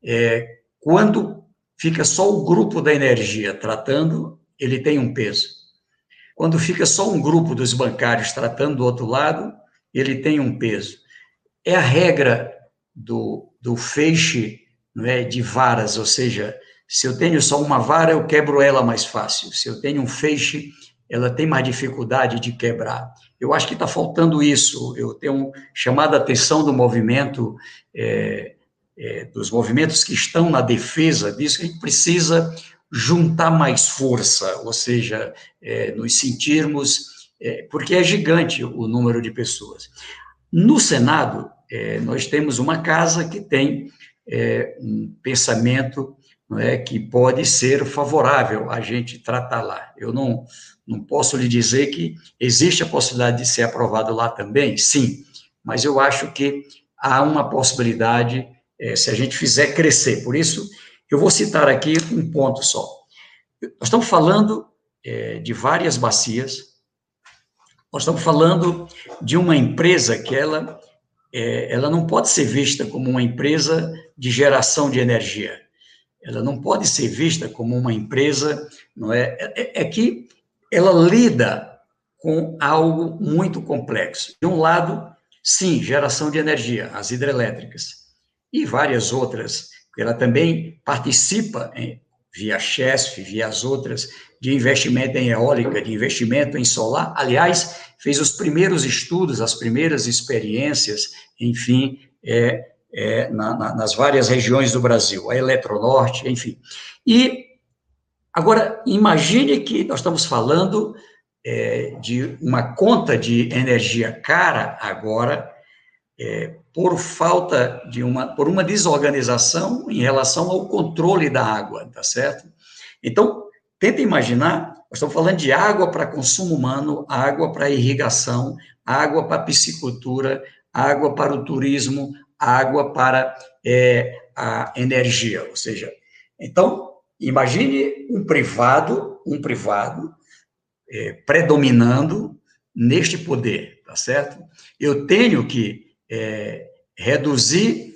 É, quando fica só o grupo da energia tratando, ele tem um peso. Quando fica só um grupo dos bancários tratando do outro lado, ele tem um peso. É a regra do, do feixe não é, de varas, ou seja, se eu tenho só uma vara, eu quebro ela mais fácil. Se eu tenho um feixe, ela tem mais dificuldade de quebrar. Eu acho que está faltando isso. Eu tenho chamado a atenção do movimento, é, é, dos movimentos que estão na defesa disso, a gente precisa juntar mais força, ou seja, é, nos sentirmos, é, porque é gigante o número de pessoas. No Senado, é, nós temos uma casa que tem é, um pensamento não é, que pode ser favorável a gente tratar lá. Eu não, não posso lhe dizer que existe a possibilidade de ser aprovado lá também, sim, mas eu acho que há uma possibilidade é, se a gente fizer crescer. Por isso, eu vou citar aqui um ponto só. Nós estamos falando é, de várias bacias, nós estamos falando de uma empresa que ela é, ela não pode ser vista como uma empresa de geração de energia. Ela não pode ser vista como uma empresa, não é? É, é que ela lida com algo muito complexo. De um lado, sim, geração de energia, as hidrelétricas, e várias outras, ela também participa em, via Chesf, via as outras, de investimento em eólica, de investimento em solar. Aliás, fez os primeiros estudos, as primeiras experiências, enfim, é, é, na, na, nas várias regiões do Brasil, a Eletronorte, enfim. E, agora, imagine que nós estamos falando é, de uma conta de energia cara agora, é, por falta de uma, por uma desorganização em relação ao controle da água, tá certo? Então, tenta imaginar, nós estamos falando de água para consumo humano, água para irrigação, água para piscicultura, água para o turismo, água para é, a energia, ou seja, então, imagine um privado, um privado é, predominando neste poder, tá certo? Eu tenho que é, reduzir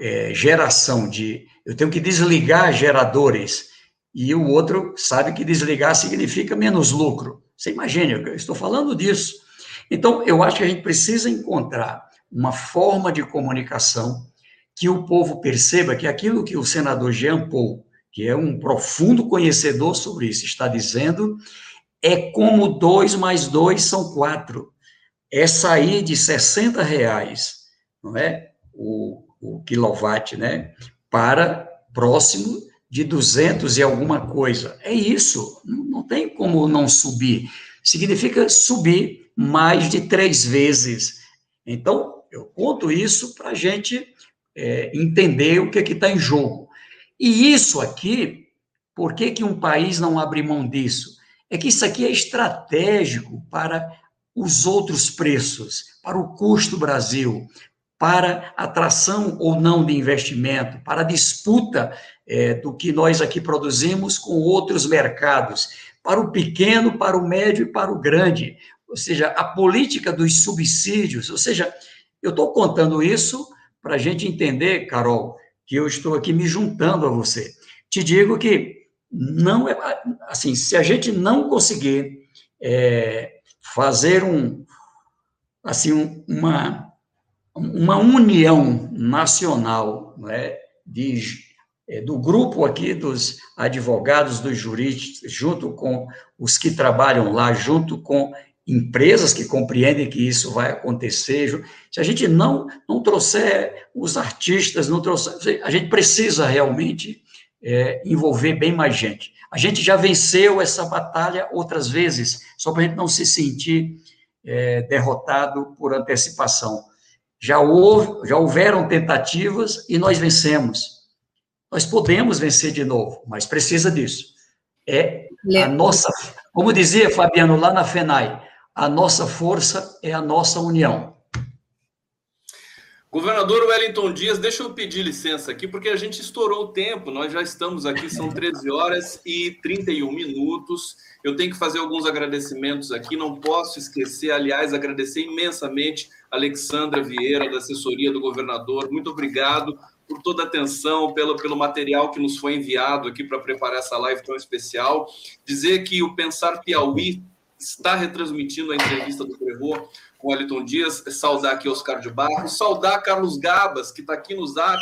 é, geração de. Eu tenho que desligar geradores, e o outro sabe que desligar significa menos lucro. Você imagina, eu estou falando disso. Então, eu acho que a gente precisa encontrar uma forma de comunicação que o povo perceba que aquilo que o senador Jean Paul, que é um profundo conhecedor sobre isso, está dizendo, é como dois mais dois são quatro é sair de 60 reais, não é? O, o quilowatt, né? Para próximo de 200 e alguma coisa. É isso, não tem como não subir. Significa subir mais de três vezes. Então, eu conto isso para a gente é, entender o que é está em jogo. E isso aqui, por que, que um país não abre mão disso? É que isso aqui é estratégico para os outros preços, para o custo Brasil, para atração ou não de investimento, para disputa é, do que nós aqui produzimos com outros mercados, para o pequeno, para o médio e para o grande. Ou seja, a política dos subsídios. Ou seja, eu estou contando isso para a gente entender, Carol, que eu estou aqui me juntando a você. Te digo que não é assim, se a gente não conseguir é, fazer um, assim, uma, uma união nacional né, de, é, do grupo aqui dos advogados, dos juristas, junto com os que trabalham lá, junto com empresas que compreendem que isso vai acontecer. Se a gente não, não trouxer os artistas, não trouxer, a gente precisa realmente é, envolver bem mais gente. A gente já venceu essa batalha outras vezes, só para a gente não se sentir é, derrotado por antecipação. Já, houve, já houveram tentativas e nós vencemos. Nós podemos vencer de novo, mas precisa disso. É a nossa, como dizia Fabiano lá na FENAI, a nossa força é a nossa união. Governador Wellington Dias, deixa eu pedir licença aqui, porque a gente estourou o tempo, nós já estamos aqui, são 13 horas e 31 minutos. Eu tenho que fazer alguns agradecimentos aqui, não posso esquecer, aliás, agradecer imensamente a Alexandra Vieira, da assessoria do governador. Muito obrigado por toda a atenção, pelo, pelo material que nos foi enviado aqui para preparar essa live tão especial. Dizer que o Pensar Piauí está retransmitindo a entrevista do Prevô com Wellington Dias, saudar aqui Oscar de Barros, saudar Carlos Gabas, que está aqui no Zap,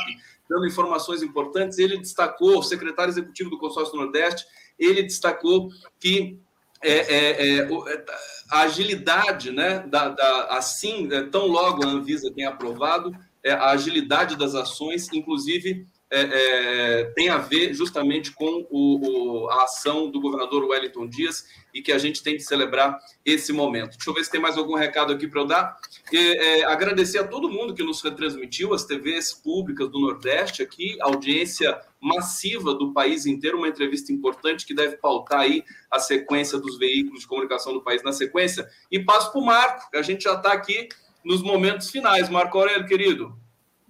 dando informações importantes. Ele destacou, o secretário executivo do Consórcio Nordeste, ele destacou que é, é, é, a agilidade, né, da, da, assim, é, tão logo a Anvisa tem aprovado, é, a agilidade das ações, inclusive é, é, tem a ver justamente com o, o, a ação do governador Wellington Dias e que a gente tem que celebrar esse momento. Deixa eu ver se tem mais algum recado aqui para eu dar. É, agradecer a todo mundo que nos retransmitiu, as TVs públicas do Nordeste aqui, audiência massiva do país inteiro, uma entrevista importante que deve pautar aí a sequência dos veículos de comunicação do país na sequência. E passo para o Marco, que a gente já está aqui nos momentos finais. Marco Aurélio, querido.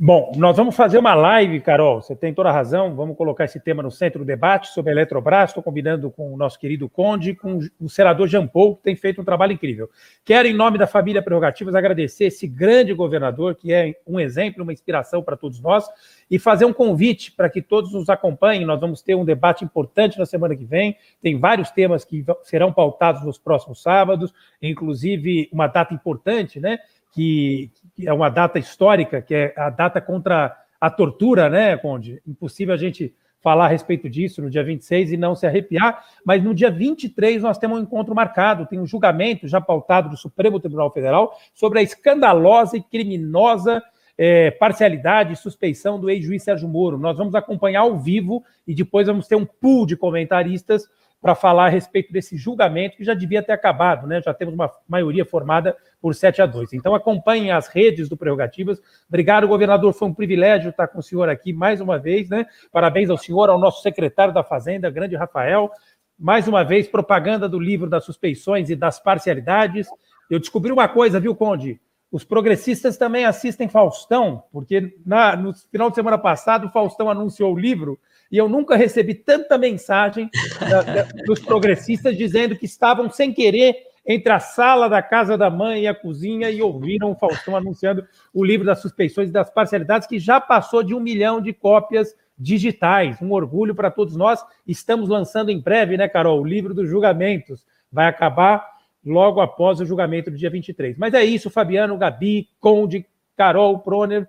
Bom, nós vamos fazer uma live, Carol. Você tem toda a razão. Vamos colocar esse tema no centro do debate sobre a Eletrobras. Estou combinando com o nosso querido Conde, com o senador Jean Paul, que tem feito um trabalho incrível. Quero, em nome da família Prerrogativas, agradecer esse grande governador, que é um exemplo, uma inspiração para todos nós, e fazer um convite para que todos nos acompanhem. Nós vamos ter um debate importante na semana que vem. Tem vários temas que serão pautados nos próximos sábados, inclusive uma data importante, né? que, que é uma data histórica, que é a data contra a tortura, né, Conde? Impossível a gente falar a respeito disso no dia 26 e não se arrepiar, mas no dia 23 nós temos um encontro marcado, tem um julgamento já pautado do Supremo Tribunal Federal sobre a escandalosa e criminosa é, parcialidade e suspeição do ex-juiz Sérgio Moro. Nós vamos acompanhar ao vivo e depois vamos ter um pool de comentaristas para falar a respeito desse julgamento que já devia ter acabado, né? Já temos uma maioria formada por 7 a 2. Então acompanhem as redes do Prerrogativas. Obrigado, governador. Foi um privilégio estar com o senhor aqui mais uma vez, né? Parabéns ao senhor, ao nosso secretário da Fazenda, grande Rafael. Mais uma vez, propaganda do livro das suspeições e das parcialidades. Eu descobri uma coisa, viu, Conde? Os progressistas também assistem Faustão, porque na, no final de semana passado Faustão anunciou o livro e eu nunca recebi tanta mensagem da, da, dos progressistas dizendo que estavam sem querer entre a sala da casa da mãe e a cozinha e ouviram o Faustão anunciando o livro das suspeições e das parcialidades, que já passou de um milhão de cópias digitais. Um orgulho para todos nós. Estamos lançando em breve, né, Carol, o livro dos julgamentos. Vai acabar logo após o julgamento do dia 23. Mas é isso, Fabiano, Gabi, Conde, Carol, Proner,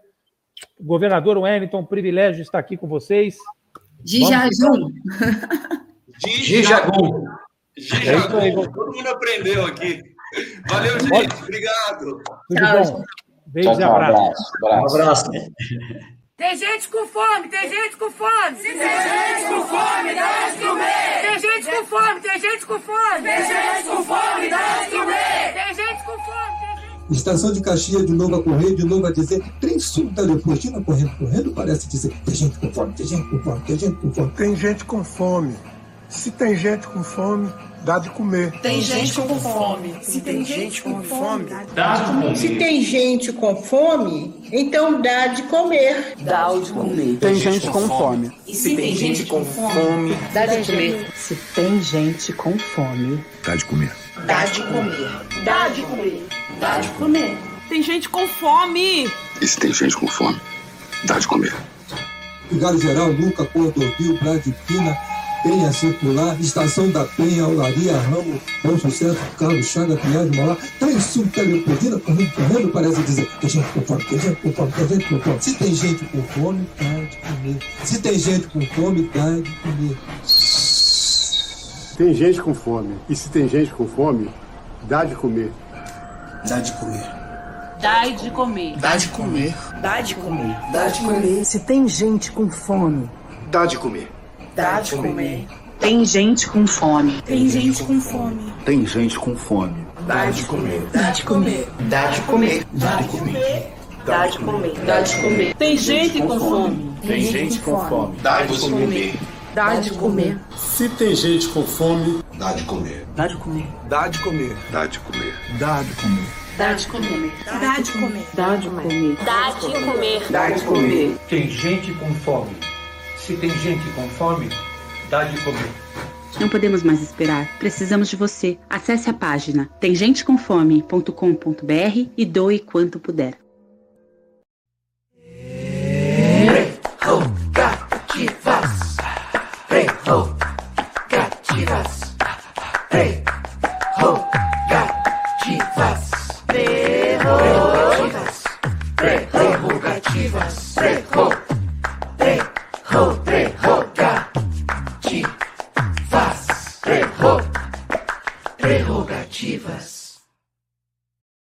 governador Wellington, privilégio estar aqui com vocês. Dijajum. Dijajum. Dijajum. Todo mundo aprendeu aqui. Valeu, gente. Obrigado. Tudo bom. Beijo e abraço. Um abraço. Tem gente com fome, tem gente com fome. Se tem gente com fome, dá de comer. Tem gente com fome, tem gente com fome. Tem gente com fome, dá de comer. Estação de Caxias, de novo a correr, de novo a dizer, trem sul da Leopoldina correndo, correndo, parece dizer, tem gente com fome, tem gente com fome, tem gente com fome. Tem gente com fome. Se tem gente com fome, dá de comer. Tem gente com fome. Se tem gente com fome, dá de comer. Se tem gente com fome, então dá de comer. Dá de comer. Tem gente com fome. E se tem gente com fome, dá de comer. Se tem gente com fome, dá de comer. Dá de comer. Dá de comer. Dá de comer. Tem gente com fome. E se tem gente com fome, dá de comer. Vigário Geral, Luca, Cordovil, Brade Pina, Penha Circular, Estação da Penha, Olaria, Ramo, Bom Sucesso, Carlos Chaga, Pinhal de Mauá, Trem Sul, Telepodina, correndo, correndo, parece dizer, tem gente com fome, tem gente com fome, tem gente com fome. Se tem gente com fome, dá de comer. Se tem gente com fome, dá de comer. Tem gente com fome. E se tem gente com fome, dá de comer. Dá de comer. Dá de comer. Dá de comer. Dá de comer. Dá de comer. se tem gente com fome, Dá de comer. Dá de comer. tem gente com fome. Tem gente com fome. Tem gente com fome. Dá de comer. Dá de comer. Dá de comer. Dá de comer. Dá de comer. Dá de comer. Tem gente com fome. Tem gente com fome. Dá de comer. Dá de comer. Se tem gente com fome, Dá de comer. Dá de comer. dá de comer. Dá de comer. Dá de comer. Dá de comer. Dá de comer. Dá de comer. Dá de comer. Dá de comer. Tem gente com fome. Se tem gente com fome, dá de comer. Não podemos mais esperar. Precisamos de você. Acesse a página temgentecomfome.com.br e doe quanto puder.